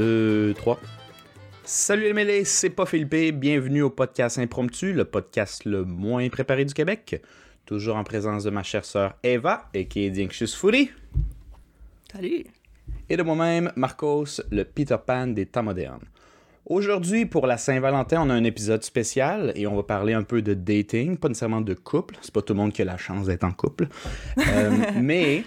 2, 3. 2, 3. Salut les mêlés, c'est pas Philippe. Bienvenue au podcast Impromptu, le podcast le moins préparé du Québec. Toujours en présence de ma chère sœur Eva, et qui est Foodie. Salut. Et de moi-même, Marcos, le Peter Pan des temps modernes. Aujourd'hui, pour la Saint-Valentin, on a un épisode spécial et on va parler un peu de dating, pas nécessairement de couple. C'est pas tout le monde qui a la chance d'être en couple. Euh, mais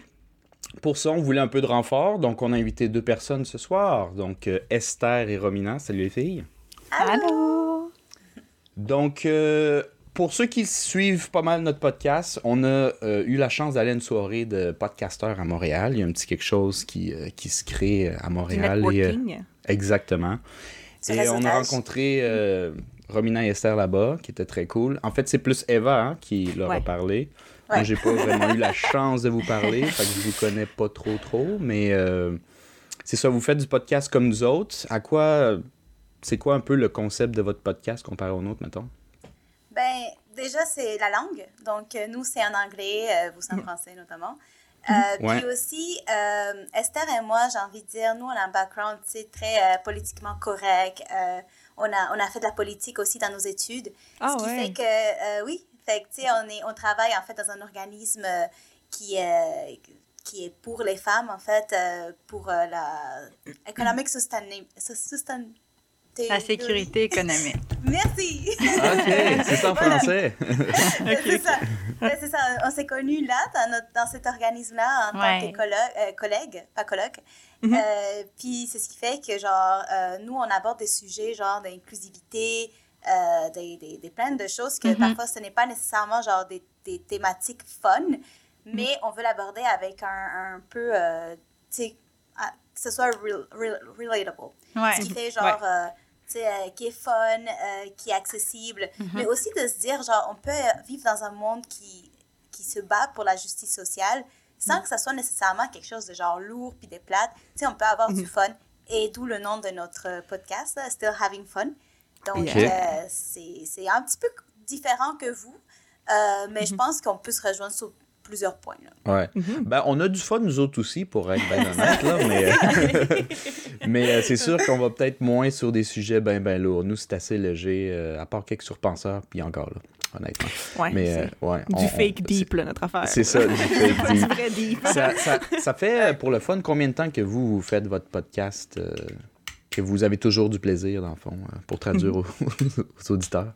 pour ça, on voulait un peu de renfort, donc on a invité deux personnes ce soir. Donc euh, Esther et Romina. Salut les filles. Allô? Donc, euh, pour ceux qui suivent pas mal notre podcast, on a euh, eu la chance d'aller à une soirée de podcasteurs à Montréal. Il y a un petit quelque chose qui, euh, qui se crée à Du Montréal. et, euh, networking? exactement. Du Et on a rencontré euh, Romina et Esther là-bas, qui était très cool. En fait, c'est plus Eva hein, qui leur a Ouais. Moi, j'ai pas vraiment eu la chance de vous parler, fait que je vous connais pas trop trop, mais euh, c'est ça, vous faites du podcast comme nous autres. À quoi, c'est quoi un peu le concept de votre podcast comparé au nôtre, mettons? Ben, déjà, c'est la langue. Donc, euh, nous, c'est en anglais, euh, vous, c'est en français notamment. Euh, Ouais. Puis aussi, euh, Esther et moi, j'ai envie de dire, nous, on a un background très euh, politiquement correct. Euh, on, a, on a fait de la politique aussi dans nos études. Ah ce qui ouais. fait que, euh, oui, fait que, tu sais, on, est, on travaille en fait dans un organisme euh, qui, euh, qui est pour les femmes, en fait, euh, pour euh, la sustain-. La sécurité économique. Merci. Ok, c'est ça en français. C'est ça. On s'est connus là, dans, notre, dans cet organisme-là, en Ouais. tant que euh, collègues, pas colloques. Mhm. Euh, puis c'est ce qui fait que, genre, euh, nous, on aborde des sujets, genre, d'inclusivité, euh, des, des, des plein de choses que Mhm. parfois, ce n'est pas nécessairement, genre, des, des thématiques fun, mais on veut l'aborder avec un, un peu, euh, tu sais, ah, que ce soit real- real- relatable. Ouais. Ce qui fait genre, euh, tu sais, qui est fun, qui est accessible, mais aussi de se dire, genre, on peut vivre dans un monde qui, qui se bat pour la justice sociale sans que ça soit nécessairement quelque chose de genre lourd puis des plates. Tu sais, on peut avoir du fun et d'où le nom de notre podcast, Still Having Fun. Donc, Ok. euh, c'est c'est un petit peu différent que vous, euh, mais je pense qu'on peut se rejoindre sur plusieurs points. Là. Ouais. Ben, on a du fun, nous autres aussi, pour être bien honnête, là, mais, mais euh, c'est sûr qu'on va peut-être moins sur des sujets bien, bien lourds. Nous, c'est assez léger, euh, à part quelques surpenseurs, puis encore, là, honnêtement. Ouais, mais, c'est euh, ouais, du on- fake on- deep, là, notre affaire. C'est ça, du fake Du deep. vrai deep. ça, ça, ça fait, pour le fun, combien de temps que vous, vous faites votre podcast, euh, que vous avez toujours du plaisir, dans le fond, euh, pour traduire aux, aux auditeurs?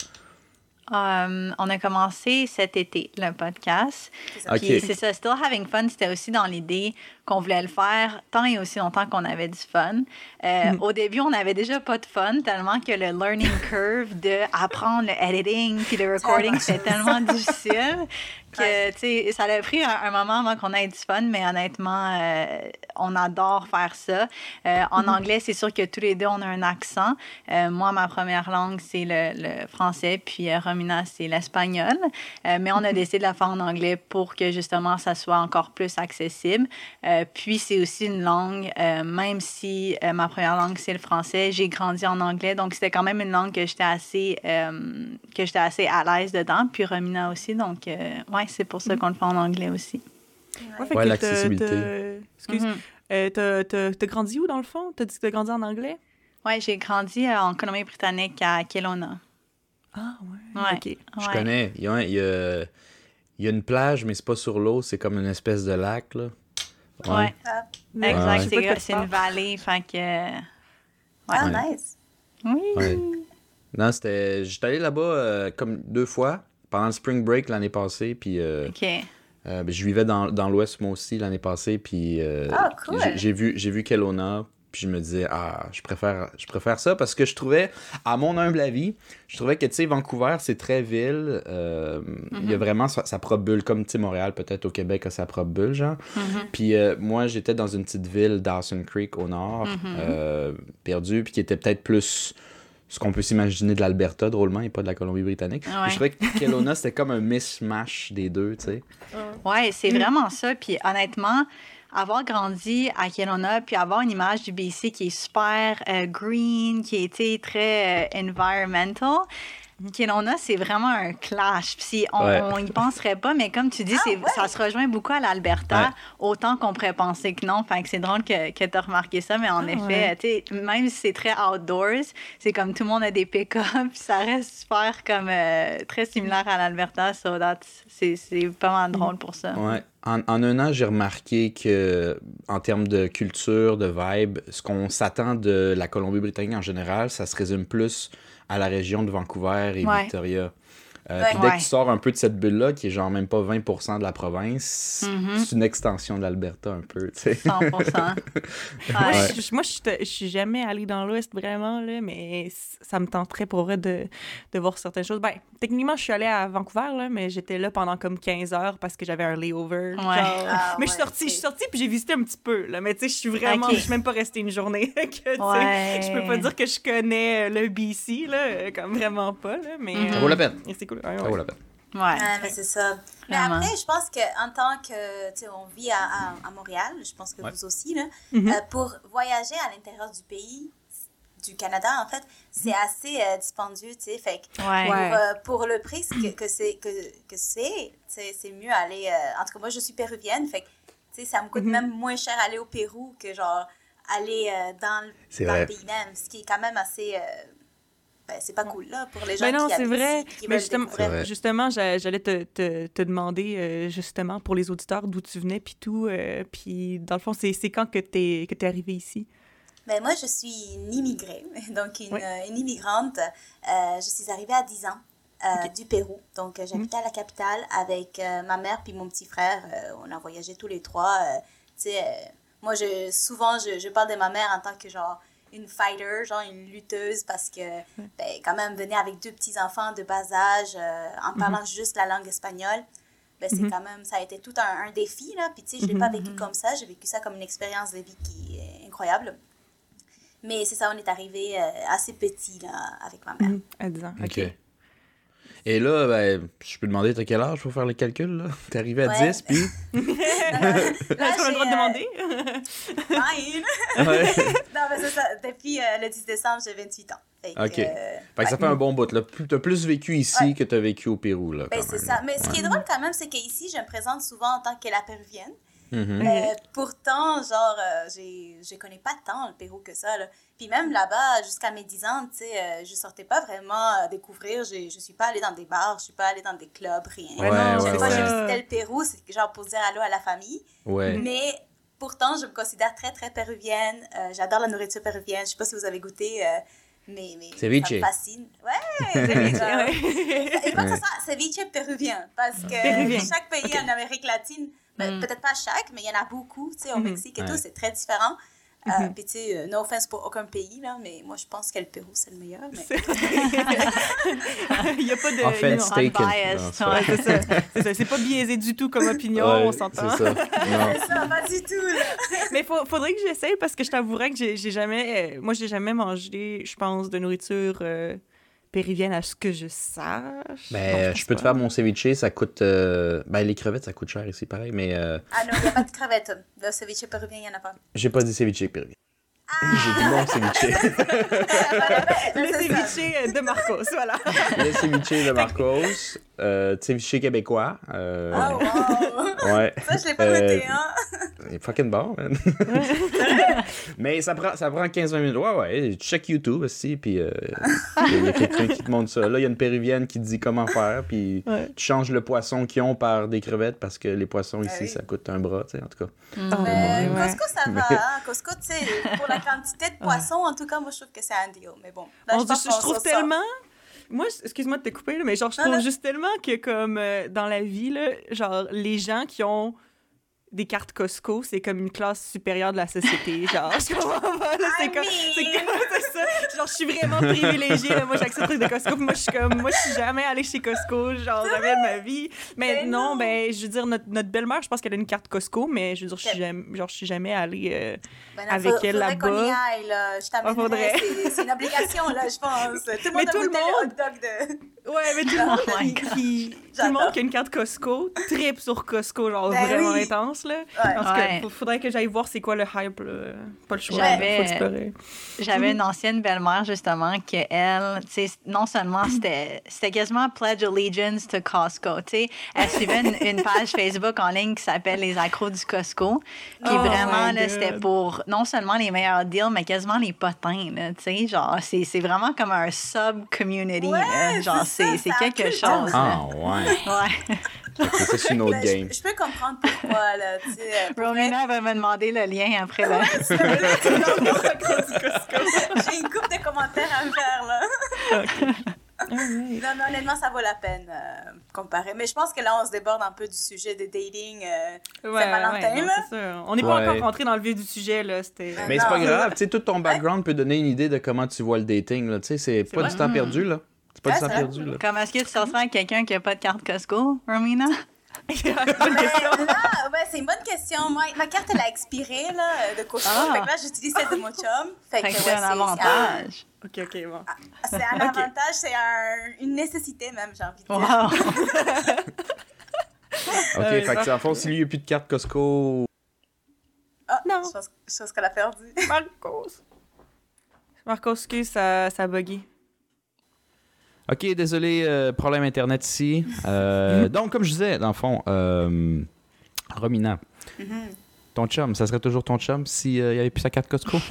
Um, on a commencé cet été, le podcast. C'est ça. Ok. Puis c'est ça, Still Having Fun, c'était aussi dans l'idée qu'on voulait le faire tant et aussi longtemps qu'on avait du fun. Euh, Au début, on n'avait déjà pas de fun, tellement que le learning curve de apprendre le editing puis le recording, c'était tellement difficile que, tu sais, ça a pris un, un moment avant qu'on ait du fun, mais honnêtement, euh, on adore faire ça. Euh, en anglais, c'est sûr que tous les deux, on a un accent. Euh, moi, ma première langue, c'est le, le français, puis Romina, c'est l'espagnol. Mais on a décidé de la faire en anglais pour que justement ça soit encore plus accessible. Puis c'est aussi une langue, même si ma première langue c'est le français, j'ai grandi en anglais, donc c'était quand même une langue que j'étais assez, que j'étais assez à l'aise dedans. Puis Romina aussi, donc ouais, c'est pour ça qu'on le fait en anglais aussi. Ouais, Ouais, l'accessibilité. Excuse. Mhm. Euh, t'as- grandi où, dans le fond? T'as dit que t'as grandi en anglais? Ouais, j'ai grandi euh, en Colombie-Britannique à Kelowna. Ah, ouais. Ouais. OK. Je Ouais. connais. Il y, a, il y a- il y a une plage, mais c'est pas sur l'eau, c'est comme une espèce de lac, là. Ouais, Ah, Mais- exact. C'est une vallée, fait que. ah, Ouais. nice. Oui. Ouais. Non, c'était. J'étais allé là-bas euh, comme deux fois pendant le spring break l'année passée, puis euh, euh, ben, je vivais dans, dans l'Ouest moi aussi l'année passée, puis euh, cool. j'ai- vu Kelowna, puis je me disais ah je préfère je préfère ça parce que je trouvais à mon humble avis, je trouvais que tu sais Vancouver c'est très ville, euh, il y a vraiment sa, sa propre bulle comme tu sais Montréal peut-être au Québec a sa propre bulle genre. Mhm. Puis euh, moi, j'étais dans une petite ville, Dawson Creek, au nord, euh, perdue, puis qui était peut-être plus ce qu'on peut s'imaginer de l'Alberta, drôlement, et pas de la Colombie-Britannique. Ouais. Puis Je trouvais que Kelowna, c'était comme un mishmash des deux, tu sais. Ouais, c'est vraiment ça. Puis honnêtement, avoir grandi à Kelowna, puis avoir une image du BC qui est super euh, green, qui était très euh, environmental, Kelowna, c'est vraiment un clash. Puis on, Ouais. on y penserait pas, mais comme tu dis, c'est, ça se rejoint beaucoup à l'Alberta, Ouais. autant qu'on pourrait penser que non. Fait que c'est drôle que, que tu as remarqué ça, mais en Ah, effet, ouais. tu sais, même si c'est très outdoors, c'est comme tout le monde a des pick-up, ça reste super comme euh, très similaire à l'Alberta. So that's- c'est, c'est pas mal drôle pour ça. Ouais. En, en un an, j'ai remarqué que, en termes de culture, de vibe, ce qu'on s'attend de la Colombie-Britannique en général, ça se résume plus à la région de Vancouver et Ouais. Victoria. Euh, Ouais. puis dès Ouais. que tu sors un peu de cette bulle-là, qui est genre même pas 20% de la province, Mhm. c'est une extension de l'Alberta un peu, tu sais. 100 Moi, Ouais. je, moi, je suis- jamais allée dans l'Ouest vraiment, là, mais ça me tenterait pour vrai de, de voir certaines choses. Ben, techniquement, je suis allée à Vancouver, là, mais j'étais là pendant comme 15 heures parce que j'avais un layover. genre. Ouais. mais je suis ouais, sortie, je suis sortie puis j'ai visité un petit peu, là, mais tu sais, je suis vraiment, Ok. je suis même pas restée une journée. que, Ouais. Je peux pas dire que je connais le BC, là, euh, comme vraiment pas, là, mais... Ça vaut la peine. c'est cool. Ouais, Ça ouais. peine. Ouais. Ouais, mais c'est ça. Mais après, je pense qu'en tant que, tu sais, on vit à, à, à Montréal, je pense que Ouais. vous aussi, là, Mhm. euh, pour voyager à l'intérieur du pays, du Canada, en fait, c'est assez euh, dispendieux, tu sais, fait que Ouais. Pour, euh, pour le prix que, que c'est, que, que c'est, tu sais, c'est mieux aller, euh, en tout cas, moi, je suis péruvienne, fait que, tu sais, ça me coûte Mhm. même moins cher aller au Pérou que, genre, aller euh, dans, dans le pays même, ce qui est quand même assez... ben, c'est pas cool, là, pour les gens Ben non, qui c'est vrai. ici, qui Mais justement, découvrir. C'est vrai. justement j'a- j'allais te, te, te demander, euh, justement, pour les auditeurs, d'où tu venais, puis tout. euh, puis, dans le fond, c'est c'est quand que t'es que t'es arrivé ici? Ben, moi, je suis une immigrée, donc une, Oui. euh, une immigrante. Euh, je suis arrivée à 10 ans euh, du Pérou. Donc, j'habitais à la capitale avec euh, ma mère puis mon petit frère. Euh, on a voyagé tous les trois. Euh, tu sais, euh, moi, je, souvent, je, je parle de ma mère en tant que, genre, une fighter, genre une lutteuse, parce que, ben, quand même, venir avec deux petits-enfants de bas âge, euh, en parlant juste la langue espagnole, ben, c'est Mhm. quand même, ça a été tout un, un défi, là. Puis, tu sais, je l'ai pas vécu comme ça. J'ai vécu ça comme une expérience de vie qui est incroyable. Mais c'est ça, on est arrivé euh, assez petit, là, avec ma mère. Mhm, À 10 ans. OK. OK. Et là, ben, je peux demander t'as quel âge pour faire le calcul, là? T'es arrivé à Ouais. 10, puis... Là, Est-ce qu'on a le droit de euh, demander? fine. Ouais. non, mais c'est ça. Depuis euh, le 10 décembre, j'ai 28 ans. Fait que, OK. euh, Fait que ça fait un bon bout, T'as plus vécu ici Ouais. que t'as vécu au Pérou, là, ben, c'est ça. Mais ce qui est drôle quand même, c'est qu'ici, je me présente souvent en tant que la péruvienne. Euh, pourtant, genre, euh, j'ai- je connais pas tant le Pérou que ça. Là. Puis même là-bas, jusqu'à mes 10 ans, tu sais, euh, je sortais pas vraiment euh, découvrir. Je, je suis pas allée dans des bars, je suis pas allée dans des clubs, rien. Ouais, non, ouais, fois que ouais. je visitais le Pérou, c'est genre pour dire allô à la famille. Ouais. Mais pourtant, je me considère très, très péruvienne. Euh, J'adore la nourriture péruvienne. Je sais pas si vous avez goûté, euh, mais, mais Ceviche. ça me fascine. Ouais, ceviche. Ouais. Que ce soit ceviche péruvien, parce que Péruvien. chaque pays Ok. en Amérique latine, ben, Mm. peut-être pas chaque, mais il y en a beaucoup, tu sais, au Mhm. Mexique et Ouais. tout, c'est très différent. Euh. Puis, tu sais, euh, no offense pour aucun pays, là, mais moi, je pense que le Pérou, c'est le meilleur. Mais... Il n'y a pas de. Il unbiased, Non, ça- Ouais, c'est ça. C'est. C'est pas biaisé du tout comme opinion, Ouais, on s'entend. C'est ça. Non. C'est ça, pas du tout, là. Mais faut, faudrait que j'essaye parce que je t'avouerais que j'ai j'ai jamais. euh, moi, j'ai jamais mangé, je pense, de nourriture euh, péruvienne à ce que je sache. Ben, Non, je pense peux te faire mon ceviche, ça coûte... euh, Ben, les crevettes, ça coûte cher ici, pareil, mais euh, Ah non, il n'y a pas de crevettes. Le ceviche péruvien, il n'y en a pas. j'ai pas dit ceviche péruvien. J'ai dit mon ceviche. Le ceviche de Marcos, voilà. le ceviche de Marcos, euh, ceviche québécois. euh, Oh, wow. Ouais. Ça, je l'ai pas Euh, noté, hein? Il est fucking bon, man. Mais ça prend, ça prend 15-20 minutes. Ouais, ouais. Tu check YouTube aussi, puis euh, il y a- il y a quelqu'un qui te montre ça. Là, il y a une péruvienne qui te dit comment faire, puis Ouais. tu changes le poisson qu'ils ont par des crevettes parce que les poissons ici, Ah oui. ça coûte un bras, tu sais, en tout cas. Ah, Mais ouais. Costco, ça va. Hein? Costco, tu sais, pour la quantité de poissons, en tout cas, moi, je trouve que c'est un deal. Mais bon, là, On je trouve sort. Moi, excuse-moi de te couper, là, mais genre, je trouve non. juste tellement que, comme euh, dans la vie, là, genre, les gens qui ont des cartes Costco, c'est comme une classe supérieure de la société. Genre, je comprends pas, c'est comme c'est ça. Genre, je suis vraiment privilégiée, là. Moi, j'accepte le truc de Costco, moi, je suis comme. Moi, je suis jamais allée chez Costco, genre, jamais de ma vie. Mais Ben non, non. ben, je veux dire, notre, notre belle-mère, je pense qu'elle a une carte Costco, mais je veux dire, je suis Ok. jamais, genre, je suis jamais allée. euh, Ben non, avec faut- elle faudrait qu'on y là-bas. aille, là. Je Ah, faudrait. t'amènerai. C'est- c'est une obligation, là, je pense. Tout le Mais monde a tout le monde- hot dog de... Ouais, mais tout le monde, Oh qui, tout le monde qui a une carte Costco tripe sur Costco, genre Ben vraiment oui. intense, là. Ouais. Parce que Ouais. faudrait que j'aille voir c'est quoi le hype, là. Pas le choix, J'avais- faut explorer. J'avais une ancienne justement, que elle, tu sais, non seulement c'était c'était quasiment Pledge Allegiance to Costco, tu sais, elle suivait une, une page Facebook en ligne qui s'appelle Les accros du Costco. Puis Oh vraiment, là, c'était pour non seulement les meilleurs deals, mais quasiment les potins, là, tu sais, genre, c'est c'est vraiment comme un sub-community, Ouais, là. Genre, c'est ça, c'est c'est ça a quelque chose, ouais. Ouais. C'est une autre Ben, game. je, peux comprendre pourquoi, là, euh. Romina va me demander le lien après, là. J'ai une coupe de commentaires à faire, là. Non, mais honnêtement, ça vaut la peine euh, comparer. Mais je pense que là, on se déborde un peu du sujet de dating. euh, Ouais, Saint-Valentin, ouais, non, là. c'est sûr. On n'est pas Ouais. encore rentré dans le vif du sujet, là. C'était. Mais Non. c'est pas grave, tout ton background peut donner une idée de comment tu vois le dating, là. Tu sais, c'est pas vrai. du temps perdu, là. C'est pas du temps c'est perdu, là. Comme est-ce que tu sortirais avec quelqu'un qui n'a pas de carte Costco, Romina? Ouais, c'est une bonne question. Moi, ma carte, elle a expiré, là, de Costco. Ah. Fait que là, j'utilise celle de mon chum. Fait, Fait que ouais, c'est un avantage. ok, ok, bon. C'est un, avantage, c'est un- une nécessité, même, j'ai envie de dire. Wow! Ok, Euh, fait que le fond, si lui, il n'y a plus de carte Costco. Ah, Non. Je pense, pense qu'elle a perdu. Marcos. Marcos, excuse, ça, ça a bugué. Ok, désolé, euh, problème internet ici. Euh, donc, comme je disais, dans le fond, euh, Romina, Mhm. ton chum, ça serait toujours ton chum s'il n'y avait plus sa carte Costco?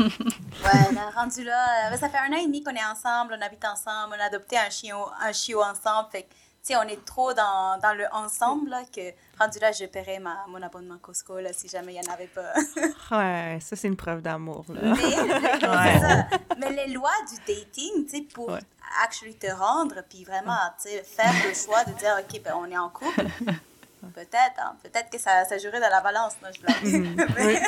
Ouais, là, rendu là, ça fait un an et demi qu'on est ensemble, on habite ensemble, on a adopté un chiot, un chiot ensemble. Fait que, sais, on est trop dans, dans le ensemble là, que rendu là, je paierais ma, mon abonnement Costco là, si jamais il n'y en avait pas. Ouais, ça, c'est une preuve d'amour. Mais, les lois du dating, tu sais, pour Ouais. actually te rendre, puis vraiment, tu sais, faire le choix de dire, OK, ben, on est en couple. Peut-être, hein, peut-être que ça, ça jouerait dans la balance, moi, je blague. mais,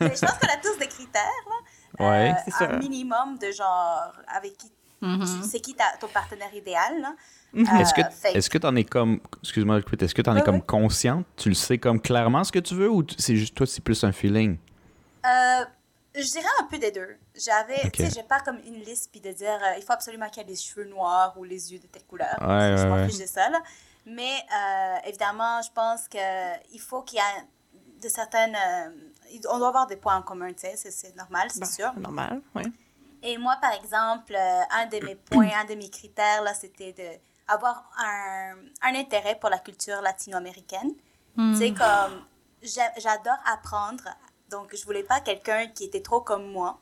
mais je pense qu'on a tous des critères, là. Ouais. Euh, C'est ça. Un minimum de genre, avec qui, Mhm. c'est qui ta- ton partenaire idéal. Est-ce que Euh, est-ce que t'en es comme excuse-moi est-ce que t'en es Ouais, comme consciente? Tu le sais comme clairement ce que tu veux ou tu- c'est juste toi c'est plus un feeling? Euh, je dirais un peu des deux. J'avais, Ok. tu sais, j'ai pas comme une liste puis de dire euh, il faut absolument qu'il y ait les cheveux noirs ou les yeux de telle couleur. Ouais, je ouais, m'en ouais. fiche de ça, là. Mais euh, évidemment, je pense qu'il faut qu'il y ait de certaines. euh, on doit avoir des points en commun, tu sais, c'est, normal, c'est Ben, sûr. c'est normal, ouais. Et moi, par exemple, euh, un de mes points, un de mes critères, là, c'était d'avoir un, un intérêt pour la culture latino-américaine. Tu sais, comme, j'a- j'adore apprendre. Donc, je voulais pas quelqu'un qui était trop comme moi.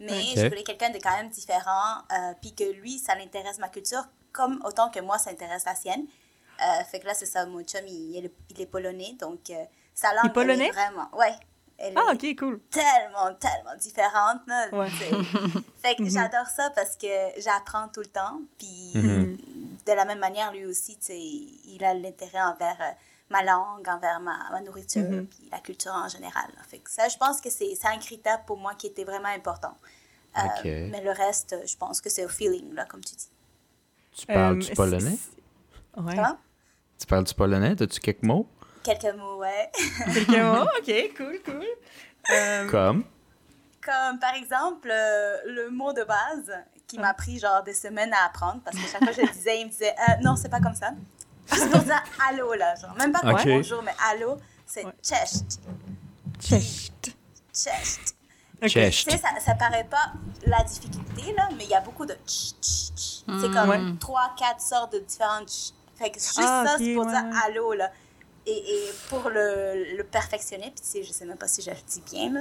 Mais je voulais quelqu'un de quand même différent. euh, puis que lui, ça l'intéresse ma culture, comme autant que moi, ça intéresse la sienne. Euh, fait que là, c'est ça, mon chum, il, il est, il est polonais. Donc, euh, sa langue, polonais? est vraiment... Ouais. Elle Ah, est ok, cool. tellement, tellement différente. Là, Ouais. fait que j'adore ça parce que j'apprends tout le temps. Puis Mhm. de la même manière, lui aussi, tu sais, il a l'intérêt envers euh, ma langue, envers ma, ma nourriture, Mhm. puis la culture en général. là. Fait que ça, je pense que c'est un critère pour moi qui était vraiment important. Euh. Mais le reste, je pense que c'est au feeling, là, comme tu dis. tu parles Euh, du polonais? c'est- Ouais. Tu parles du polonais? As-tu quelques mots? Quelques mots, ouais. Quelques mots? Ok, cool, cool. Euh, comme? Comme par exemple, euh, le mot de base qui m'a pris genre des semaines à apprendre parce que chaque fois que je le disais, il me disait Euh, non, c'est pas comme ça. Juste pour dire allô, là, genre. Même pas comme Ok. bonjour, mais allô, c'est Ouais. chest. Chest. Chest. Tu sais, ça, ça paraît pas la difficulté, là, mais il y a beaucoup de tch, tch, tch. C'est comme Ouais. trois, quatre sortes de différentes tch. Fait que juste Ah, ça, c'est pour ouais, dire allô, là. Et, et pour le, le perfectionner, puis tu sais, je sais même pas si je le dis bien, là,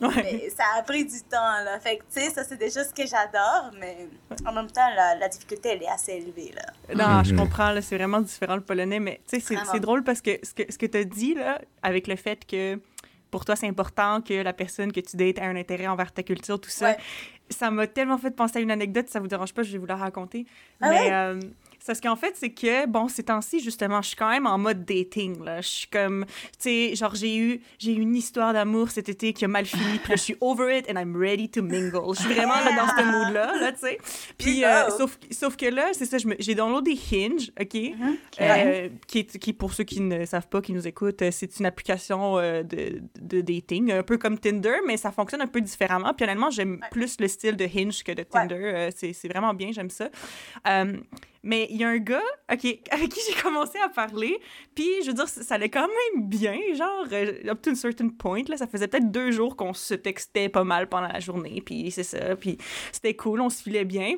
Ouais. mais ça a pris du temps, là. Fait que, tu sais, ça, c'est des choses que j'adore, mais en même temps, la, la difficulté, elle est assez élevée, là. Non, je Mhm. comprends, là, c'est vraiment différent le polonais, mais tu sais, c'est- c'est drôle parce que ce que, ce que tu as dit, là, avec le fait que pour toi, c'est important que la personne que tu dates ait un intérêt envers ta culture, tout ça, Ouais. ça m'a tellement fait penser à une anecdote, ça vous dérange pas, je vais vous la raconter. Ah mais ouais? euh, c'est ce qu'en fait, c'est que, bon, ces temps-ci, justement, je suis quand même en mode dating, là. Je suis comme, tu sais, genre, j'ai eu, j'ai eu une histoire d'amour cet été qui a mal fini, puis là, je suis over it and I'm ready to mingle. Je suis vraiment là, dans ce mood-là, là, tu sais. Puis, euh, sauf, sauf que là, c'est ça, j'ai downloadé Hinge, OK? Mhm. Euh, qui, est, qui, pour ceux qui ne savent pas, qui nous écoutent, euh, c'est une application euh, de, de dating, un peu comme Tinder, mais ça fonctionne un peu différemment. Puis honnêtement, j'aime Ouais. plus le style de Hinge que de Tinder. Euh, c'est c'est vraiment bien, j'aime ça. Euh, Mais il y a un gars avec qui j'ai commencé à parler, puis je veux dire, ça allait quand même bien, genre, euh, up to a certain point, là, ça faisait peut-être deux jours qu'on se textait pas mal pendant la journée, puis c'est ça, puis c'était cool, on se filait bien.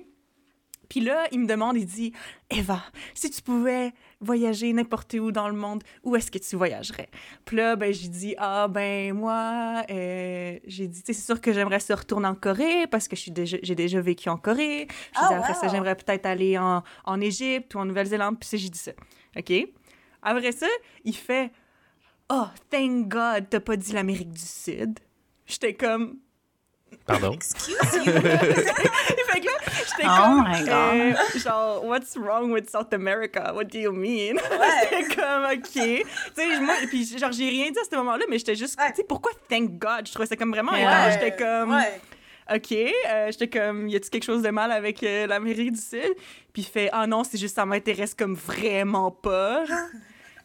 Puis là, il me demande, il dit Eva, si tu pouvais voyager n'importe où dans le monde, où est-ce que tu voyagerais? Puis là, ben, j'ai dit Ah, ben, moi, euh, j'ai dit, c'est sûr que j'aimerais se retourner en Corée parce que j'ai déjà, déjà vécu en Corée. J'ai oh, dit, après ça, j'aimerais peut-être aller en, en Égypte ou en Nouvelle-Zélande. Puis j'ai dit ça. OK? Après ça, il fait Oh, thank God, t'as pas dit l'Amérique du Sud. J'étais comme Pardon? Excuse you. fait que là, j'étais Oh comme, my God. euh, genre, what's wrong with South America? What do you mean? j'étais comme, OK. Tu sais, moi, puis genre, j'ai rien dit à ce moment-là, mais j'étais juste, Ouais. tu sais, pourquoi thank God? Je trouvais ça comme vraiment Ouais. étrange. J'étais comme, Ouais. OK. Euh, j'étais comme, y a-tu quelque chose de mal avec euh, l'Amérique du Sud? Puis il fait, ah non, c'est juste, ça m'intéresse comme vraiment pas.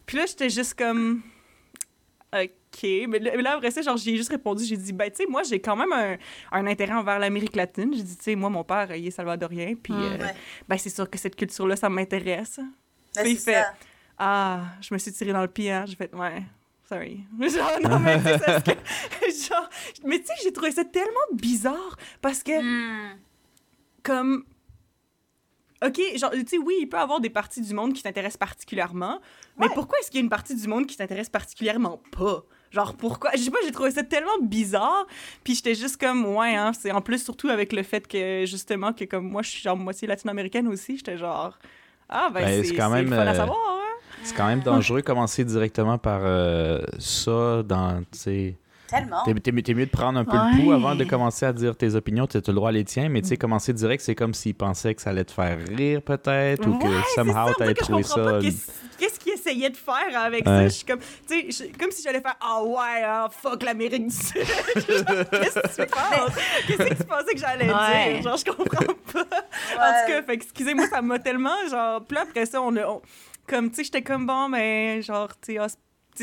Puis là, j'étais juste comme. Mais là, mais là, après ça, genre, j'ai juste répondu, j'ai dit, ben, tu sais, moi, j'ai quand même un, un intérêt envers l'Amérique latine. J'ai dit, tu sais, moi, mon père, il est salvadorien, puis, Mm. euh, Ouais. ben, c'est sûr que cette culture-là, ça m'intéresse. Ben, Puis il fait, ça. ah, je me suis tiré dans le pied, hein. J'ai fait, ouais. Sorry. Genre, non, mais tu sais, c'est ce que- genre, mais tu sais, j'ai trouvé ça tellement bizarre parce que, Hmm. comme, OK, genre, tu sais, oui, il peut y avoir des parties du monde qui t'intéressent particulièrement, mais pourquoi est-ce qu'il y a une partie du monde qui t'intéresse particulièrement pas? Genre, pourquoi? Je sais pas, j'ai trouvé ça tellement bizarre, puis j'étais juste comme, ouais, hein, c'est en plus, surtout avec le fait que, justement, que comme moi, je suis genre moitié latino-américaine aussi, j'étais genre, ah, ben, Ben, c'est quand même, fun à euh, savoir, hein? C'est quand même dangereux commencer directement par euh, ça dans, tu sais... Tellement. T'es, t'es- t'es mieux de prendre un peu Ouais. le pouls avant de commencer à dire tes opinions. Tu as le droit à les tiens, mais tu sais, commencer direct, c'est comme s'ils pensaient que ça allait te faire rire peut-être ou que Ouais, somehow t'allais trouver ça. pas Qu'est-ce qu'est-ce qu'il essayait de faire avec ça? Je suis comme, tu sais, comme si j'allais faire Ah ouais, hein, fuck l'Amérique du Sud. Genre, Qu'est-ce que tu penses? Qu'est-ce que tu pensais que j'allais Ouais. dire? Genre, je comprends pas. En tout cas, fait que, excusez-moi, ça m'a tellement, genre, puis après ça, on a, on- comme, tu sais, j'étais comme bon, mais genre, tu sais, ah,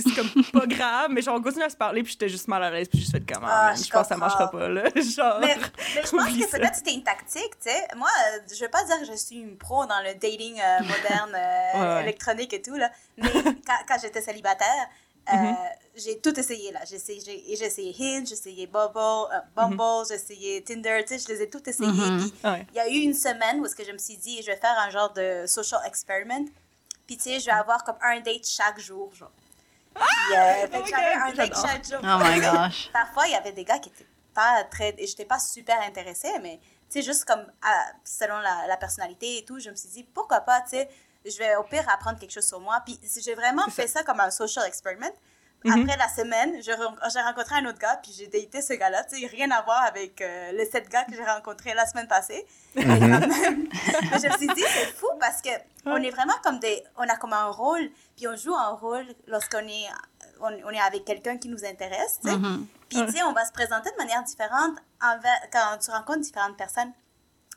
c'est- comme pas grave, mais genre, on continue à se parler, puis j'étais juste mal à l'aise, puis juste fait comment, Ah, man, je je pense que ça marchera pas, là. Genre, Mais, mais je pense que peut-être c'était une tactique, tu sais. Moi, euh, je veux pas dire que je suis une pro dans le dating euh, moderne, euh, Ouais, électronique et tout, là. Mais quand, quand j'étais célibataire, euh, Mhm. j'ai tout essayé, là. J'ai essayé, essayé Hinge, j'ai essayé Bubble, euh, Bumble, j'ai essayé Tinder, tu sais, je les ai toutes essayées. Mhm. Ouais. il y a eu une semaine où est-ce que je me suis dit, je vais faire un genre de social experiment. Puis, tu sais, je vais avoir comme un date chaque jour, genre. Puis, euh, fait que Ok, j'avais un date j'adore. chaque jour. Oh my gosh. Parfois, il y avait des gars qui étaient pas très. et J'étais pas super intéressée, mais tu sais, juste comme ah, selon la, la personnalité et tout, je me suis dit pourquoi pas, tu sais, je vais au pire apprendre quelque chose sur moi. Puis j'ai vraiment fait ça. comme un social experiment. Mhm. Après la semaine, j'ai rencontré un autre gars, puis j'ai daté ce gars-là. Tu sais, rien à voir avec euh, les sept gars que j'ai rencontrés la semaine passée. Mais quand même, mais je me suis dit, c'est fou parce que on est vraiment comme des. On a comme un rôle, puis on joue un rôle lorsqu'on est, on, on est avec quelqu'un qui nous intéresse, tu sais. Mhm. Puis, tu sais, on va se présenter de manière différente envers, quand tu rencontres différentes personnes.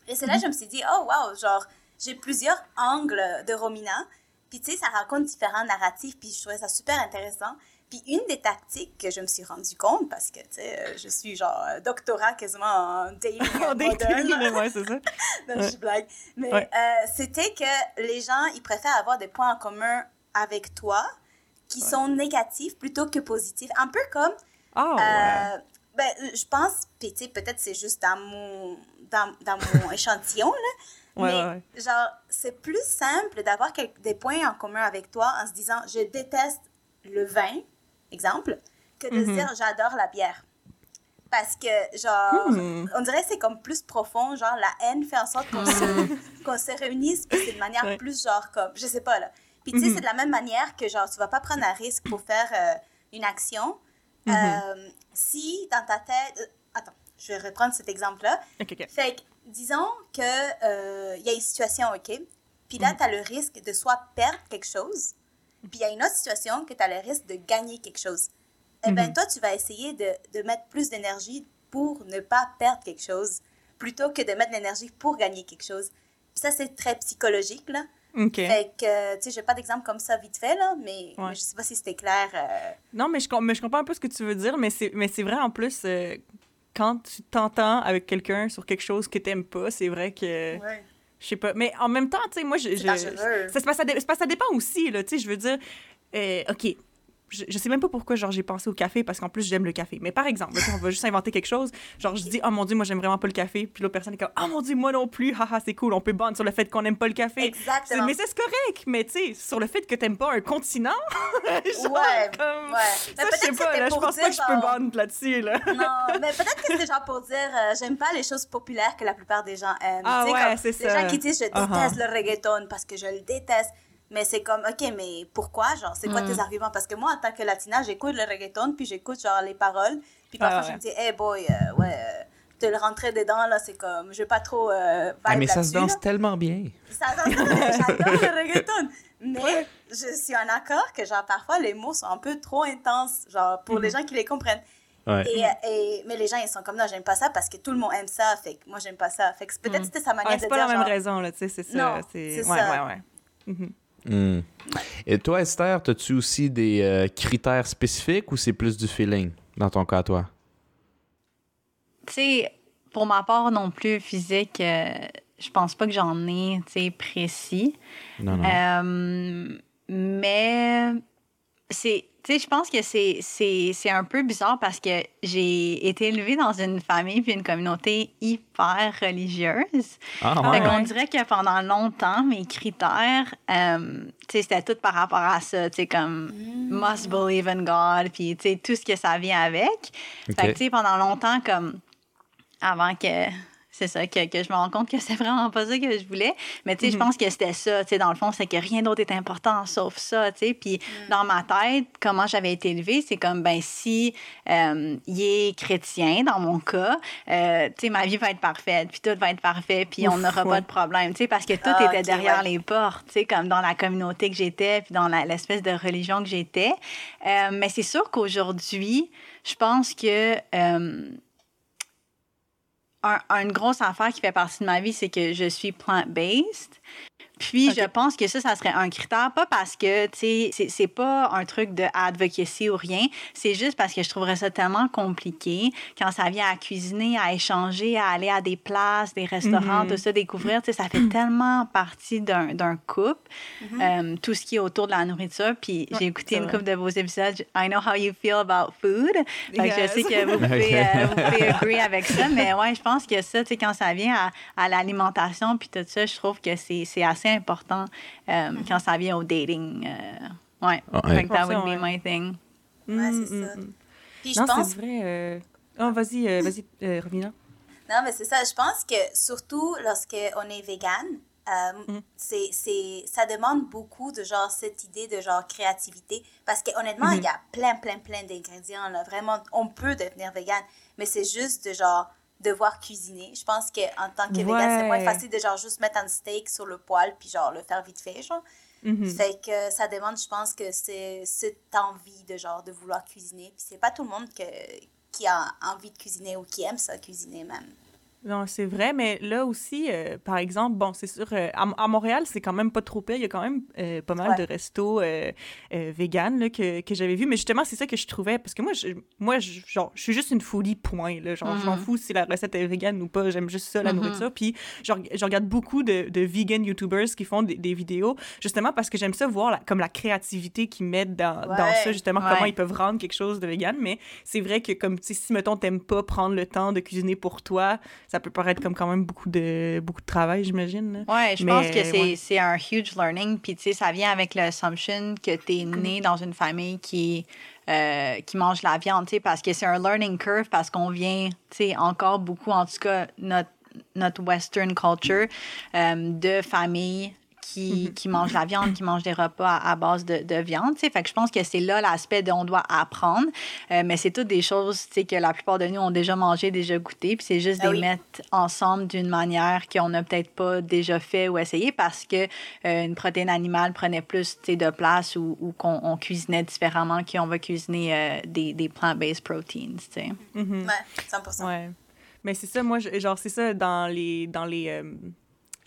Et c'est là que je me suis dit, oh, wow, genre, j'ai plusieurs angles de Romina. Puis, tu sais, ça raconte différents narratifs. Puis, je trouvais ça super intéressant. Puis, une des tactiques que je me suis rendu compte, parce que, tu sais, euh, je suis genre euh, doctorat quasiment en dating En moderne. ouais, c'est ça. Non, je blague. Mais Ouais. euh, c'était que les gens, ils préfèrent avoir des points en commun avec toi qui sont négatifs plutôt que positifs. Un peu comme ouais. euh, ben, je pense, puis tu sais, peut-être c'est juste dans mon, dans, dans mon échantillon, là, Ouais, mais ouais, ouais. genre, c'est plus simple d'avoir des points en commun avec toi en se disant, je déteste le vin, exemple, que de Mhm. dire, j'adore la bière. Parce que, genre, Hmm. on dirait que c'est comme plus profond, genre, la haine fait en sorte qu'on se, qu'on se réunisse, puis c'est de manière Ouais. plus, genre, comme, je sais pas, là. Puis, tu sais, Mhm. c'est de la même manière que, genre, tu vas pas prendre un risque pour faire euh, une action. Mhm. Euh, si dans ta tête. euh, attends, je vais reprendre cet exemple-là. Ok, ok. Fait que, disons qu'il y a une situation, OK? Puis là, tu as le risque de soit perdre quelque chose, puis il y a une autre situation que tu as le risque de gagner quelque chose. Eh bien, Mhm. toi, tu vas essayer de, de mettre plus d'énergie pour ne pas perdre quelque chose, plutôt que de mettre de l'énergie pour gagner quelque chose. Puis ça, c'est très psychologique, là. Ok. Fait que, tu sais, j'ai pas d'exemple comme ça vite fait, là, mais, Ouais. mais je sais pas si c'était clair. euh, Non, mais je, mais je comprends un peu ce que tu veux dire, mais c'est, vrai en plus, euh, quand tu t'entends avec quelqu'un sur quelque chose que t'aimes pas, c'est vrai que Je sais pas. Mais en même temps, tu sais, moi, je. Ça, ça dépend aussi, là. Tu sais, je veux dire, euh, OK. Je, je sais même pas pourquoi genre j'ai pensé au café parce qu'en plus j'aime le café. Mais par exemple, on va juste inventer quelque chose. Genre je dis oh mon dieu moi j'aime vraiment pas le café. Puis l'autre personne est comme oh mon dieu moi non plus. Haha c'est cool. On peut bond sur le fait qu'on aime pas le café. Exactement. Mais c'est correct. Mais tu sais sur le fait que t'aimes pas un continent. genre, Ouais, comme- ouais. Ça, Mais je sais pas, là, je pense pas que je peux bond là-dessus, là. Non, mais peut-être que c'est genre pour dire, euh, j'aime pas les choses populaires que la plupart des gens aiment. Ah ouais, c'est Les ça. gens qui disent, je déteste Uh-huh. le reggaeton parce que je le déteste. Mais c'est comme, ok, mais pourquoi? Genre, c'est quoi Mm. tes arguments? Parce que moi, en tant que latina, j'écoute le reggaeton, puis j'écoute genre les paroles. Puis parfois, Ah ouais. je me dis, hey boy, euh, ouais, euh, te le rentrer dedans, là, c'est comme, je vais pas trop. Euh, Ah, mais ça se danse là. tellement bien. Ça danse, j'adore le reggaeton. Mais je suis en accord que, genre, parfois, les mots sont un peu trop intenses, genre, pour Mm-hmm. les gens qui les comprennent. Ouais. Et, et- mais les gens, ils sont comme, non, j'aime pas ça parce que tout le monde aime ça. Fait que moi, j'aime pas ça. Fait que peut-être c'était sa manière Ouais, de c'est dire, pas la même genre, raison, là, tu sais, c'est ça. Non, c'est c'est ouais, ça. ouais, ouais. Mhm. Hmm. Et toi, Esther, as-tu aussi des euh, critères spécifiques ou c'est plus du feeling dans ton cas, toi? Tu sais, pour ma part non plus, physique, euh, je pense pas que j'en ai, tu sais, précis. Non, non. Euh, mais c'est tu sais je pense que c'est c'est c'est un peu bizarre parce que j'ai été élevée dans une famille puis une communauté hyper religieuse. ah, Fait ouais. ouais. dirait que pendant longtemps, mes critères, euh, tu sais, c'était tout par rapport à ça, tu sais, comme must believe in God, puis tu sais, tout ce que ça vient avec. Fait que, tu sais, pendant longtemps, comme, avant que, c'est ça, que, que je me rends compte que c'est vraiment pas ça que je voulais. Mais tu sais, je pense que c'était ça, tu sais, dans le fond, c'est que rien d'autre est important sauf ça, tu sais. Puis dans ma tête, comment j'avais été élevée, c'est comme, ben, si euh, il est chrétien, dans mon cas, euh, tu sais, ma vie va être parfaite, puis tout va être parfait, puis on n'aura ouais. pas de problème, tu sais, parce que tout Ah, était derrière ouais. les portes, tu sais, comme dans la communauté que j'étais, puis dans l'espèce de religion que j'étais. Euh, mais c'est sûr qu'aujourd'hui, je pense que un- une grosse affaire qui fait partie de ma vie, c'est que je suis plant-based. Puis, je pense que ça, ça serait un critère, pas parce que, tu sais, c'est- c'est pas un truc de advocacy ou rien, c'est juste parce que je trouverais ça tellement compliqué quand ça vient à cuisiner, à échanger, à aller à des places, des restaurants, Mhm. tout ça, découvrir, tu sais, ça fait tellement partie d'un d'un couple, euh, tout ce qui est autour de la nourriture. Puis, Ouais, j'ai écouté une couple de vos épisodes. I know how you feel about food. Fait que Yes. je sais que vous pouvez, euh, vous pouvez agree avec ça, mais ouais, je pense que ça, tu sais, quand ça vient à, à l'alimentation puis tout ça, je trouve que c'est c'est assez important euh, quand ça vient au dating. euh, ouais. Ah, ouais. That would be my thing. Ouais, c'est mm, ça. mm. Puis je Non, pense c'est vrai. euh, Oh, vas-y, euh, vas-y, euh, Romina. Non, mais c'est ça. Je pense que surtout lorsqu'on est vegan, euh, Mm. c'est, c'est, ça demande beaucoup de genre cette idée de genre créativité. Parce que honnêtement, il y a plein, plein, plein d'ingrédients. Là. Vraiment, on peut devenir vegan, mais c'est juste de genre devoir cuisiner. Je pense qu'en tant que vegan, c'est moins Ouais. facile de genre juste mettre un steak sur le poêle puis genre le faire vite fait, genre. Mhm. Fait que ça demande, je pense que c'est cette envie de genre de vouloir cuisiner. Puis c'est pas tout le monde que, qui a envie de cuisiner ou qui aime ça cuisiner même. Non, c'est vrai, mais là aussi, euh, par exemple, bon, c'est sûr, euh, à, à Montréal, c'est quand même pas trop pire. Il y a quand même euh, pas mal Ouais. de restos vegan là, que, que j'avais vu. Mais justement, c'est ça que je trouvais. Parce que moi, je, moi je, genre, je suis juste une foodie, point. Là, genre, je m'en Mhm. fous si la recette est vegan ou pas. J'aime juste ça, la Mhm. nourriture. Puis, je, reg- je regarde beaucoup de, de vegan YouTubers qui font des, des vidéos, justement parce que j'aime ça voir la- comme la créativité qu'ils mettent dans, dans ça, justement, Ouais. comment ils peuvent rendre quelque chose de vegan. Mais c'est vrai que, comme, tu sais, si, mettons, t'aimes pas prendre le temps de cuisiner pour toi, ça peut paraître comme quand même beaucoup de, beaucoup de travail, j'imagine. Ouais, je pense que c'est ouais. c'est un huge learning. Puis, tu sais, ça vient avec l'assumption que tu es né dans une famille qui, euh, qui mange la viande, tu sais, parce que c'est un learning curve, parce qu'on vient, tu sais, encore beaucoup, en tout cas, notre, notre Western culture, euh, de familles qui, qui mangent la viande, qui mangent des repas à, à base de, de viande, tu sais. Fait que je pense que c'est là l'aspect dont on doit apprendre. Euh, mais c'est toutes des choses, tu sais, que la plupart de nous ont déjà mangé, déjà goûté. Puis c'est juste Ah de les oui. mettre ensemble d'une manière qu'on n'a peut-être pas déjà fait ou essayé parce que euh, une protéine animale prenait plus tu sais, de place ou, ou qu'on on cuisinait différemment qu'on va cuisiner euh, des, des plant-based proteins, tu sais. Mhm. Ouais, 100%. Ouais. Mais c'est ça, moi, genre, c'est ça dans les. Dans les euh,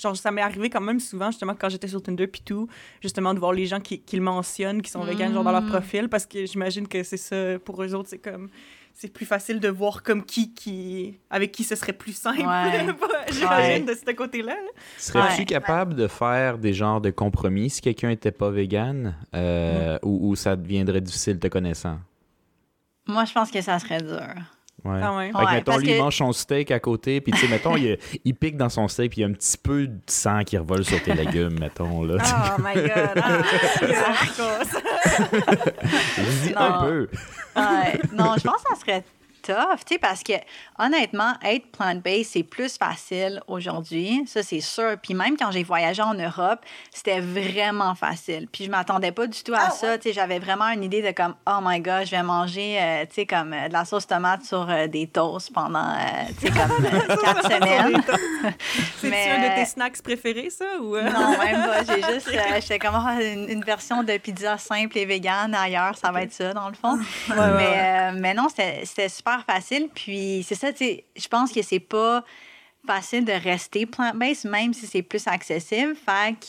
Genre, ça m'est arrivé quand même souvent, justement, quand j'étais sur Tinder puis tout, justement, de voir les gens qui, qui le mentionnent, qui sont véganes, genre, dans leur Mm. profil, parce que j'imagine que c'est ça, pour eux autres, c'est comme... c'est plus facile de voir comme qui, qui, avec qui ce serait plus simple. Ouais. J'imagine de ce côté-là. là. Serais-tu Ouais. capable de faire des genres de compromis si quelqu'un était pas vegan euh, ou, ou ça deviendrait difficile te connaissant? Moi, je pense que ça serait dur. Ouais. Ah ouais. Fait que, Ouais, mettons, lui, il mange son steak à côté, puis tu sais, mettons, il, il pique dans son steak, puis il y a un petit peu de sang qui revole sur tes légumes, mettons, là. Oh my god. Ah, Je dis Non. un peu. Ouais. non, je pense que ça serait tough, tu sais, parce que honnêtement, être plant-based, c'est plus facile aujourd'hui, ça c'est sûr. Puis même quand j'ai voyagé en Europe, c'était vraiment facile. Puis je m'attendais pas du tout à Ah ça, ouais? tu sais, j'avais vraiment une idée de comme, oh my god, je vais manger, euh, tu sais, comme euh, de la sauce tomate sur euh, des toasts pendant, euh, tu sais, comme quatre semaines. C'est-tu Mais, un de tes snacks préférés, ça? Ou? Non, même pas. J'ai juste. J'étais comme ah, une, une version de pizza simple et végane ailleurs. Ça va être ça, dans le fond. ouais, mais, ouais. mais non, c'était c'était super facile. Puis c'est ça, tu sais, je pense que c'est pas facile de rester plant-based, même si c'est plus accessible. Fait que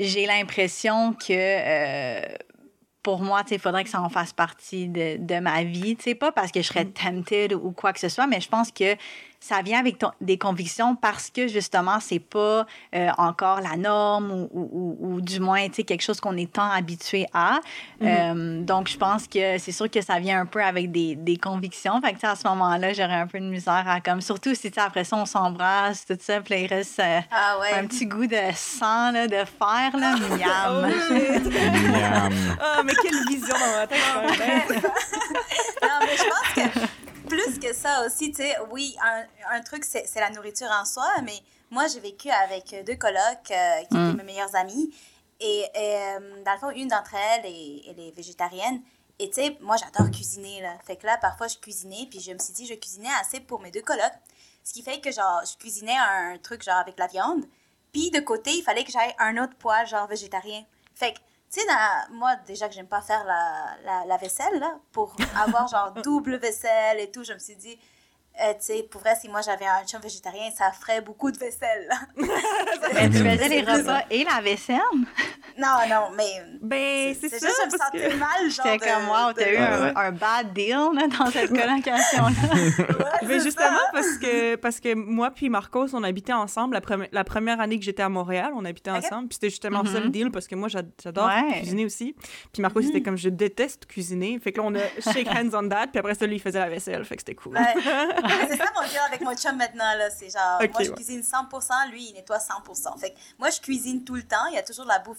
j'ai l'impression que. euh, pour moi, tu sais, il faudrait que ça en fasse partie de, de ma vie. Tu sais, pas parce que je serais tempted ou quoi que ce soit, mais je pense que ça vient avec ton- des convictions parce que, justement, c'est pas euh, encore la norme ou, ou- ou- ou du moins, tu sais, quelque chose qu'on est tant habitué à. Euh, donc, je pense que c'est sûr que ça vient un peu avec des, des convictions. Fait que, tu sais, à ce moment-là, j'aurais un peu de misère à comme... Surtout si, tu après ça, on s'embrasse, tout ça, puis il reste euh, Ah ouais. un petit goût de sang, là, de fer, là, miam. Oh. Miam. Ah, mais quelle vision dans ma tête. non, mais je pense que plus que ça aussi, tu sais, oui, un, un truc, c'est la nourriture en soi, mais moi, j'ai vécu avec deux colocs euh, qui Mm. étaient mes meilleures amies. Et, et, euh, dans le fond, une d'entre elles, est, elle est végétarienne. Et tu sais, moi, j'adore cuisiner, là. Fait que là, parfois, je cuisinais, puis je me suis dit, je cuisinais assez pour mes deux colocs. Ce qui fait que, genre, je cuisinais un truc, genre, avec la viande. Puis, de côté, il fallait que j'aille un autre poêle, genre, végétarien. Fait que, tu sais, moi, déjà que j'aime pas faire la, la, la vaisselle, là, pour avoir, genre, double vaisselle et tout, je me suis dit, euh, tu sais, pour vrai, si moi, j'avais un chum végétarien, ça ferait beaucoup de vaisselle, là. Mais tu faisais les repas et la vaisselle? Non, non, mais... Ben, c'est C'est ça. juste, je me parce sentais que... mal, genre, J'étais de- comme, wow, t'as de- eu un, un bad deal là, dans cette colocation-là. Ouais, Mais c'est justement, ça. parce que, parce que moi puis Marcos, on habitait ensemble. La, premi- la première année que j'étais à Montréal, on habitait ensemble. Puis c'était justement ça le Mhm. deal, parce que moi, j'ad- j'adore Ouais. cuisiner aussi. Puis Marcos, c'était comme, je déteste cuisiner. Fait que là, on a shake hands on that. Puis après ça, lui, il faisait la vaisselle. Fait que c'était cool. Ouais. c'est ça mon deal avec mon chum maintenant, là. C'est genre, moi, je ouais. cuisine 100%, lui, il nettoie 100%. Fait que moi, je cuisine tout le temps. Il y a toujours de la bouffe,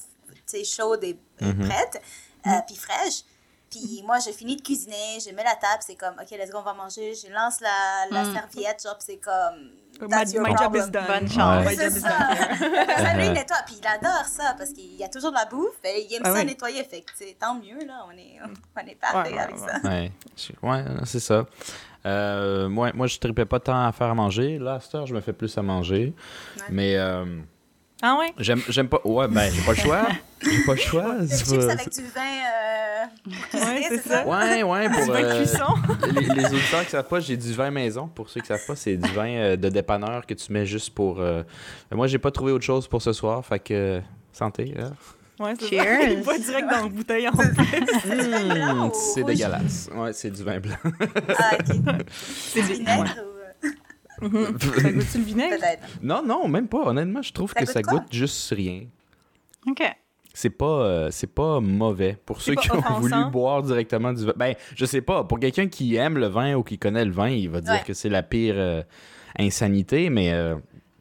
chaude et et Mhm. prête, euh, puis fraîche. Puis moi, je finis de cuisiner, je mets la table, c'est comme, OK, let's go, on va manger. Je lance la, la Mm. serviette, genre, c'est comme, My, that's your my job is done. Bonne chance. My C'est job is ça. done. Après ça, lui, il nettoie. Puis il adore ça parce qu'il y a toujours de la bouffe. Et il aime Ah ça oui. nettoyer. Fait que, tant mieux, là. On est, on est parfait Ouais, avec ouais. ça. Ouais c'est ça. Euh, moi, moi, je tripais pas tant à faire à manger. Là, à cette heure, je me fais plus à manger. Ouais. Mais euh, Ah ouais? j'aime j'aime pas. Ouais, ben, j'ai pas le choix. J'ai pas le choix. Des c'est chips pas- avec du vin euh, Ouais, c'est c'est ça? ça. Ouais, ouais, pour. Du vin euh, cuisson. les, les auditeurs qui savent pas, j'ai du vin maison. Pour ceux qui savent pas, c'est du vin euh, de dépanneur que tu mets juste pour. euh, Moi, j'ai pas trouvé autre chose pour ce soir. Fait que. Santé. hein. Ouais, c'est Cheers. Il va direct dans la bouteille en plus. blanc Mmh, c'est rouge? dégueulasse. Ouais, c'est du vin blanc. Ah, ok. C'est du- Vinaigre ou... euh? Ça goûte-tu le vinaigre? Peut-être. non, non, même pas. Honnêtement, je trouve Ça que goûte ça goûte juste rien. OK. C'est pas, euh, c'est pas mauvais. Pour ceux qui ont offensant? voulu boire directement du vin. Ben, je sais pas. Pour quelqu'un qui aime le vin ou qui connaît le vin, il va dire Ouais. que c'est la pire euh, insanité, mais euh,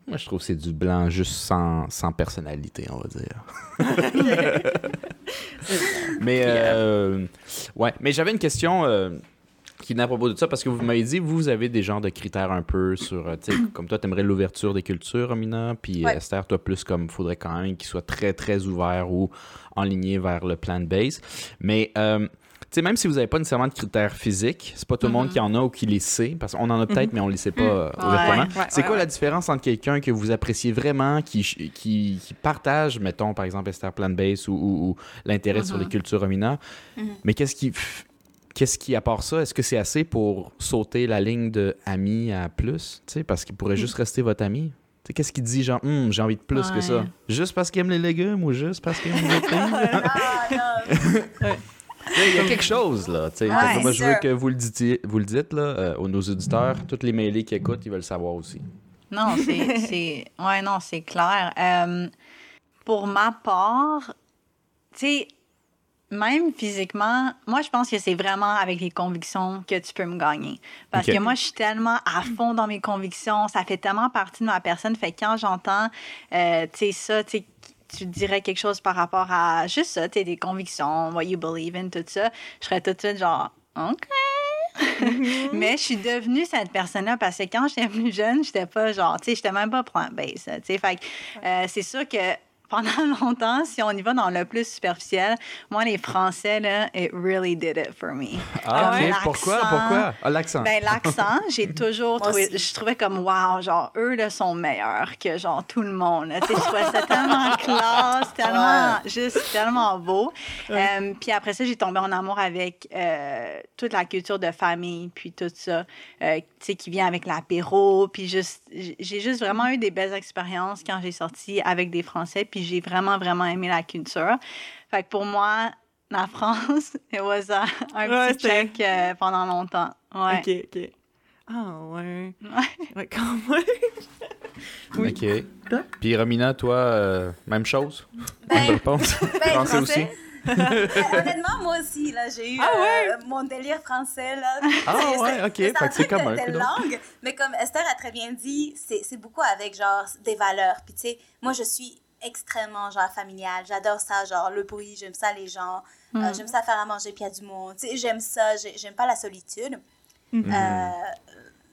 moi, je trouve que c'est du blanc juste sans, sans personnalité, on va dire. mais, euh, ouais. Mais j'avais une question. euh, qui venait à propos de ça, parce que vous m'avez dit, vous avez des genres de critères un peu sur, euh, tu sais, comme toi, t'aimerais l'ouverture des cultures, Amina, puis Ouais. Esther, toi, plus comme, faudrait quand même qu'il soit très, très ouvert ou enligné vers le plant-based. Mais, euh, sais, même si vous n'avez pas nécessairement de critères physiques, c'est pas tout le monde qui en a ou qui les sait, parce qu'on en a peut-être, mais on les sait pas ouvertement. Ouais, c'est quoi ouais. la différence entre quelqu'un que vous appréciez vraiment, qui, qui, qui partage, mettons, par exemple, Esther plant-based ou, ou- ou l'intérêt sur les cultures Amina, mais qu'est-ce qui... Qu'est-ce qui, à part ça, est-ce que c'est assez pour sauter la ligne de ami à plus? tu sais, Parce qu'il pourrait juste rester votre ami? Tu sais, Qu'est-ce qui dit, genre, Hum, j'ai envie de plus que ça? Juste parce qu'il aime les légumes ou juste parce qu'il aime les filles? Il y a quelque chose, là. Ouais, que moi, je veux que vous le dites, vous le dites là, euh, aux nos auditeurs. Tous les mailés qui écoutent, ils veulent le savoir aussi. Non, c'est. Ouais, non, c'est clair. Euh, pour ma part, tu sais, même physiquement, moi, je pense que c'est vraiment avec les convictions que tu peux me gagner. Parce que moi, je suis tellement à fond dans mes convictions. Ça fait tellement partie de ma personne. Fait que quand j'entends, euh, tu sais, ça, tu sais, tu dirais quelque chose par rapport à juste ça, des convictions, what you believe in, tout ça, je serais tout de suite genre, OK. Mais je suis devenue cette personne-là parce que quand j'étais plus jeune, j'étais pas genre, tu sais, j'étais même pas plant-based. Tu sais, fait que, euh, c'est sûr que pendant longtemps, si on y va dans le plus superficiel, moi, les Français, là, it really did it for me. Ah, Comme ok. Pourquoi? Pourquoi? Ah, l'accent. Ben, l'accent, j'ai toujours trouvé, je trouvais comme, wow, genre, eux, là, sont meilleurs que, genre, tout le monde. Tu sais, je trouvais ça tellement classe, tellement, juste tellement beau. Euh, puis après ça, j'ai tombé en amour avec euh, toute la culture de famille, puis tout ça, euh, tu sais, qui vient avec l'apéro, puis juste, j'ai juste vraiment eu des belles expériences quand j'ai sorti avec des Français, puis j'ai vraiment, vraiment aimé la culture. Fait que pour moi, la France, it was a- un Ouais, petit check euh, pendant longtemps. Ouais. Ok, ok. Ah, ouais. Ouais. Ouais, quand même. oui. OK. Puis Romina, toi, euh, même chose? Ben, Même réponse? ben, Français aussi? Euh, honnêtement, moi aussi, là, j'ai eu Ah ouais? euh, mon délire français, là. Ah ouais, c'est- ok. c'est Fait un que c'est truc commun, de, de langue, mais comme Esther a très bien dit, c'est c'est beaucoup avec, genre, des valeurs. Puis, tu sais, moi, je suis extrêmement, genre, familiale. J'adore ça, genre, le bruit, j'aime ça, les gens. Euh, j'aime ça faire à manger, puis il y a du monde. J'aime ça, j'ai- j'aime pas la solitude. Mhm. Euh,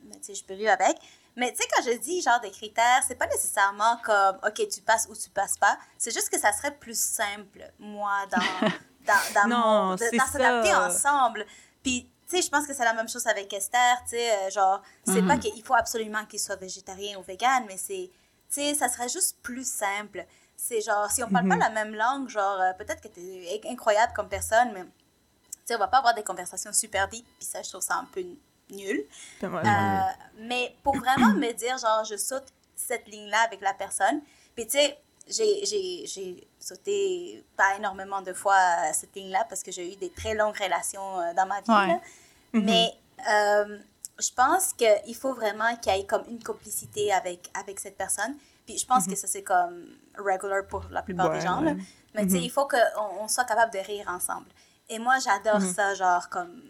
mais tu sais, je peux vivre avec. Mais tu sais, quand je dis genre des critères, c'est pas nécessairement comme, OK, tu passes ou tu passes pas. C'est juste que ça serait plus simple, moi, dans, dans, dans, dans s'adapter ensemble. Puis, tu sais, je pense que c'est la même chose avec Esther, tu sais, euh, genre, c'est Mhm. pas qu'il faut absolument qu'il soit végétarien ou vegan, mais c'est, sais, ça serait juste plus simple. C'est genre, si on parle Mhm. pas la même langue, genre, euh, peut-être que t'es incroyable comme personne, mais, tu sais, on va pas avoir des conversations super deep, puis ça, je trouve ça un peu nul. Euh, mais pour vraiment me dire, genre, je saute cette ligne-là avec la personne. Puis, tu sais, j'ai- j'ai j'ai sauté pas énormément de fois euh, cette ligne-là parce que j'ai eu des très longues relations dans ma vie. Ouais. là. Mais euh, je pense qu'il faut vraiment qu'il y ait comme une complicité avec, avec cette personne. Puis je pense que ça, c'est comme regular pour la plupart Ouais, des gens. là. ouais. Mais tu sais, il faut qu'on on soit capable de rire ensemble. Et moi, j'adore ça, genre, comme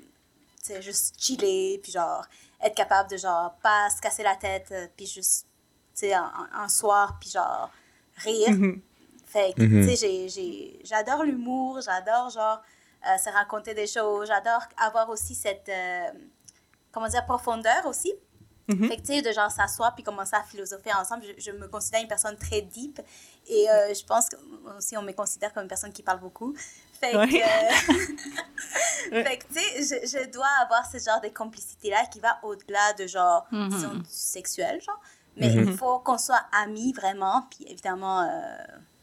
tu sais, juste chiller, puis genre, être capable de, genre, pas se casser la tête, euh, puis juste, tu sais, un, soir, puis genre, rire. Mhm. Fait que, Mhm. tu sais, j'ai- j'ai- j'adore l'humour, j'adore, genre, euh, se raconter des choses, j'adore avoir aussi cette, euh, comment dire, profondeur aussi. Mhm. Fait que, tu sais, de genre s'asseoir puis commencer à philosopher ensemble, je, je me considère une personne très deep. Et euh, je pense que aussi on me considère comme une personne qui parle beaucoup. Fait que, euh, fait que, tu sais, je, je dois avoir ce genre de complicité-là qui va au-delà de genre, Mhm. disons, du sexuel, genre. Mais Mhm. il faut qu'on soit amis vraiment. Puis évidemment, euh,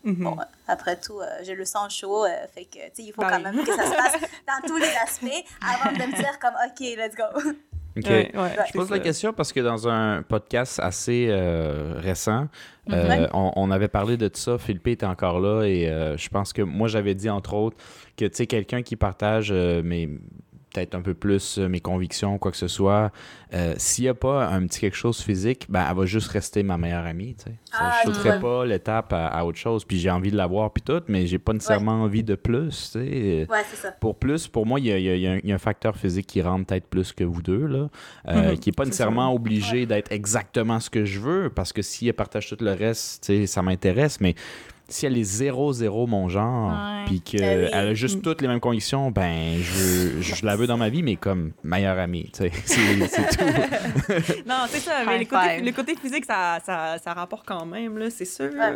Mhm. bon, après tout, euh, j'ai le sang chaud. fait que, tu sais, il faut quand même que ça se passe dans tous les aspects avant de me dire comme, OK, let's go. OK. Ouais, ouais, Je pose la question parce que dans un podcast assez euh, récent, Mhm. euh, on, on avait parlé de ça. Philippe était encore là et euh, je pense que moi, j'avais dit entre autres que tu sais, quelqu'un qui partage euh, mes peut-être un peu plus euh, mes convictions, quoi que ce soit, euh, s'il n'y a pas un petit quelque chose physique, ben, elle va juste rester ma meilleure amie. tu sais. Ça, Ah, je je sauterai pas l'étape à, à autre chose. Puis j'ai envie de l'avoir, puis tout, mais j'ai pas nécessairement envie de plus. tu sais. Ouais, ça. Pour plus, pour moi, il y a, y a- y a un- il y a un facteur physique qui rentre peut-être plus que vous deux, là, euh, Mhm, qui n'est pas nécessairement obligé d'être exactement ce que je veux, parce que si elle partage tout le reste, tu sais, ça m'intéresse, mais si elle est 0-0 mon genre, puis qu'elle Ben oui. a juste toutes les mêmes conditions, ben, je, la veux dans ma vie, mais comme meilleure amie, tu sais, c'est tout. Non, c'est ça. Mais le côté, five. le côté physique, ça, ça, ça rapporte quand même, là, c'est sûr. Ouais.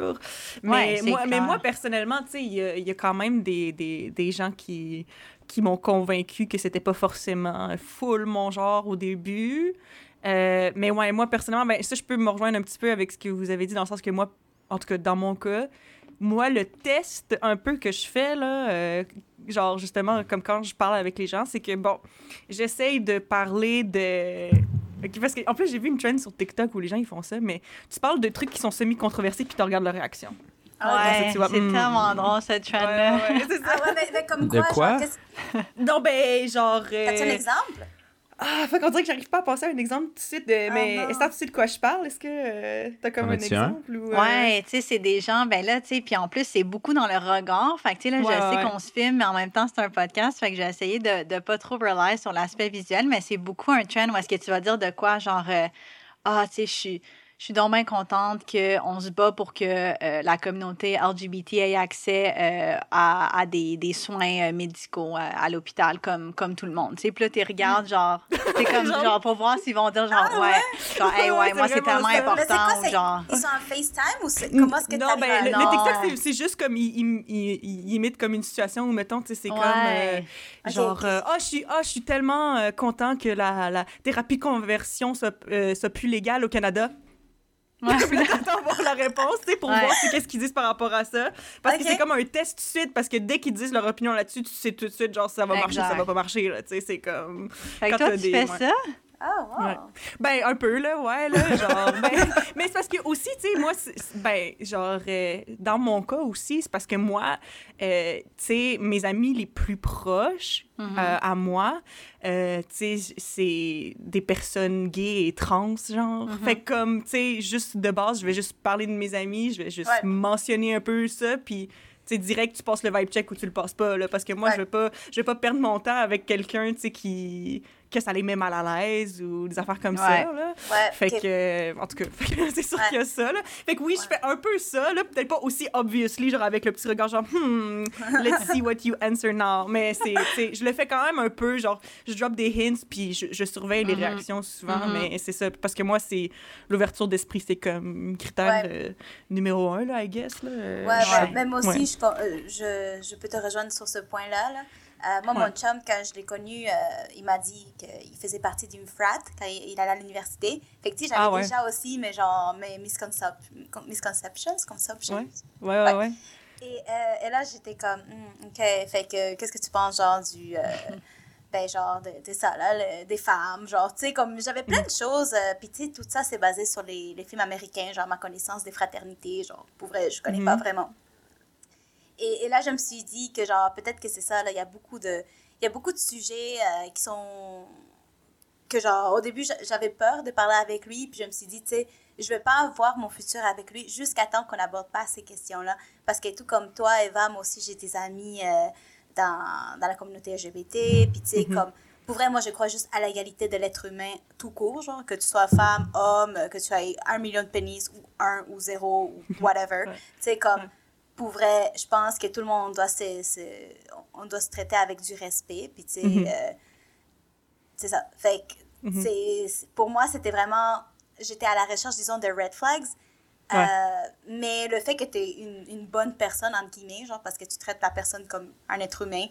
Mais, Ouais, moi, mais moi, personnellement, tu sais, il y a, il y a quand même des, des, des gens qui, qui m'ont convaincu que c'était pas forcément full mon genre au début. Euh, mais ouais, moi, personnellement, ben, ça, je peux me rejoindre un petit peu avec ce que vous avez dit, dans le sens que moi, en tout cas, dans mon cas, moi, le test un peu que je fais, là, euh, genre, justement, comme quand je parle avec les gens, c'est que, bon, j'essaye de parler de... Parce que, en plus, j'ai vu une trend sur TikTok où les gens, ils font ça, mais tu parles de trucs qui sont semi-controversés puis tu regardes leur réaction. Ah, Ouais, tu vois, c'est hmm. tellement drôle, ce Ouais, trend-là. ouais, c'est ça. Ah ouais, mais, mais comme De quoi, quoi? genre, qu'est-ce- Non, ben, genre. euh, T'as-tu un exemple? Ah, fait qu'on dirait que j'arrive pas à penser à un exemple tout de suite. De... mais non. est-ce que tu sais de quoi je parle? Est-ce que euh, t'as comme En un exemple? Ou, euh, Ouais, tu sais, c'est des gens, ben là, tu sais, puis en plus, c'est beaucoup dans le regard. Fait que, tu sais, là, Ouais, je sais ouais. qu'on se filme, mais en même temps, c'est un podcast. Fait que j'ai essayé de, de pas trop rely sur l'aspect visuel, mais c'est beaucoup un trend où est-ce que tu vas dire de quoi, genre, euh, ah, tu sais, je suis. Je suis donc bien contente qu'on se bat pour que euh, la communauté LGBT ait accès euh, à, à des, des soins euh, médicaux à, à l'hôpital comme, comme tout le monde. Tu sais, puis là, tu regardes, genre, c'est comme, Genre- genre, pour voir s'ils vont dire, genre, Ah, ouais, genre, hey, Ouais, moi, c'est tellement ça. Important, quoi, ou genre. Ils sont en FaceTime ou c'est- comment est-ce que Non, t'arrives ben, le, le Non, TikTok, c'est- c'est juste comme il, il, il, il- il imite comme une situation où, mettons, tu sais, c'est comme. Euh. Genre, euh, ah, je suis ah, je suis tellement euh, content que la, la thérapie de conversion soit, euh, soit plus légale au Canada. Ouais. Puis là, t'attends voir la réponse, sais, pour Ouais. voir c'est qu'est-ce qu'ils disent par rapport à ça. Parce que c'est comme un test tout de suite, parce que dès qu'ils disent leur opinion là-dessus, tu sais tout de suite, genre, ça va marcher, ça Exact. va pas marcher, là, tu sais, c'est comme... Fait Quand toi, tu des- fais ouais. ça? Ah, wow. Ouais. Ben, un peu, là, ouais, là, genre... ben, mais c'est parce que aussi, tu sais, moi, c'est- c'est- ben, genre, euh, dans mon cas aussi, c'est parce que moi, euh, tu sais, mes amis les plus proches Mhm. euh, à moi, euh, tu sais, c'est des personnes gays et trans, genre. Mhm. Fait que comme, tu sais, juste de base, je vais juste parler de mes amis, je vais juste Ouais. mentionner un peu ça, puis... Tu sais, direct, tu passes le vibe check ou tu le passes pas, là, parce que moi, Ouais. je vais pas, je vais pas perdre mon temps avec quelqu'un, tu sais, qui, que ça les met mal à l'aise ou des affaires comme Ouais. ça, là. Ouais, Fait que, en tout cas, c'est sûr Ouais. qu'il y a ça, là. Fait que oui, je fais un peu ça, là, peut-être pas aussi obviously, genre avec le petit regard, genre, hmm, let's see what you answer now. Mais c'est, je le fais quand même un peu, genre, je drop des hints, puis je, je surveille les Mhm. réactions souvent, Mhm. mais c'est ça, parce que moi, c'est l'ouverture d'esprit, c'est comme critère Ouais. euh, numéro un, là, I guess, là. Ouais, ben, même aussi, ouais. je, euh, je, je peux te rejoindre sur ce point-là. Là. Euh, moi, Ouais. mon chum, quand je l'ai connu, euh, il m'a dit qu'il faisait partie d'une frat quand il, il allait à l'université. Fait que, tu sais, j'avais Ah ouais. déjà aussi, mais genre, mes misconcep- misconceptions, conceptions. Ouais. Ouais, ouais, ouais. Et, euh, et là, j'étais comme, Hmm, OK, fait que, qu'est-ce que tu penses, genre, du. ben, genre, de, de ça, là, le- des femmes, genre, tu sais, comme, j'avais plein de choses. euh, Puis, tu sais, tout ça, c'est basé sur les, les films américains, genre, ma connaissance des fraternités, genre, pour vrai, je connais pas vraiment. Et, et là, je me suis dit que, genre, peut-être que c'est ça, là, il y a beaucoup de. Il y a beaucoup de sujets euh, qui sont. Que, genre, au début, j'a- j'avais peur de parler avec lui, puis je me suis dit, tu sais, je vais pas avoir mon futur avec lui jusqu'à temps qu'on n'aborde pas ces questions-là. Parce que tout comme toi, Eva, moi aussi, j'ai des amis euh, dans, dans la communauté LGBT. Puis, tu sais, Mhm. comme, pour vrai, moi, je crois juste à l'égalité de l'être humain tout court, genre, que tu sois femme, homme, que tu aies un million de pénis, ou un, ou zéro, ou whatever. Ouais. Tu sais, comme, Ouais. Pour vrai, je pense que tout le monde doit se, se- on doit se traiter avec du respect. Puis, tu sais, Mhm. euh, c'est ça. Fait que, Mhm. pour moi, c'était vraiment, j'étais à la recherche, disons, de red flags. Ouais. Euh, mais le fait que tu es une, une bonne personne, entre guillemets, genre, parce que tu traites la personne comme un être humain,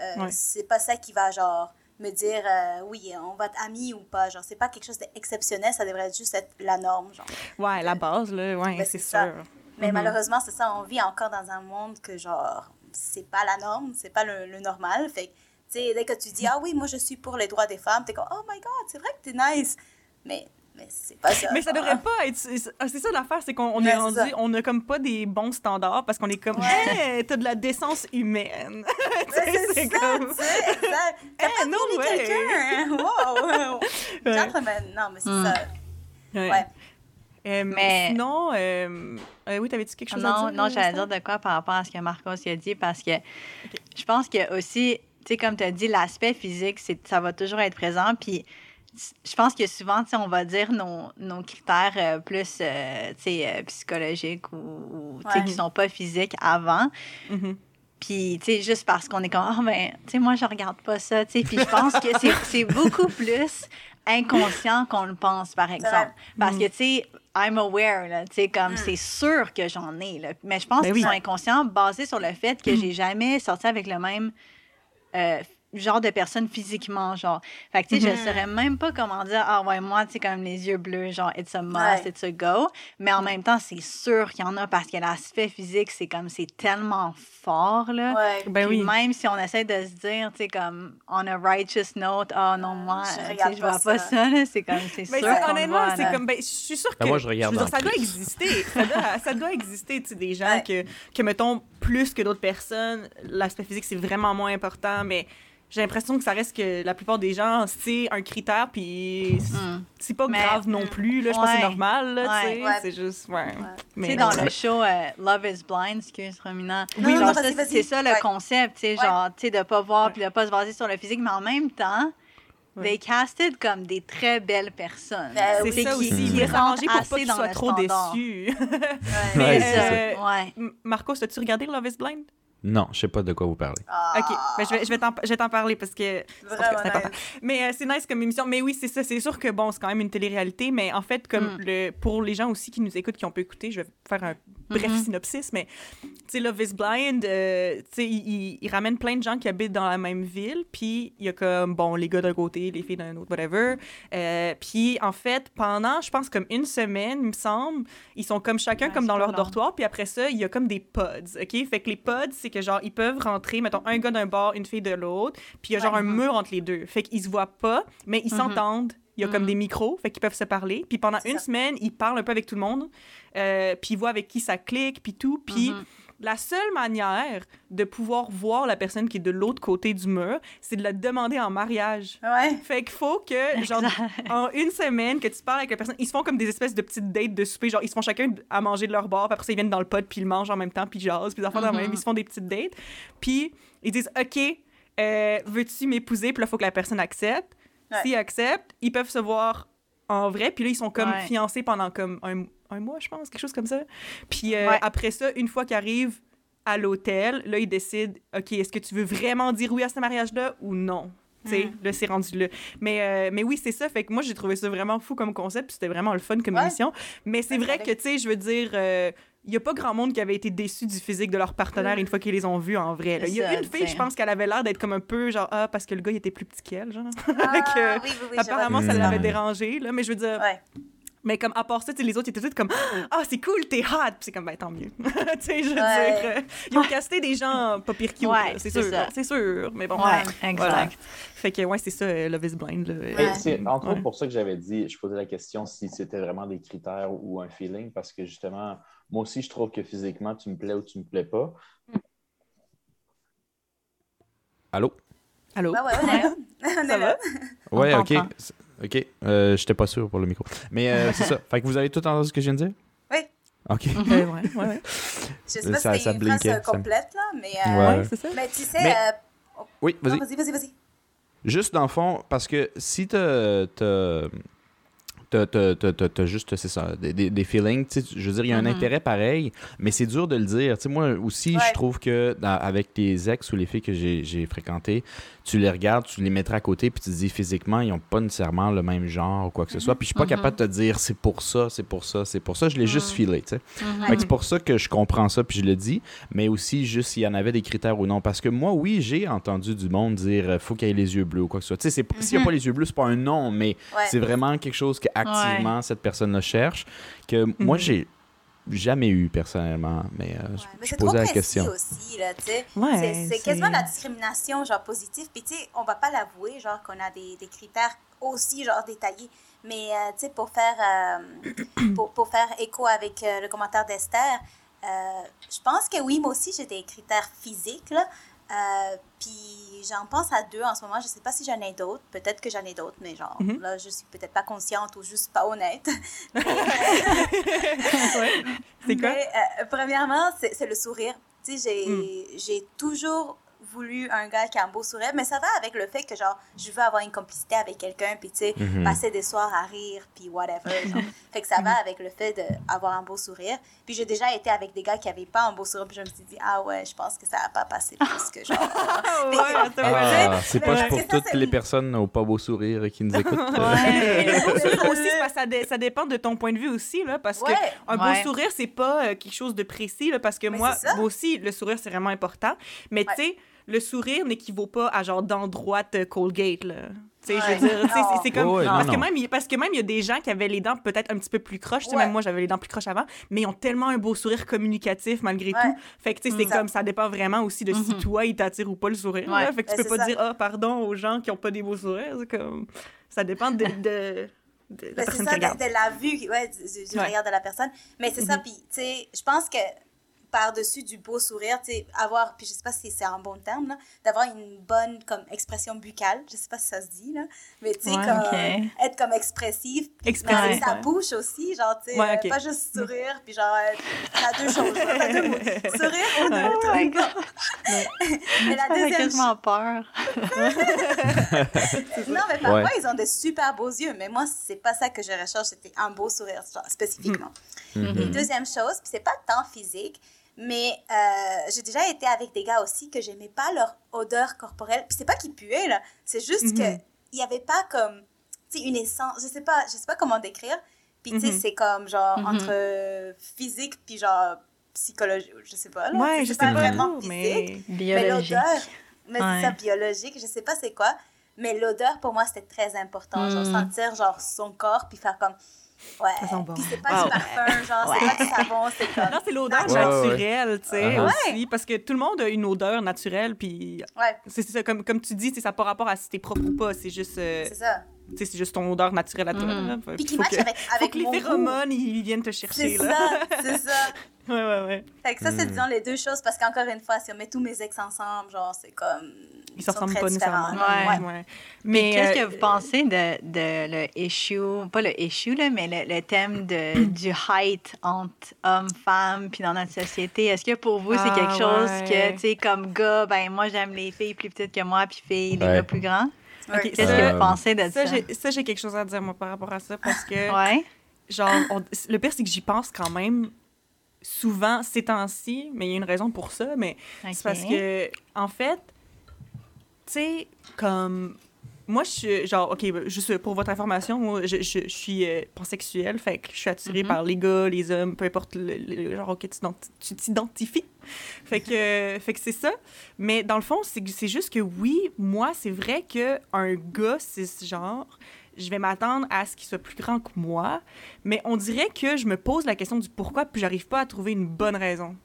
euh, Ouais. c'est pas ça qui va, genre, me dire, euh, oui, on va être amis ou pas. Genre, c'est pas quelque chose d'exceptionnel, ça devrait juste être la norme, genre. Ouais, la base, là, ouais, Ben, c'est sûr. Mais Mhm. malheureusement, c'est ça, on vit encore dans un monde que, genre, c'est pas la norme, c'est pas le, le normal. Fait que, tu sais, dès que tu dis, ah oui, moi je suis pour les droits des femmes, t'es comme, oh my god, c'est vrai que t'es nice. Mais, mais c'est pas ça. Mais ça genre. devrait pas être. C'est ah, c'est ça l'affaire, c'est qu'on est rendu. On a comme pas des bons standards parce qu'on est comme. Ouais. Hey, t'as de la décence humaine. C'est exact. T'as pas no quelqu'un. Wow. Ouais. Gentleman. Non, mais c'est Mm. ça. Ouais. Ouais. Euh, Mais- Sinon, euh, euh, oui, t'avais-tu quelque chose à Non, dire? non, j'allais dire de quoi par rapport à ce que Marcos a dit parce que je pense que aussi, tu sais, comme tu as dit, l'aspect physique, ça va toujours être présent. Puis je pense que souvent, tu sais, on va dire nos, nos critères euh, plus, euh, tu sais, psychologiques ou, ou, tu sais, Ouais. qui sont pas physiques avant. Mhm. Puis, tu sais, juste parce qu'on est comme, ah, ben, tu sais, moi, je regarde pas ça, tu sais. Puis, je pense que c'est, c'est beaucoup plus inconscient qu'on le pense, par exemple. Parce que, tu sais, I'm aware, là, tu sais, comme, c'est sûr que j'en ai, là. Mais je pense Ben qu'ils oui. sont inconscients basés sur le fait que j'ai jamais sorti avec le même euh, genre de personne physiquement, genre. Fait que, tu sais, Mhm. je saurais même pas comment dire, ah ouais, moi, tu sais, comme les yeux bleus, genre, it's a must, Ouais. it's a go. Mais en même temps, c'est sûr qu'il y en a parce que l'aspect physique, c'est comme, c'est tellement fort, là. Ouais. Ben Puis oui. même si on essaie de se dire, tu sais, comme, on a righteous note, ah non, moi, Je euh, regarde je vois pas ça. ça, là, c'est comme, c'est sûr le honnêtement, c'est comme. Ben, je suis sûre que. Ben, moi, je regarde veux dire, ça doit exister. Ça doit, ça doit exister, tu sais, des gens Ouais. que, que, mettons, plus que d'autres personnes, l'aspect physique, c'est vraiment moins important, mais. J'ai l'impression que ça reste que la plupart des gens, c'est un critère, puis c'est- Mm. c'est pas Mais- grave non plus. Là, je pense que c'est normal, là, tu Ouais. sais. Ouais. C'est juste, ouais. Tu Mais, sais, dans ouais. le show euh, Love is Blind, excuse Romina. Oui, c'est ça le Ouais. concept, tu sais, Ouais. genre, tu sais, de pas voir puis de pas se baser sur le physique, mais en même temps, they casted comme des très belles personnes. Ben C'est oui. ça qui- aussi. qui arrangé pour pas assez qu'il dans soit le trop standard. déçu. Ouais. Mais, Ouais, c'est ça. euh, Marcos, as-tu regardé Love is Blind? Non, je sais pas de quoi vous parlez. Ah, Ok, ben, je vais, je vais t'en je vais t'en parler parce que c'est important. nice. Mais euh, c'est nice comme émission. Mais oui, c'est ça. C'est sûr que bon, c'est quand même une télé-réalité. Mais en fait, comme Mm. le, pour les gens aussi qui nous écoutent, qui ont pu écouter, je vais faire un bref Mhm. synopsis. Mais tu sais, Love is Blind, euh, tu sais, il, il- il ramène plein de gens qui habitent dans la même ville. Puis il y a comme, bon, les gars d'un côté, les filles d'un autre, whatever. Euh, puis en fait, pendant, je pense, comme une semaine, il me semble, ils sont comme chacun Ouais, comme dans leur long. dortoir. Puis après ça, il y a comme des pods, OK? Fait que les pods, c'est que genre, ils peuvent rentrer, mettons, un gars d'un bord, une fille de l'autre. Puis il y a genre Ouais. un mur entre les deux. Fait qu'ils se voient pas, mais ils Mhm. s'entendent. Il y a comme des micros, fait qu'ils peuvent se parler. Puis pendant une ça. semaine, ils parlent un peu avec tout le monde. Euh, puis ils voient avec qui ça clique, puis tout. Puis Mhm. la seule manière de pouvoir voir la personne qui est de l'autre côté du mur, c'est de la demander en mariage. Ouais. Fait qu'il faut que, genre, en une semaine, que tu parles avec la personne, ils se font comme des espèces de petites dates de souper. Genre, ils se font chacun à manger de leur bord, puis après ça, ils viennent dans le pod, puis ils mangent en même temps, puis ils jasent, puis ils de Mhm. même, ils se font des petites dates. Puis ils disent, OK, euh, veux-tu m'épouser? Puis là, il faut que la personne accepte. Ouais. S'ils acceptent, ils peuvent se voir en vrai, puis là, ils sont comme Ouais. fiancés pendant comme un, un mois, je pense, quelque chose comme ça. Puis euh, Ouais. après ça, une fois qu'ils arrivent à l'hôtel, là, ils décident, OK, est-ce que tu veux vraiment dire oui à ce mariage-là ou non? Tu sais, Mm. là, c'est rendu là. Mais, euh, mais oui, c'est ça. Fait que moi, j'ai trouvé ça vraiment fou comme concept. puis C'était vraiment le fun comme Ouais. émission. Mais c'est vrai que, tu sais, je veux dire, il n'y a pas grand monde qui avait été déçu du physique de leur partenaire une fois qu'ils les ont vus en vrai. Il y a une fille, je pense qu'elle avait l'air d'être comme un peu genre, ah, parce que le gars, il était plus petit qu'elle, genre. Ah, que, oui, oui, oui, Apparemment, ça l'avait Mm. dérangé, là. Mais je veux dire, Ouais. mais comme à part ça, les autres ils étaient tous comme Ah, c'est cool, t'es hot! Puis c'est comme, ben tant mieux. tu sais, je veux Ouais. dire, euh, ils ont casté des gens pas pire cute, Ouais, c'est sûr. C'est sûr, mais bon. Ouais, Voilà. exact. Fait que, ouais, c'est ça, euh, Love is Blind. Là. Et c'est entre Ouais. autres pour ça que j'avais dit, je posais la question si c'était vraiment des critères ou un feeling, parce que justement, moi aussi, je trouve que physiquement, tu me plais ou tu me plais pas. Allô? Allô? Ouais, ouais, on est là. On Ça est là. va? Ouais, ok. C'est- Ok. Euh, J'étais pas sûr pour le micro. Mais euh, c'est ça. Fait que vous avez tout entendu ce que je viens de dire? Oui. Ok. Mhm. Euh, ouais, ouais, ouais. Je sais pas Ça- si ça c'était une phrase euh, complète, là, mais... euh, Ouais. C'est ça. Mais tu sais... Mais- euh, Oui, vas-y. Vas-y, vas-y, vas-y. Juste dans le fond, parce que si t'as. T'as- T'as, t'as- t'as- t'as- t'as juste, c'est ça, des, des, des feelings. tu sais, Je veux dire, il y a un Mhm. intérêt pareil, mais c'est dur de le dire. Tu sais, moi aussi, Ouais. je trouve que dans- avec les ex ou les filles que j'ai, j'ai fréquentées, tu les regardes, tu les mettrais à côté, puis tu te dis physiquement, ils n'ont pas nécessairement le même genre ou quoi que ce soit. Puis je suis pas Mhm. capable de te dire c'est pour ça, c'est pour ça, c'est pour ça. Je l'ai juste filé. Fait que c'est pour ça que je comprends ça, puis je le dis, mais aussi juste s'il y en avait des critères ou non. Parce que moi, oui, j'ai entendu du monde dire euh, faut qu'il y ait les yeux bleus ou quoi que ce soit. Tu sais, c'est- s'il n'y a pas les yeux bleus, c'est pas un non, mais Ouais. c'est vraiment quelque chose que activement cette personne-là cherche. Que moi, Mhm. j'ai jamais eu personnellement, mais euh, Ouais, je- mais je posais la question. aussi, là, tu sais. Ouais, c'est, quasiment la discrimination, genre, positive. Puis, tu sais, on va pas l'avouer, genre, qu'on a des, des critères aussi, genre, détaillés. Mais, euh, tu sais, pour faire, euh, pour, pour faire écho avec euh, le commentaire d'Esther, euh, je pense que oui, moi aussi, j'ai des critères physiques, là. Euh, puis j'en pense à deux en ce moment. Je sais pas si j'en ai d'autres. Peut-être que j'en ai d'autres, mais genre, Mhm. là, je suis peut-être pas consciente ou juste pas honnête. Ouais. C'est quoi? Mais, euh, premièrement, c'est le sourire. Tu sais, j'ai j'ai toujours voulu un gars qui a un beau sourire, mais ça va avec le fait que, genre, je veux avoir une complicité avec quelqu'un, puis, tu sais, Mhm. passer des soirs à rire, puis whatever. genre. fait que ça va avec le fait d'avoir un beau sourire. Puis j'ai déjà été avec des gars qui n'avaient pas un beau sourire, puis je me suis dit, ah ouais, je pense que ça va pas passer plus que, genre... Ah, ouais, ouais. C'est pas parce pour que ça, toutes les personnes au pas beau sourire qui nous écoutent. Mais le beau sourire aussi, que ça, dé- ça dépend de ton point de vue aussi, là, parce que Ouais. un Ouais. beau sourire, c'est pas euh, quelque chose de précis, là, parce que Mais moi, aussi, le sourire, c'est vraiment important. Mais Ouais. tu sais, le sourire n'équivaut pas à genre dents droites euh, Colgate, là. Tu sais, je Ouais. veux dire, c'est- c'est comme... Ouais, ouais, non, parce, que non. même, il- parce que même, il y a des gens qui avaient les dents peut-être un petit peu plus croches. Tu sais, Ouais. Même moi, j'avais les dents plus croches avant, mais ils ont tellement un beau sourire communicatif malgré Ouais. tout. Fait que, tu sais, c'est Mm. comme, ça dépend vraiment aussi de si Mhm. toi, il t'attire ou pas le sourire. Ouais. là. Fait que tu Ben, peux pas ça. dire, ah, pardon aux gens qui ont pas des beaux sourires. C'est comme... Ça dépend de, de, de la Ben, c'est personne ça, qui de, regarde. de la vue, ouais, du, du- Ouais. regard de la personne. Mais c'est ça, Mhm. puis, tu sais, je pense que par-dessus du beau sourire, tu sais, avoir, puis je sais pas si c'est un bon terme, là, d'avoir une bonne, comme, expression buccale, je sais pas si ça se dit, là, mais tu sais, Ouais, comme, être comme expressif, mais Expressif, avec sa bouche aussi, genre, tu sais, Ouais, euh, pas juste sourire, puis genre, euh, t'as deux choses, t'as deux mots, sourire ou God. Mais la Ça deuxième quasiment peur. Non, mais parfois, Ouais. ils ont de super beaux yeux. Mais moi, c'est pas ça que je recherche. C'était un beau sourire, genre, spécifiquement. Mhm. Et deuxième chose, puis c'est pas tant physique, mais euh, j'ai déjà été avec des gars aussi que j'aimais pas leur odeur corporelle. Puis c'est pas qu'ils puaient, là. C'est juste Mhm. que il y avait pas comme, tu sais, une essence. Je sais pas, je sais pas comment décrire. Puis tu sais, Mhm. c'est comme, genre, Mhm. entre physique puis genre psychologie, je sais pas, là. Ouais, C'est je sais pas pas vraiment physique. mais... Mais l'odeur, mais Ouais. c'est ça, biologique, je sais pas c'est quoi, mais l'odeur pour moi c'était très important. Genre Mm. sentir genre son corps puis faire comme. Ouais. Ça sent bon. Puis c'est pas Wow. du parfum, genre c'est pas du savon, c'est comme. Non, c'est l'odeur Ouais, ouais, ouais. naturelle, tu sais, Uh-huh. aussi. Parce que tout le monde a une odeur naturelle, puis Ouais, c'est ça, comme, comme tu dis, c'est ça n'a pas rapport à si t'es propre ou pas, c'est juste, euh, c'est ça. c'est juste ton odeur naturelle à toi. Là. Puis qui match que, avec, faut avec que les mon goût. phéromones, ils viennent te chercher, C'est là. ça, c'est ça. Ouais, ouais, ouais. Fait que ça, c'est Mm. disons les deux choses parce qu'encore une fois, si on met tous mes ex ensemble, genre c'est comme. Ils se sont ressemblent très pas différents. nécessairement. Ouais. Ouais. Mais Qu'est-ce euh, que vous pensez de, de le issue, pas le issue, là, mais le, le thème de, du height entre hommes-femmes puis dans notre société? Est-ce que pour vous, c'est Ah, quelque chose ouais. que, tu sais, comme gars, ben moi, j'aime les filles plus petites que moi puis filles, les Ouais. gars plus grands? Ok, Ouais. Qu'est-ce que Euh, vous pensez de ça? ça, j'ai- ça, j'ai quelque chose à dire, moi, par rapport à ça, parce que, Ouais. genre, on- le pire, c'est que j'y pense quand même souvent ces temps-ci, mais il y a une raison pour ça, mais. C'est parce que, en fait, tu sais, comme. Moi, je suis. Genre, OK, ben, juste pour votre information, moi, je, je, je suis euh, pansexuelle, fait que je suis attirée Mhm. par les gars, les hommes, peu importe le, le genre auquel tu t'identi- tu t'identifies. Fait que, euh, fait que c'est ça. Mais dans le fond, c'est c'est juste que oui, moi, c'est vrai qu'un gars cisgenre, je vais m'attendre à ce qu'il soit plus grand que moi, mais on dirait que je me pose la question du pourquoi, puis j'arrive pas à trouver une bonne raison.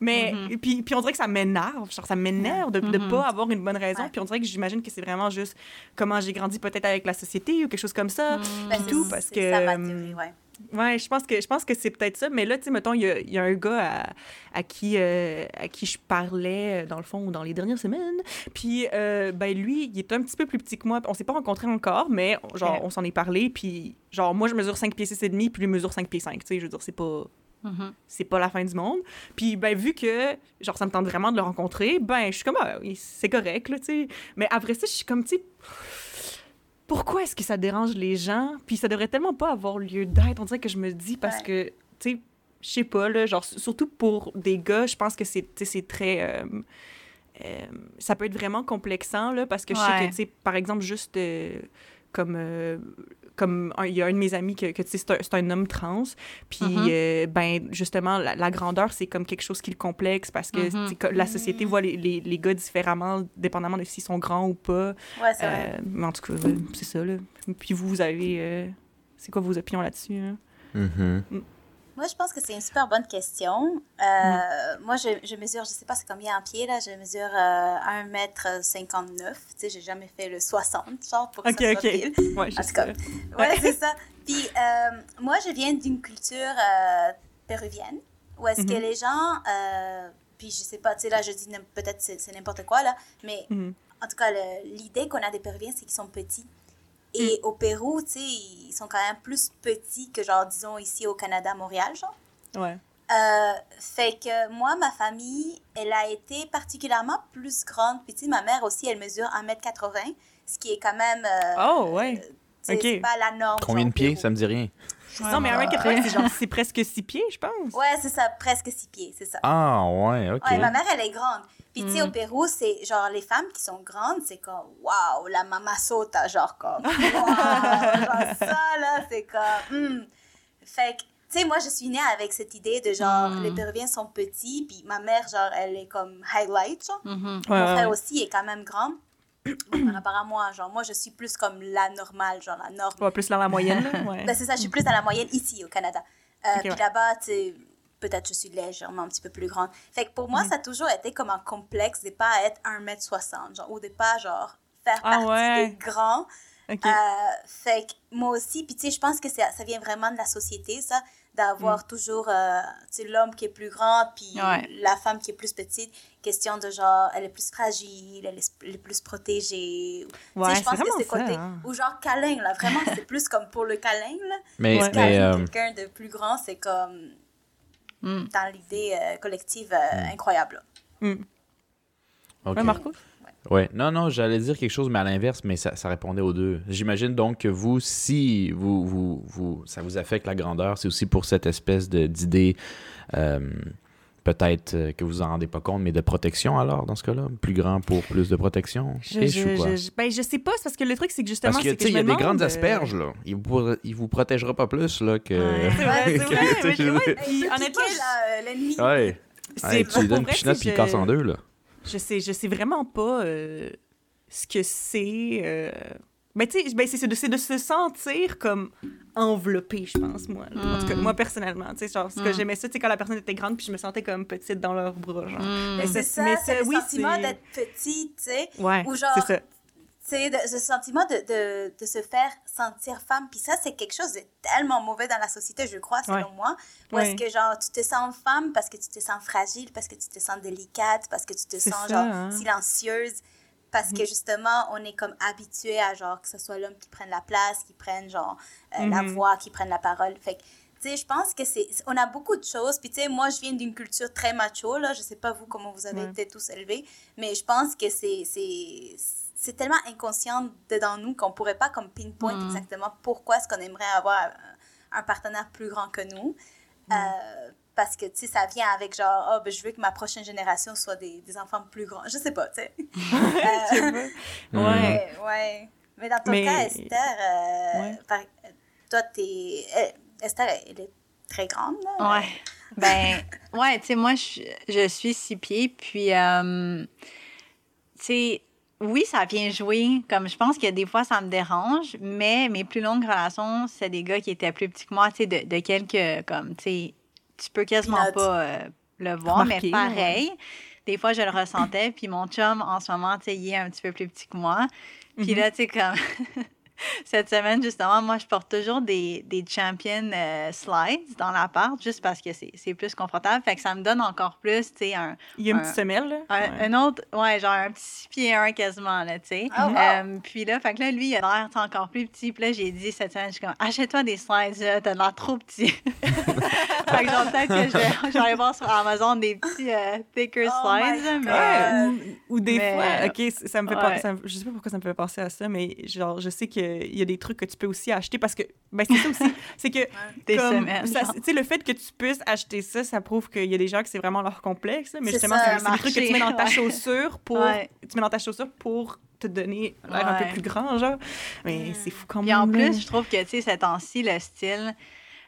Mais, Mhm. puis, puis on dirait que ça m'énerve, genre ça m'énerve de ne Mhm. pas avoir une bonne raison, Ouais. puis on dirait que j'imagine que c'est vraiment juste comment j'ai grandi peut-être avec la société ou quelque chose comme ça. Mm. Ben, puis c'est- tout, parce que, Ça ouais. Ouais, je pense que je pense que c'est peut-être ça. Mais là, tu sais, mettons, il y y a un gars à, à qui euh, à qui je parlais euh, dans le fond dans les dernières semaines. Puis, euh, ben lui, il est un petit peu plus petit que moi. On s'est pas rencontrés encore, mais genre on s'en est parlé. Puis, genre moi, je mesure 5 pieds 6 et demi, puis lui mesure 5 pieds 5. Tu sais, je veux dire, c'est pas Mhm. c'est pas la fin du monde. Puis, ben, vu que, genre, ça me tente vraiment de le rencontrer, ben, je suis comme, ah, oui, c'est correct, là, tu sais. Mais après ça, je suis comme, tu sais, pourquoi est-ce que ça dérange les gens? Puis ça devrait tellement pas avoir lieu d'être. On dirait que je me dis parce Ouais. que, tu sais, je sais pas, là, genre, surtout pour des gars, je pense que c'est, très. euh, euh, ça peut être vraiment complexant, là, parce que je sais que, tu sais, par exemple, juste euh, comme. Comme un- il y a un de mes amis que, que tu sais, c'est un, c'est un homme trans, puis Mhm. euh, ben justement la, la grandeur c'est comme quelque chose qui le complexe parce que Mhm. que la société voit les, les, les gars différemment dépendamment de s'ils sont grands ou pas. Ouais, c'est vrai. Euh, mais en tout cas, euh, c'est ça là. Puis vous vous avez euh, c'est quoi vos opinions là-dessus hein? Mhm. Moi, je pense que c'est une super bonne question. Euh, Moi, je, je mesure, je sais pas c'est combien en pied, là, je mesure euh, 1m59. Tu sais, j'ai jamais fait le 60, genre, pour que Ok ça soit ok. pile. Ouais, En tout cas. Ouais, c'est ça. Puis, euh, moi, je viens d'une culture euh, péruvienne où est-ce que Mhm. les gens, puis je sais pas, tu sais, là, je dis peut-être c'est n'importe quoi, là, mais Mhm. en tout cas, l'idée qu'on a des Péruviens, c'est qu'ils sont petits. Et au Pérou, tu sais, ils sont quand même plus petits que, genre, disons, ici au Canada, Montréal, genre. Ouais. Euh, fait que moi, ma famille, elle a été particulièrement plus grande. Puis, tu sais, ma mère aussi, elle mesure 1m80, ce qui est quand même. euh, Oh ouais. Ok. C'est pas la norme. Combien de pieds? Ça me dit rien. non mais un mec c'est genre c'est presque six pieds je pense. Ouais, c'est ça, presque six pieds, c'est ça. Ah, ouais, OK. Ouais, ma mère, elle est grande. Puis, tu sais, Mm. au Pérou, c'est genre les femmes qui sont grandes, c'est comme waouh, la mamazota, genre comme waouh, genre ça, là, c'est comme. hmm. Fait que, tu sais, moi, je suis née avec cette idée de genre, Mm. les Péruviens sont petits, puis ma mère, genre, elle est comme highlight, genre. Mhm. Ouais, Mon frère ouais. aussi est quand même grand. Par rapport à moi, genre, moi, je suis plus comme la normale, genre, la norme. Ouais, plus dans la moyenne. Ouais. Ben, c'est ça, je suis plus dans la moyenne ici, au Canada. Euh, puis là-bas, tu peut-être je suis légèrement un petit peu plus grande. Fait que pour moi, ça a toujours été comme un complexe de pas être 1m60, genre, ou de pas, genre, faire Ah partie ouais. des grands. Euh, fait que moi aussi, puis tu sais, je pense que ça, ça vient vraiment de la société, ça, d'avoir Mm. toujours, euh, tu sais, l'homme qui est plus grand, puis Ouais. la femme qui est plus petite. Question de genre, elle est plus fragile, elle est, elle est plus protégée. Tu sais, Ouais, je pense que c'est côté, hein. ou genre câlin, là, vraiment, c'est plus comme pour le câlin, là. Mais, Ouais. mais euh, quelqu'un de plus grand, c'est comme, Mm. dans l'idée euh, collective, euh, incroyable. Hmm. ok. Ouais, Marco? Ouais, non, non, j'allais dire quelque chose, mais à l'inverse, mais ça, ça répondait aux deux. J'imagine donc que vous, si vous, vous, vous, ça vous affecte la grandeur, c'est aussi pour cette espèce de- d'idée, euh, peut-être euh, que vous en rendez pas compte, mais de protection alors, dans ce cas-là? Plus grand pour plus de protection? Je, je, quoi? je, je- ben, je sais pas, parce que le truc, c'est que justement, Parce que, c'est tu sais, il y a des grandes euh, asperges, là. Il vous, il vous protégera pas plus, là, que... Ouais, c'est vrai, c'est vrai, mais il honnêtement, euh, l'ennemi. Ouais. tu lui donnes une puis il casse en deux, là. Je sais, je sais vraiment pas euh, ce que c'est. euh, Ben, tu sais, ben, c'est de, c'est de se sentir comme enveloppé, je pense, moi. là. En tout cas, Mm. moi, personnellement. Tu sais, genre, ce que Mm. j'aimais ça, tu sais, quand la personne était grande, puis je me sentais comme petite dans leurs bras, genre. Mm. Mais c'est Mais ça, mais c'est le oui, sentiment d'être petit, tu sais. Ouais, Ou genre, c'est ça. tu sais, de- ce sentiment de, de, de se faire sentir femme. Puis ça, c'est quelque chose de tellement mauvais dans la société, je crois, selon Ouais. moi. Où Ouais. est-ce que, genre, tu te sens femme parce que tu te sens fragile, parce que tu te sens délicate, parce que tu te sens, ça, genre, hein. silencieuse. Parce que, justement, on est comme habitué à, genre, que ce soit l'homme qui prenne la place, qui prenne, genre, euh, la Mhm. voix, qui prenne la parole. Fait que, tu sais, je pense que c'est... On a beaucoup de choses. Puis, tu sais, moi, je viens d'une culture très macho, là. Je sais pas, vous, comment vous avez été tous élevés. Mais je pense que c'est... c'est tellement inconscient dedans nous qu'on pourrait pas comme pinpoint Mm. exactement pourquoi est-ce qu'on aimerait avoir un, un partenaire plus grand que nous. Euh, parce que, tu sais, ça vient avec genre, oh, ben, je veux que ma prochaine génération soit des, des enfants plus grands. Je sais pas, tu sais. Euh, Ouais. ouais, ouais. Mais dans ton Mais- cas, Esther, euh, Ouais. par- toi, t'es... euh, Esther, elle est très grande, là. Ouais. Ben, ouais, tu sais, moi, je, je suis six pieds, puis, euh, tu sais, oui, ça vient jouer. Comme je pense que des fois, ça me dérange, mais mes plus longues relations, c'est des gars qui étaient plus petits que moi, tu sais, de, de quelques, comme, tu sais, tu peux quasiment pas euh, le voir, mais pareil. Des fois, je le ressentais, puis mon chum, en ce moment, tu sais, il est un petit peu plus petit que moi. Puis Mhm. là, tu sais, comme cette semaine, justement, moi, je porte toujours des, des champion euh, slides dans l'appart, juste parce que c'est c'est plus confortable. Fait que ça me donne encore plus, tu sais, un, Il y a une un- petite semelle, là? un, Ouais. un autre, ouais, genre un petit six pieds un quasiment, là, tu sais. Ah, wow. Euh, puis là, fait que là, lui, il a l'air encore plus petit. Puis là, j'ai dit cette semaine, je suis comme, achète-toi des slides, là, t'as l'air trop petit. fait que genre, peut-être que je vais, je vais aller voir sur Amazon des petits euh, thicker Oh slides, là, mais... Ouais, ou, ou des mais- fois, ok, ça me fait Ouais. pas, ça me- je sais pas pourquoi ça me fait penser à ça, mais genre, je sais qu'il y a des trucs que tu peux aussi acheter parce que, ben c'est ça aussi, c'est que, comme, ça- le fait que tu puisses acheter ça, ça prouve qu'il y a des gens que c'est vraiment leur complexe, mais justement, c'est des trucs que tu mets dans ta ouais. chaussure pour, Ouais. tu mets dans ta chaussure pour te donner l'air un peu plus grand, genre, mais Mm. c'est fou quand même. Puis en plus, je trouve que, tu sais, ces temps-ci, le style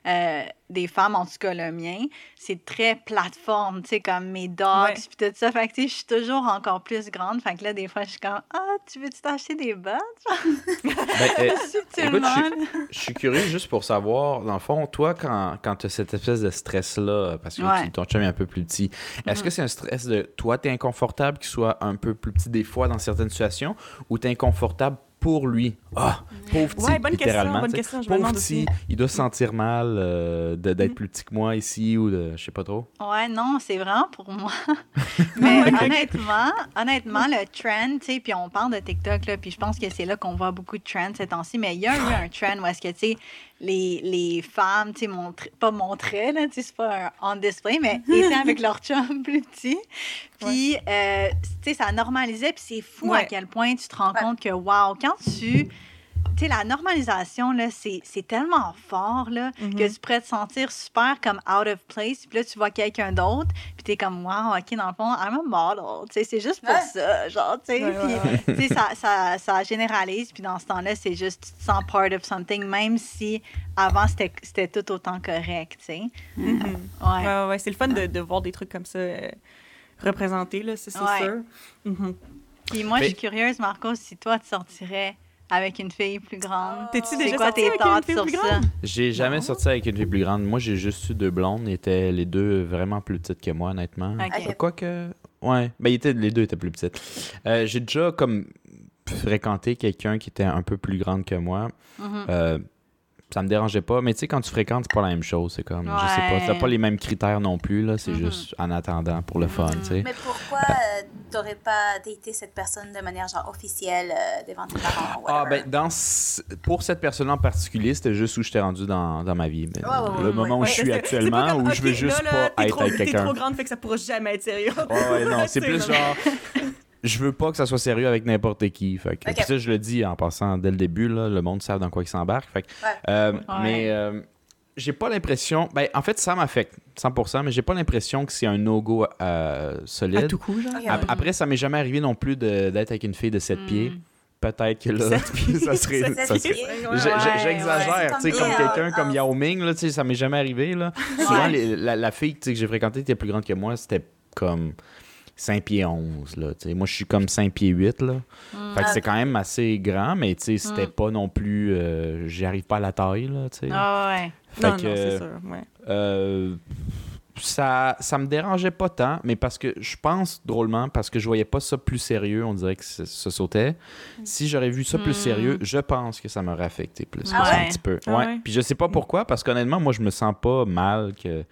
euh, des femmes, en tout cas le mien, c'est très plateforme, tu sais, comme mes dogs, puis tout ça. Fait que, tu sais, je suis toujours encore plus grande. Fait que là, des fois, je suis comme, ah, tu veux-tu t'acheter des bottes? Ben, euh, Subtilement. Écoute, je suis curieux juste pour savoir, dans le fond, toi, quand, quand tu as cette espèce de stress-là, parce que Ouais. tu- ton chum est un peu plus petit, est-ce que c'est un stress de toi, tu es inconfortable qu'il soit un peu plus petit des fois dans certaines situations, ou tu es inconfortable pour lui? Ah, pauvre petit, Ouais, bonne question, littéralement. bonne question, je pauvre petit, il doit se sentir mal euh, d'être Mm. plus petit que moi ici, ou de, je sais pas trop. Ouais, non, c'est vraiment pour moi. Mais honnêtement, honnêtement, le trend, tu sais, puis on parle de TikTok, là, puis je pense que c'est là qu'on voit beaucoup de trends ces temps-ci, mais il y a eu un trend où est-ce que, tu sais, les, les femmes, tu sais, pas montraient, là, tu sais, c'est pas un on display, mais étaient avec leur chum plus petit. Puis, euh, tu sais, ça normalisait, puis c'est fou à Ouais. quel point tu te rends Ouais. compte que, wow, quand tu tu sais, la normalisation, là, c'est c'est tellement fort, là, que tu pourrais te sentir super comme out of place. Puis là, tu vois quelqu'un d'autre, puis t'es comme, wow, OK, dans le fond, I'm a model. Tu sais, c'est juste pour Ouais. ça, genre, tu sais. Ouais, ouais, Puis, tu sais, ça, ça, ça généralise. Puis dans ce temps-là, c'est juste, tu te sens part of something, même si avant, c'était c'était tout autant correct, tu sais. Mhm. Ouais. Ouais, ouais, ouais, c'est le fun de, de voir des trucs comme ça euh, représentés, là, ça, c'est Ouais. sûr. Mhm. Puis moi, je suis curieuse, Marco, si toi, tu sortirais avec une fille plus grande. T'es-tu C'est déjà quoi sorti tes avec une fille sur plus ça? grande? J'ai jamais Non. sorti avec une fille plus grande. Moi, j'ai juste eu deux blondes. Ils étaient les deux vraiment plus petites que moi, honnêtement. Ok. Quoique. Ouais. Ben, ils étaient, les deux étaient plus petites. Euh, j'ai déjà, comme, fréquenté quelqu'un qui était un peu plus grande que moi. Mhm. Euh, ça me dérangeait pas. Mais tu sais, quand tu fréquentes, c'est pas la même chose. C'est comme, je sais pas, t'as pas les mêmes critères non plus, là. C'est Mhm. juste en attendant pour le fun, tu sais. Mais pourquoi euh, t'aurais pas daté cette personne de manière genre officielle euh, devant tes parents? Ah, whatever? ben, dans pour cette personne en particulier, c'était juste où j'étais rendu dans, dans ma vie. Mais Ouais, ouais, le ouais, moment où je suis actuellement, comme, où je veux juste là, là, pas être trop- avec quelqu'un. trop grande, fait que ça pourra jamais être sérieux. Ouais, ouais, non, c'est plus genre. Je veux pas que ça soit sérieux avec n'importe qui. Fait que, ça, je le dis en passant dès le début, là, le monde sait dans quoi il s'embarque. Fait que, Ouais. euh, Ouais. Mais euh, j'ai pas l'impression. Ben, en fait, ça m'affecte 100%, mais j'ai pas l'impression que c'est un no-go euh, solide. À tout coup, genre? Après, ça m'est jamais arrivé non plus d'être avec une fille de 7 Mm. pieds. Peut-être que là, ça serait. Ouais, ouais, J'exagère, ouais. tu sais, comme quelqu'un comme bien, Yao Ming, là, ça m'est jamais arrivé, là. Souvent, Ouais. les- la, la fille que j'ai fréquentée était plus grande que moi, c'était comme 5 pieds 11, là. Moi, je suis comme 5 pieds 8, là. Fait que c'est quand même assez grand, mais c'était Mm. pas non plus... euh, J'y arrive pas à la taille, là. Ah ouais. Fait Non, que, non, c'est sûr, ouais. euh, ça, ça me dérangeait pas tant, mais parce que je pense drôlement, parce que je voyais pas ça plus sérieux, on dirait que ça sautait. Si j'aurais vu ça plus Mm. sérieux, je pense que ça m'aurait affecté plus. Ah un petit peu. Ah ouais? Puis je sais pas pourquoi, parce qu'honnêtement, moi, je me sens pas mal que,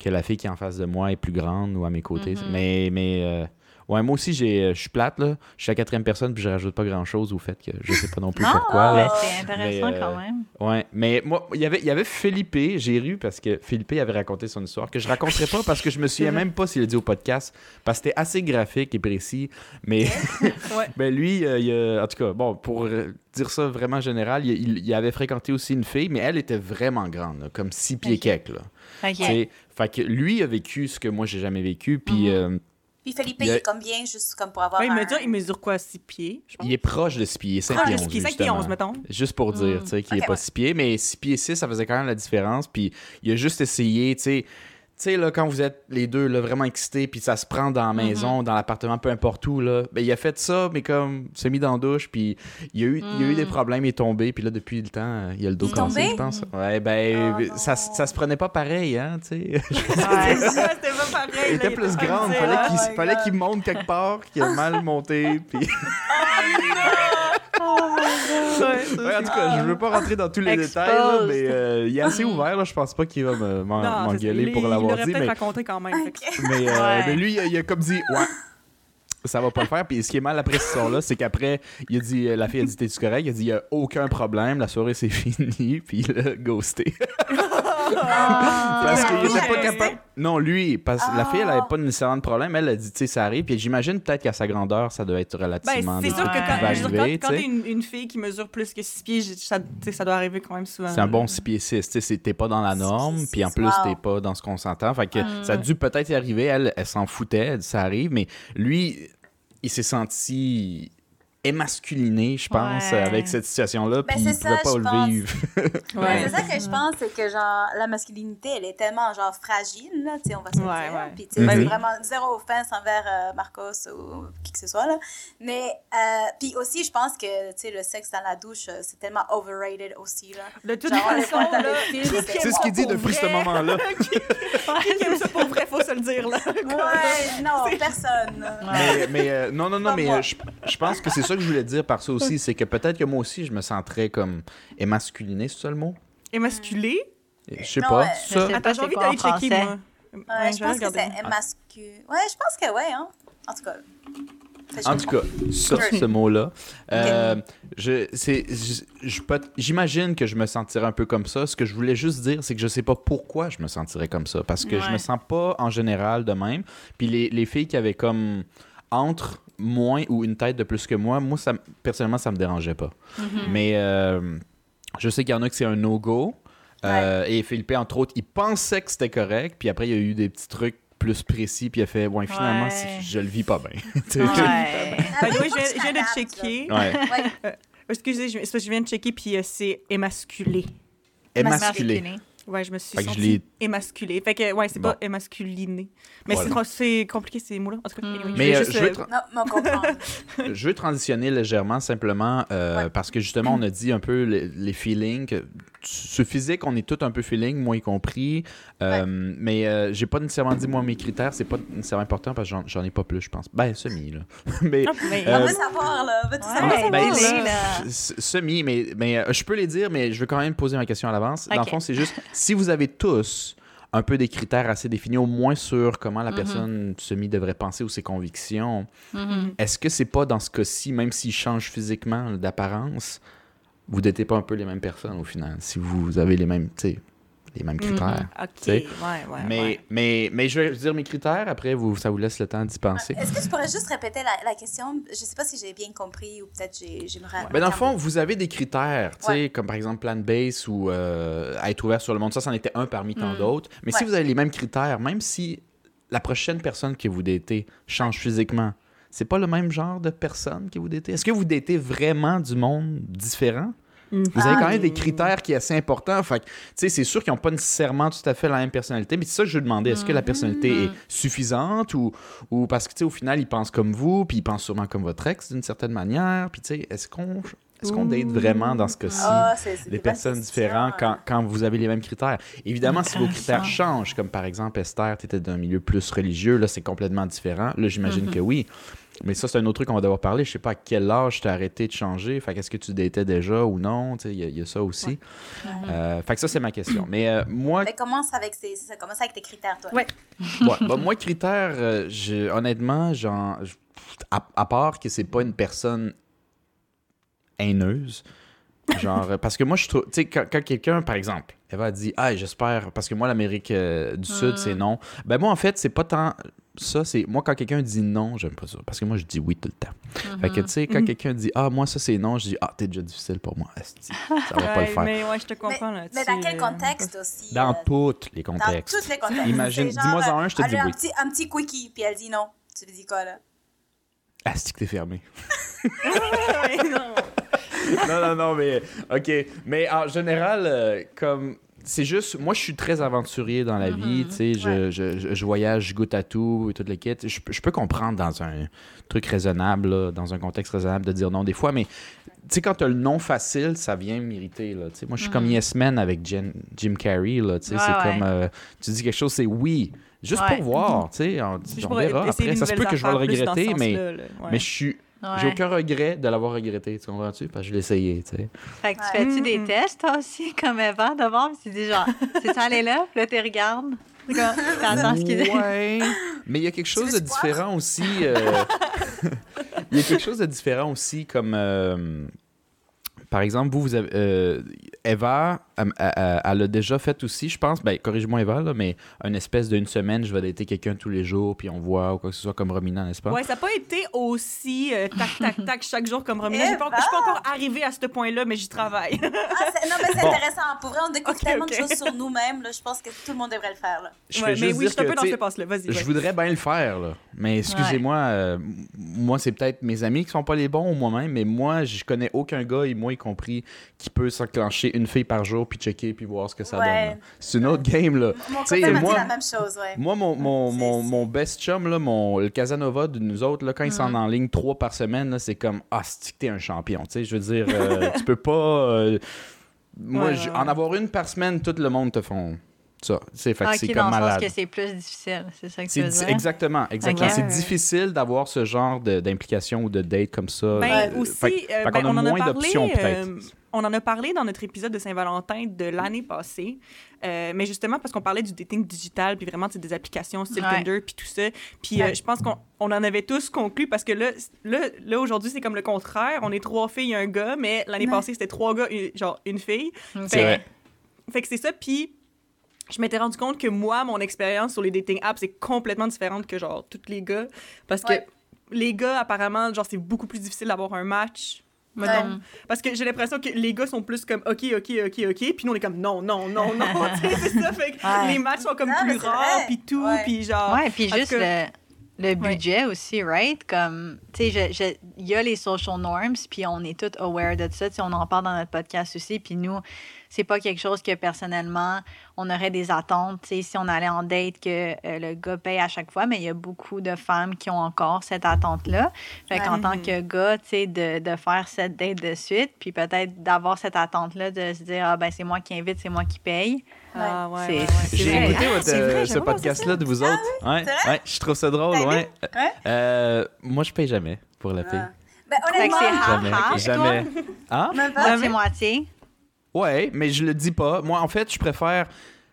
que la fille qui est en face de moi est plus grande ou à mes côtés. Mhm. Mais, mais euh, ouais, moi aussi, j'ai, je suis plate, là. Je suis la quatrième personne, puis je rajoute pas grand-chose au fait que je sais pas non plus Non, pourquoi. là. mais c'est intéressant Mais, euh, quand même. Ouais, mais moi, il y avait- il y avait Philippe, j'ai ru parce que Philippe avait raconté son histoire, que je raconterai pas parce que je me souviens même pas s'il a dit au podcast, parce que c'était assez graphique et précis, mais Ouais. ben lui, euh, il a- en tout cas, bon, pour euh, dire ça vraiment général, il, il- il avait fréquenté aussi une fille, mais elle était vraiment grande, là, comme six pieds quelques, là. Fait que lui a vécu ce que moi j'ai jamais vécu, puis Mhm. euh, Puis Felipe, Il il, a- est combien, juste comme pour avoir Ouais, il, un... mesure, il mesure quoi, 6 pieds, je pense? il est proche de 6 pieds, 5 Ah, pieds de 11, 6 pieds, 5 pieds justement. 11, mettons. Juste pour dire, Mm. tu sais, qu'il Ok, est pas ouais. 6 pieds, mais 6 pieds 6, ça faisait quand même la différence. Puis il a juste essayé, tu sais. Tu sais, là, quand vous êtes les deux là, vraiment excités, puis ça se prend dans la Mm-hmm. maison, dans l'appartement, peu importe où, là, ben, il a fait ça, mais comme, il s'est mis dans la douche, puis il y a eu, il a eu des problèmes, il est tombé, puis là, depuis le temps, euh, il a le dos cassé, je pense. Ouais, ben, Oh non. ça, ça se prenait pas pareil, hein, tu sais. Ouais. C'était pas pareil. Il là, était plus fallait qu'il Oh fallait qu'il monte quelque part, qu'il a mal monté, puis... Ouais, ça, Ouais, en tout cas, je veux pas rentrer dans tous les Exposed. détails, là, mais euh, il est assez ouvert. Là, je pense pas qu'il va m'engueuler Il- pour Il l'avoir dit. peut-être Mais, raconté quand même. mais, euh, Ouais. mais lui, il a, il a comme dit Ouais, ça va pas le faire. Puis ce qui est mal après cette histoire-là, c'est qu'après, il a dit La fille a dit T'es-tu correct? Il a dit Il y a aucun problème, la soirée c'est fini. Puis il a ghosté. parce qu'il oui, était pas oui. capable. Non, lui, parce que la fille, elle avait Ah. pas nécessairement de problème. Elle a dit Tu sais, ça arrive. Puis j'imagine peut-être qu'à sa grandeur, ça doit être Ben, relativement c'est des sûr que quand, je veux dire, quand, tu quand t'es une, une fille qui mesure plus que 6 pieds, ça, ça doit arriver quand même souvent. C'est un bon 6 pieds 6. Tu sais, t'es pas dans la norme, puis en plus, wow. t'es pas dans ce qu'on s'entend. Fait que ça a dû peut-être y arriver. Elle, elle s'en foutait, elle dit, ça arrive, mais lui, il s'est senti émasculiné, je pense, Ouais. avec cette situation-là, Ben, puis il c'est pouvait ça, pas le pense. vivre. Mais Ouais. C'est ça que je pense, c'est que genre la masculinité, elle est tellement genre fragile, là, tu sais, on va se le Ouais, dire. Puis Mhm. vraiment zéro offense envers euh, Marcos ou qui que ce soit là. Mais euh, puis aussi, je pense que tu sais le sexe dans la douche, euh, c'est tellement overrated aussi là. De toute Genre, façon, C'est ce qu'il dit depuis ce moment-là. qui aime ça pour vrai, faut se le dire, là. Ouais, non, personne. Mais, mais, euh, non, non, non, mais je pense que c'est ça que je voulais dire par ça aussi. C'est que peut-être que moi aussi, je me sentirais comme émasculiné, c'est ça le mot? Émasculé? Je sais Non, pas. ouais. ça. Je sais Attends, pas j'ai envie d'aller checker, moi. Ouais, Ouais, je pense que c'est émascu. Ouais, je pense que ouais, hein. En tout cas. En je- tout cas, sur ce mot-là, euh, je, c'est, je, je peux- j'imagine que je me sentirais un peu comme ça. Ce que je voulais juste dire, c'est que je sais pas pourquoi je me sentirais comme ça. Parce que je Ouais. me sens pas en général de même. Puis les, les filles qui avaient comme entre moins ou une tête de plus que moi, moi, ça, personnellement, ça me dérangeait pas. Mais euh, je sais qu'il y en a que c'est un no-go. Euh, Et Philippe, entre autres, il pensait que c'était correct, puis après, il y a eu des petits trucs plus précis, puis il a fait, ouais, finalement, Ouais. je le vis pas bien. Ouais. Ah, oui, je, viens- tu je viens de checker. Ouais. Ouais. Excusez, je, viens de checker, puis euh, c'est émasculé. Émasculé. Ouais, je me suis Fait je sentie émasculée. Fait que, ouais, c'est Bon. pas émasculiné. Mais Voilà. c'est compliqué ces mots-là. En tout cas, Mm. anyway, Mais voulais euh, juste, je veux euh, tra- Non. Je transitionner légèrement, simplement, euh, Ouais. parce que justement, on a dit un peu les, les feelings. que Ce physique, on est tous un peu feeling, moi y compris. Euh, Mais euh, j'ai pas nécessairement dit, moi, mes critères, c'est pas nécessairement important parce que j'en- ai pas plus, je pense. Ben, semi, là. mais. mais- Euh, On veut savoir, là. Ouais. ben, savoir, Semi, mais, mais euh, je peux les dire, mais je veux quand même poser ma question à l'avance. Dans le fond, c'est juste, si vous avez tous un peu des critères assez définis, au moins sur comment la Mhm. personne semi devrait penser ou ses convictions, Mhm. est-ce que c'est pas dans ce cas-ci, même s'ils changent physiquement d'apparence, vous n'êtes pas un peu les mêmes personnes au final, si vous avez les mêmes, tu sais, les mêmes critères. Ok, ouais, ouais. Mais, ouais. mais, mais je vais dire mes critères, après vous, ça vous laisse le temps d'y penser. Est-ce que tu pourrais juste répéter la, la question? Je sais pas si j'ai bien compris ou peut-être j'ai- j'aimerais. Ben dans le fond, vous avez des critères, tu sais, Ouais. comme par exemple plan base ou euh, être ouvert sur le monde. Ça, c'en était un parmi tant Mm. d'autres. Mais si vous avez les mêmes critères, même si la prochaine personne que vous datez change physiquement, c'est pas le même genre de personne que vous datez. Est-ce que vous datez vraiment du monde différent? Vous avez quand même des critères qui sont assez importants. Fait que, tu sais, c'est sûr qu'ils n'ont pas nécessairement tout à fait la même personnalité, mais c'est ça que je demandais. Est-ce que la personnalité est suffisante ou, ou parce que, tu sais, au final, ils pensent comme vous, puis ils pensent sûrement comme votre ex d'une certaine manière. Puis, tu sais, est-ce qu'on est qu'on date vraiment dans ce cas-ci? Ah, des personnes différentes quand, quand vous avez les mêmes critères. Évidemment, si vos critères changent, comme par exemple Esther, tu étais d'un milieu plus religieux, là, c'est complètement différent. Là, j'imagine que oui. Mais ça, c'est un autre truc qu'on va devoir parler. Je sais pas à quel âge tu as arrêté de changer. Fait qu'est-ce que tu datais déjà ou non? Il y, a- il y a ça aussi. Euh, fait que ça, c'est ma question. Mais euh, moi, Mais commence avec, ça, commence avec tes critères, toi. Ouais. Ouais, bah, moi, critère, euh, honnêtement, genre, à, à part que c'est pas une personne haineuse, genre, euh, parce que moi, je trouve, tu sais, quand, quand quelqu'un, par exemple, elle va dire, ah, j'espère, parce que moi, l'Amérique euh, du Sud, c'est non. Ben, moi, en fait, c'est pas tant ça, c'est, moi, quand quelqu'un dit non, j'aime pas ça, parce que moi, je dis oui tout le temps. Fait que, tu sais, quand quelqu'un dit, ah, moi, ça, c'est non, je dis, ah, t'es déjà difficile pour moi, asti, ça va pas le Ouais, faire. Mais ouais, je te Mais, comprends là. mais dans quel contexte aussi? Dans euh, tous les Dans contextes. tous les contextes. Imagine, dis-moi en un, je te euh, dis oui. Un petit, un petit quickie, puis elle dit non. Tu lui dis quoi, là? Asti que t'es fermé? Non. non, non, non, mais OK. Mais en général, euh, comme. C'est juste, moi, je suis très aventurier dans la vie, tu sais, je, Ouais. je, je- je voyage, je goûte à tout et toute le kit. Je, peux- je peux comprendre dans un truc raisonnable, là, dans un contexte raisonnable, de dire non des fois, mais tu sais, quand t'as le non facile, ça vient m'irriter, là. Moi, je suis comme Yes Man avec Jen- Jim Carrey, là, tu sais, Ouais, c'est ouais. comme, euh, tu dis quelque chose, c'est oui, juste Ouais. pour voir, tu sais, on, on verra après. Ça se peut que je vais le regretter, mais, sens-là, là. Ouais. mais je suis... J'ai aucun regret de l'avoir regretté, tu comprends-tu? Parce que je l'ai essayé, tu sais. Fait que tu Ouais. fais-tu des Mhm. tests, toi aussi, comme Eva, d'abord? Puis tu dis genre, c'est allé là? Puis là, tu regardes. Ce qu'il dit. Ouais. Mais il y a quelque chose de différent aussi. euh, Il y a quelque chose de différent aussi, comme. euh, Par exemple, vous, vous avez. euh, Eva, elle, elle- elle a déjà fait aussi, je pense, ben, corrige-moi Eva, là, mais une espèce d'une semaine, je vais dater quelqu'un tous les jours, puis on voit ou quoi que ce soit comme Romina, n'est-ce pas? Ouais, ça n'a pas été aussi euh, tac, tac, tac chaque jour comme Romina. Je suis pas Eva! je suis pas encore arrivée à ce point-là, mais j'y travaille. Ah, c'est- non, mais c'est Bon. intéressant. Pour vrai, on découvre tellement de choses sur nous-mêmes. là. Je pense que tout le monde devrait le faire. Là. Je Ouais, mais juste oui, je dire suis un que, peu dans ce passe-là. Vas-y. Je ouais. voudrais bien le faire, là. Mais excusez-moi, euh, moi, c'est peut-être mes amis qui sont pas les bons ou moi-même, mais moi, je connais aucun gars, et moi y compris, qui peut s'enclencher une fille par jour, puis checker, puis voir ce que ça Ouais. donne. là. C'est une autre game, là. Mon moi- la même chose. Ouais. Moi, mon, mon, C'est- mon, c'est- mon best chum, là, mon, le Casanova de nous autres, là, quand ils Mm. sont en ligne trois par semaine, là, c'est comme Ah, c'est que t'es un champion. Tu sais, je veux dire, euh, tu peux pas. euh, moi, Ouais, je- ouais, en avoir une par semaine, tout le monde te font ça. Sais, fait Ah, c'est comme malade. que c'est plus difficile. C'est ça que tu C'est veux di- dire? exactement, exactement. C'est difficile d'avoir ce genre de- d'implication ou de date comme ça. Ben, Euh, aussi, fait- euh, fait ben, qu'on a on en a moins d'options, peut-être. euh, on en a parlé dans notre épisode de Saint-Valentin de l'année passée, Euh, mais justement parce qu'on parlait du dating digital, puis vraiment, c'est des applications style Ouais. Tinder, puis tout ça. Puis euh, je pense qu'on on en avait tous conclu parce que là, là, là aujourd'hui, c'est comme le contraire. On est trois filles et un gars, mais l'année Ouais. passée, c'était trois gars, et, genre une fille. C'est vrai. Fait que c'est ça, puis je m'étais rendu compte que moi, mon expérience sur les dating apps est complètement différente que genre tous les gars. Parce que les gars, apparemment, genre, c'est beaucoup plus difficile d'avoir un match. Mettons. Parce que j'ai l'impression que les gars sont plus comme OK, OK, OK, OK. Puis nous, on est comme non, non, non, non. Tu sais, c'est ça. Fait que Ouais. les matchs sont comme Non, plus rares, puis tout. Puis genre. Ouais, puis juste que- le, le budget aussi, right? Comme, tu sais, je- je- il y a les social norms, puis on est tous aware de ça. Tu sais, on en parle dans notre podcast aussi, puis nous, c'est pas quelque chose que personnellement, on aurait des attentes, tu sais, si on allait en date, que euh, le gars paye à chaque fois, mais il y a beaucoup de femmes qui ont encore cette attente-là. Fait qu'en Ouais. tant que gars, tu sais, de, de faire cette date de suite, puis peut-être d'avoir cette attente-là de se dire, ah ben c'est moi qui invite, c'est moi qui paye. Ah, ouais, ouais, J'ai écouté Ah, votre, c'est vrai, euh, ce podcast-là de vous autres. C'est vrai? ouais, je trouve ça drôle, ouais. Ouais. Euh, moi, je paye jamais pour la fille. Ah. Ben, honnêtement, c'est Jamais. toi? jamais. Ah? même pas. Moitié-moitié. Ouais, mais je le dis pas. Moi, en fait, je préfère.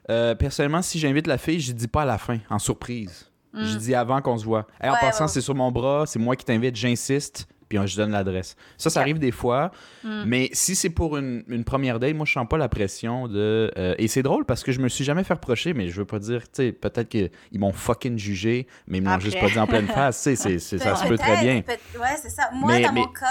euh, personnellement, si j'invite la fille, je dis pas à la fin, en surprise. Je dis avant qu'on se voit. Hey, en Ouais, passant, ouais. c'est sur mon bras, c'est moi qui t'invite, j'insiste, puis je donne l'adresse. Ça, ça arrive des fois, mais si c'est pour une, une première date, moi, je sens pas la pression de. euh, et c'est drôle parce que je me suis jamais fait reprocher, mais je veux pas dire, tu sais, peut-être qu'ils m'ont fucking jugé, mais ils Après. juste pas dit en pleine face, tu sais, ça se peut très bien. peut- Ouais, c'est ça. Moi, Mais- dans mais- mon cas,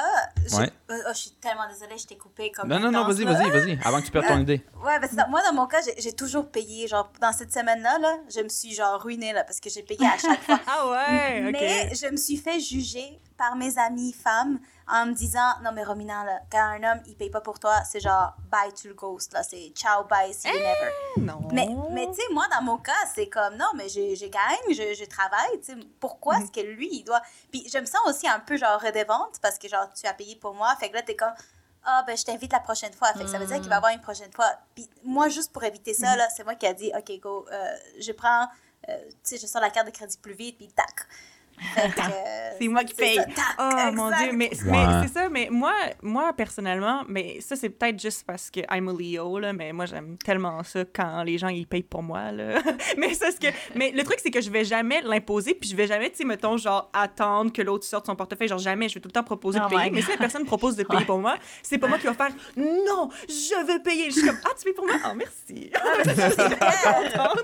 j'ai- Ouais. euh, oh, je suis tellement désolée, je t'ai coupé comme Non, non, non, vas-y, vas-y, vas-y, avant que tu perdes ton idée. Ouais, parce que moi, dans mon cas, j'ai- toujours payé. Genre, dans cette semaine-là, là, je me suis genre ruinée là, parce que j'ai payé à chaque fois. Ah ouais. Mais je me suis fait juger par mes amies femmes en me disant Non, mais Romina, là, quand un homme il paye pas pour toi, c'est genre bye, tu le ghost. là, C'est ciao, bye, see you never. Non. Mais, mais tu sais, moi, dans mon cas, c'est comme non, mais je, je gagne, je, je travaille. tu sais, Pourquoi Mhm. est-ce que lui, il doit? Puis je me sens aussi un peu genre redevante parce que genre tu as payé pour moi. Fait que là, t'es comme ah, ben je t'invite la prochaine fois. Fait que ça veut dire qu'il va y avoir une prochaine fois. Puis moi, juste pour éviter Mhm. ça, là, c'est moi qui a dit ok, go, euh, je prends, euh, tu sais, je sors la carte de crédit plus vite, puis tac. Euh, C'est moi qui paye. ça, Oh mon dieu, mais, Ouais. mais c'est ça, mais moi, moi personnellement, mais ça c'est peut-être juste parce que I'm a Leo, là, mais moi j'aime tellement ça quand les gens ils payent pour moi, là. mais c'est ce que, mais le truc c'est que je vais jamais l'imposer, puis je vais jamais, tu sais, mettons, genre attendre que l'autre sorte son portefeuille, genre jamais, je vais tout le temps proposer de Oh payer, mais si la personne propose de payer pour moi, c'est pas moi qui va faire non, je vais payer. Je suis comme ah tu payes pour moi, oh merci.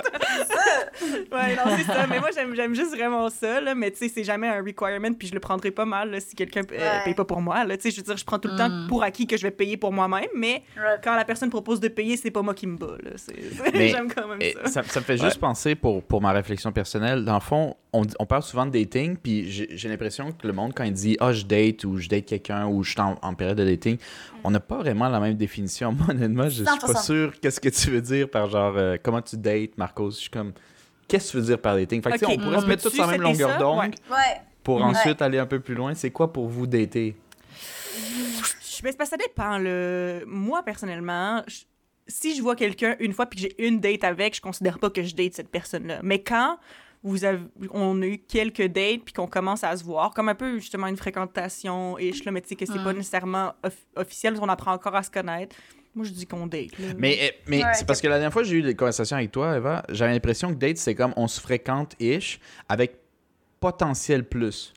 ouais, non, c'est ça. Mais moi, j'aime, j'aime juste vraiment ça, là. Mais tu sais, c'est jamais un requirement, puis je le prendrai pas mal là, si quelqu'un euh, Ouais. paye pas pour moi, là. Tu sais, je veux dire, je prends tout le temps pour acquis que je vais payer pour moi-même, mais Ouais. quand la personne propose de payer, c'est pas moi qui me bats, j'aime quand même ça. ça, ça me fait juste penser pour, pour ma réflexion personnelle. Dans le fond, on, parle souvent de dating, puis j'ai l'impression que le monde, quand il dit Ah, je date ou je date quelqu'un ou je suis en, en période de dating, on n'a pas vraiment la même définition. Moi, honnêtement, je suis pas 100%. sûr qu'est-ce que tu veux dire par genre euh, comment tu dates, Marcos. Je suis comme Qu'est-ce que tu veux dire par dating? Fait que, on pourrait se mettre tous sur la même longueur d'onde Ouais. Pour Ouais. ensuite aller un peu plus loin. C'est quoi pour vous dater? Je- ben, ça dépend, le... Moi, personnellement, je- si je vois quelqu'un une fois puis que j'ai une date avec, je considère pas que je date cette personne-là. Mais quand vous avez... on a eu quelques dates puis qu'on commence à se voir, comme un peu justement une fréquentation et je là, mais tu sais que c'est pas nécessairement off- officiel, on apprend encore à se connaître. Moi, je dis qu'on date. là. Mais, euh, mais Ouais, c'est parce que la dernière fois que j'ai eu des conversations avec toi, Eva, j'avais l'impression que date, c'est comme on se fréquente-ish avec potentiel plus.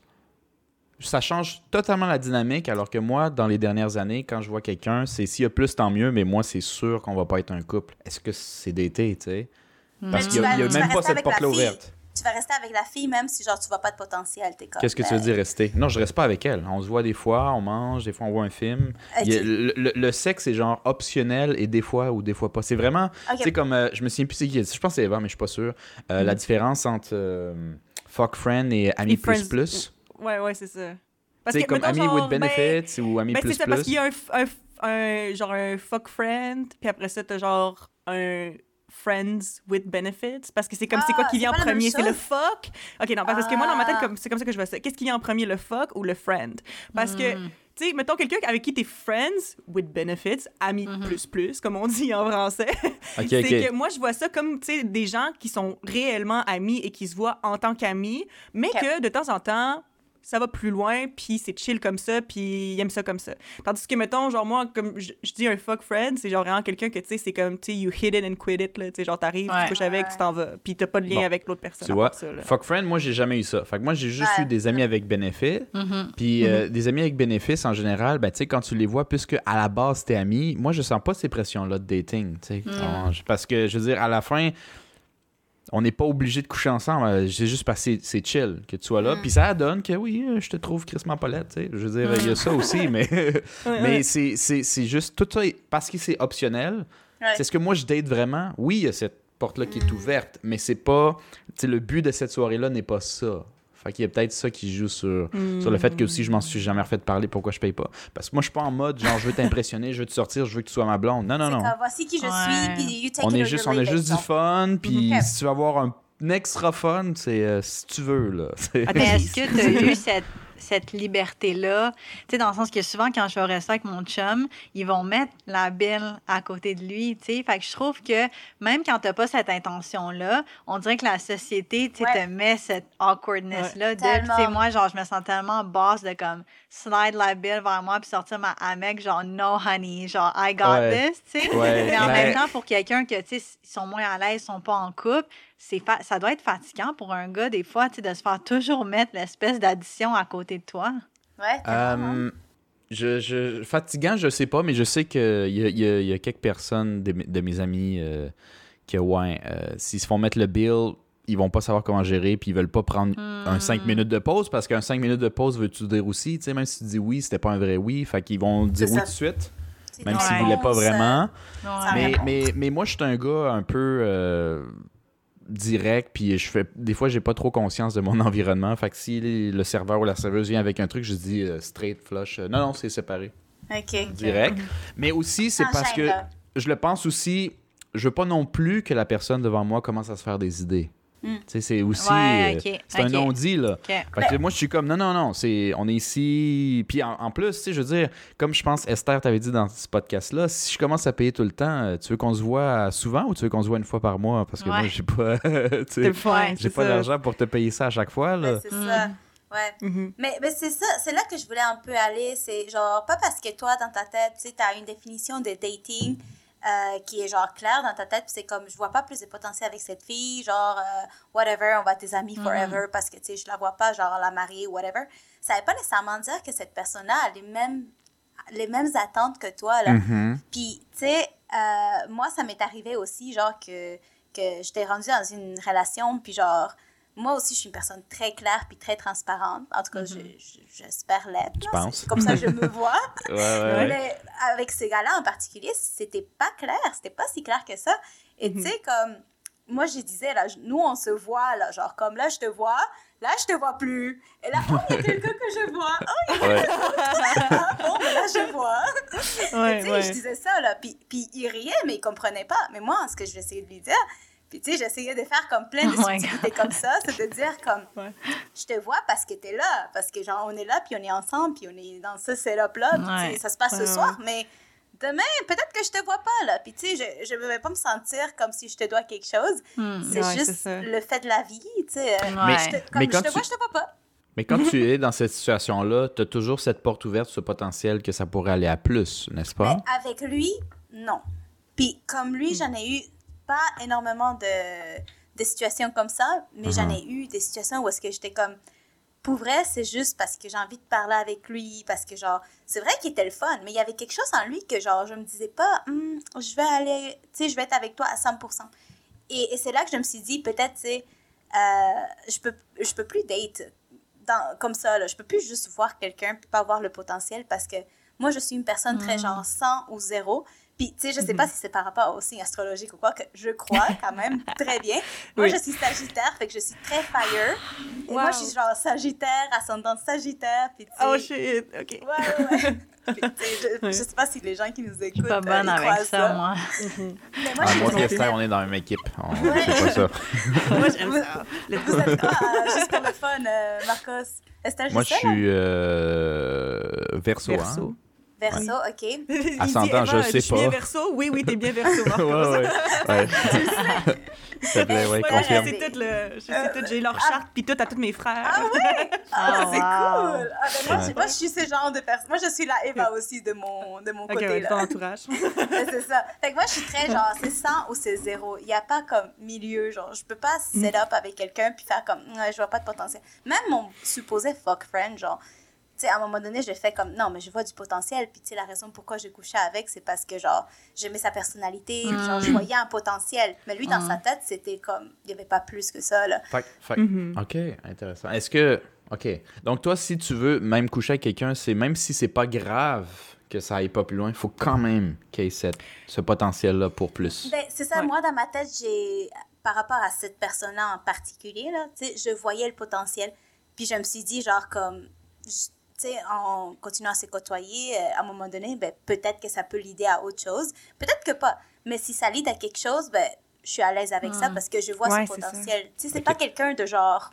Ça change totalement la dynamique, alors que moi, dans les dernières années, quand je vois quelqu'un, c'est s'il y a plus, tant mieux, mais moi, c'est sûr qu'on va pas être un couple. Est-ce que c'est daté, tu sais? Parce Mais qu'il n'y a, vas- il y a même pas cette porte-là fille. ouverte. Tu vas rester avec la fille même si genre tu vois pas de potentiel. T'es comme, Qu'est-ce que tu veux euh, dire rester? Non, je reste pas avec elle. On se voit des fois, on mange, des fois on voit un film. A- le, le- le sexe est genre optionnel et des fois ou des fois pas. C'est vraiment, tu sais, comme, euh, je me souviens plus c'est qui. Je pense que c'est Eva, mais je suis pas sûr. Euh, La différence entre euh, fuck friend et ami Et plus friends- plus. Ouais, ouais, c'est ça. Parce sais, comme ami genre, with ben, benefits ou ami Ben, plus c'est ça, parce plus. qu'il y a un, f- un f- un- genre un fuck friend, puis après ça, t'as genre un friends with benefits, parce que c'est comme, c'est quoi Ah, qui vient en premier? C'est le fuck? Ok, non, parce que moi, dans ma tête, Ah. comme- c'est comme ça que je vois ça. Qu'est-ce qui vient en premier, le fuck ou le friend? Parce que, tu sais, mettons quelqu'un avec qui t'es friends with benefits, amis plus plus, comme on dit en français. Ok, c'est que moi, je vois ça comme, tu sais, des gens qui sont réellement amis et qui se voient en tant qu'amis, mais que de temps en temps, ça va plus loin, puis c'est chill comme ça, puis ils aiment ça comme ça. Tandis que, mettons, genre, moi, comme je, je dis un fuck friend, c'est genre vraiment quelqu'un que, tu sais, c'est comme, tu sais, you hit it and quit it, là, tu sais, genre, t'arrives, Ouais. tu couches avec, tu t'en vas, puis t'as pas de lien Bon. avec l'autre personne. Tu vois, part ça, là. fuck friend, moi, j'ai jamais eu ça. Fait que moi, j'ai juste Ouais. eu des amis avec bénéfice. Mm-hmm. Puis euh, des amis avec bénéfice, en général, ben, tu sais, quand tu les vois, puisque à la base, t'es ami, moi, je sens pas ces pressions-là de dating, tu sais. On- Parce que, je veux dire, à la fin, on n'est pas obligé de coucher ensemble. euh, C'est juste parce que c'est- chill que tu sois là. Puis ça donne que oui, euh, je te trouve crissement Paulette. Je veux dire, il y a ça aussi, mais, mais c'est- juste tout ça, parce que c'est optionnel. Ouais. C'est ce que moi je date vraiment. Oui, il y a cette porte-là qui est ouverte, mais c'est pas. Le but de cette soirée-là n'est pas ça. Fait qu'il y a peut-être ça qui joue sur, sur le fait que aussi je m'en suis jamais refait parler pourquoi je paye pas? Parce que moi je suis pas en mode genre je veux t'impressionner, je veux te sortir, je veux que tu sois ma blonde. Non, non, non. comme, voici qui je Ouais. suis, puis you take On it est juste, on juste du fun, puis Ok. si tu veux avoir un extra fun, c'est euh, si tu veux là. Ah, Mais est-ce que tu as eu cette, cette liberté-là? Tu sais, dans le sens que souvent, quand je vais au resto avec mon chum, ils vont mettre la bille à côté de lui, tu sais. Fait que je trouve que même quand tu pas cette intention-là, on dirait que la société, tu sais, Ouais. te met cette awkwardness-là. de. Tu sais, moi, genre, je me sens tellement boss de comme slide la bille vers moi puis sortir ma hammock, genre, no honey, genre, I got Ouais. this, tu sais. Ouais, Mais en ben- même temps, pour quelqu'un que, tu sais, ils sont moins à l'aise, ils sont pas en couple, fa- ça doit être fatigant pour un gars, des fois, tu sais, de se faire toujours mettre l'espèce d'addition à côté de toi. Ouais, tellement. Euh, je, je, fatigant, je sais pas, mais je sais qu'il y y, a, il y a quelques personnes de, mes- de mes amis euh, que, ouais, euh, s'ils se font mettre le bill, ils vont pas savoir comment gérer, puis ils veulent pas prendre un Hmm. 5 minutes de pause, parce qu'un 5 minutes de pause veut-tu dire aussi, tu sais, même si tu dis oui, c'était pas un vrai oui, fait qu'ils vont dire oui tout de suite, même s'ils Ouais. voulaient pas vraiment. Mais, mais, mais moi, je suis un gars un peu euh, direct, puis je fais des fois, j'ai pas trop conscience de mon environnement. Fait que si le serveur ou la serveuse vient avec un truc, je dis euh, straight, flush. euh, non, non, c'est séparé, euh, Ok. direct. Mais aussi, c'est parce que je le pense aussi, je veux pas non plus que la personne devant moi commence à se faire des idées. Mm. Sais, c'est aussi. Ouais, euh, c'est un non-dit, là. OK. Fait que moi, je suis comme, non, non, non, c'est, on est ici. Puis en, en plus, tu sais, je veux dire, comme je pense Esther t'avait dit dans ce podcast-là, si je commence à payer tout le temps, euh, tu veux qu'on se voit souvent ou tu veux qu'on se voit une fois par mois? Parce que moi, j'ai pas, j'ai pas d'argent pour te payer ça à chaque fois, là. Ouais, c'est ça. Ouais. Mhm. Mais, mais c'est ça, c'est là que je voulais un peu aller. C'est genre, pas parce que toi, dans ta tête, tu sais, t'as une définition de dating euh, qui est genre claire dans ta tête, puis c'est comme, je vois pas plus de potentiel avec cette fille, genre, euh, whatever, on va être tes amis forever parce que, tu sais, je la vois pas, genre, la marier, whatever. Ça veut pas nécessairement dire que cette personne-là a les mêmes, les mêmes attentes que toi, là. Mhm. Puis, tu sais, euh, moi, ça m'est arrivé aussi, genre, que, que j'étais rendue dans une relation, puis genre, moi aussi, je suis une personne très claire puis très transparente. En tout cas, je- je- j'espère l'être. Penses? C'est Comme ça, je me vois. Ouais, ouais, ouais. Mais avec ces gars-là en particulier, c'était pas clair. C'était pas si clair que ça. Et tu sais, comme, moi, je disais, là, nous, on se voit, là, genre, comme là, je te vois, là, je te vois plus. Et là, oh, il y a quelqu'un que je vois. Oh, il y a Ouais. ah, bon, mais là, je vois. Ouais, tu sais, ouais. je disais ça, là, puis, puis il riait, mais il comprenait pas. Mais moi, ce que je vais essayer de lui dire, puis tu sais, j'essayais de faire comme plein de Oh my subtilités comme ça, c'est de dire comme, Ouais. je te vois parce que t'es là, parce que genre, on est là, puis on est ensemble, puis on est dans ce setup-là, puis tu sais, Ouais. ça se passe Ouais, ce soir, mais demain, peut-être que je te vois pas, là. Puis tu sais, je, je vais pas me sentir comme si je te dois quelque chose. Hmm. C'est juste le fait de la vie, tu sais. euh, Ouais. je te- comme mais je quand te tu- vois, je te vois pas. Mais quand tu es dans cette situation-là, tu as toujours cette porte ouverte, ce potentiel que ça pourrait aller à plus, n'est-ce pas? Mais avec lui, non. Puis comme lui, j'en ai eu pas énormément de, de situations comme ça, mais j'en ai eu des situations où est-ce que j'étais comme, pour vrai, c'est juste parce que j'ai envie de parler avec lui, parce que genre, c'est vrai qu'il était le fun, mais il y avait quelque chose en lui que genre, je me disais pas, Hum, je vais aller, tu sais, je vais être avec toi à 100%. Et, et c'est là que je me suis dit, peut-être, tu sais, euh, je peux, je peux plus date dans, comme ça, là. Je peux plus juste voir quelqu'un pas voir le potentiel parce que moi, je suis une personne très genre 100 ou 0. Puis, tu sais, je sais pas si c'est par rapport au signe astrologique ou quoi, que je crois quand même très bien. Moi, Oui. je suis Sagittaire, fait que je suis très fire. Et moi, je suis genre Sagittaire, ascendant Sagittaire, puis tu sais... Oh shit, ok. Ouais, ouais, ouais. Puis, je, je sais pas si les gens qui nous Je suis écoutent pas euh, bonne ils avec ça, moi. Mais moi, Ah, je moi Esther, on est dans la même équipe. On fait pas ça. Moi, j'aime ça. Vous go. êtes quoi, euh, juste pour le fun, euh, Marcos? Estelle, Moi, je suis euh, verso, Verso. hein? Verso, OK. Il dit, Ascendant, je sais suis bien pas. verso? Oui, oui, t'es bien verso. Ouais, ouais. ouais. S'il te plaît, ouais, Ouais, Ouais, confirme. je sais tout, le, sais tout, j'ai leur charte puis tout à tous mes frères. Ah ouais? Ah, Oh, c'est wow. cool! Ah, ben moi, Ouais. je, moi, je suis ce genre de personne. Moi, je suis la Eva aussi de mon, de mon ok, côté. ouais, là. ton entourage. Ouais, c'est ça. Fait que moi, je suis très genre, c'est 100 ou c'est 0. Il n'y a pas comme milieu. Genre, je peux pas set up avec quelqu'un puis faire comme, ouais, je vois pas de potentiel. Même mon supposé fuck friend, genre, sais, à un moment donné, je fais comme, non, mais je vois du potentiel. Puis, tu sais, la raison pourquoi j'ai couché avec, c'est parce que, genre, j'aimais sa personnalité, genre, je voyais un potentiel. Mais lui, dans sa tête, c'était comme, il n'y avait pas plus que ça, là. Fait, fait- OK, intéressant. Est-ce que. OK. Donc, toi, si tu veux même coucher avec quelqu'un, c'est même si c'est pas grave que ça aille pas plus loin, il faut quand même qu'il y ait cette- ce potentiel-là pour plus. Ben, c'est ça, Ouais. moi, dans ma tête, j'ai, par rapport à cette personne-là en particulier, là, tu sais, je voyais le potentiel. Puis je me suis dit, genre, comme, je- en continuant à se côtoyer, euh, à un moment donné, ben, peut-être que ça peut l'aider à autre chose. Peut-être que pas. Mais si ça l'aide à quelque chose, ben, je suis à l'aise avec ça parce que je vois Ouais, son potentiel. Tu sais, c'est pas quelqu'un de genre,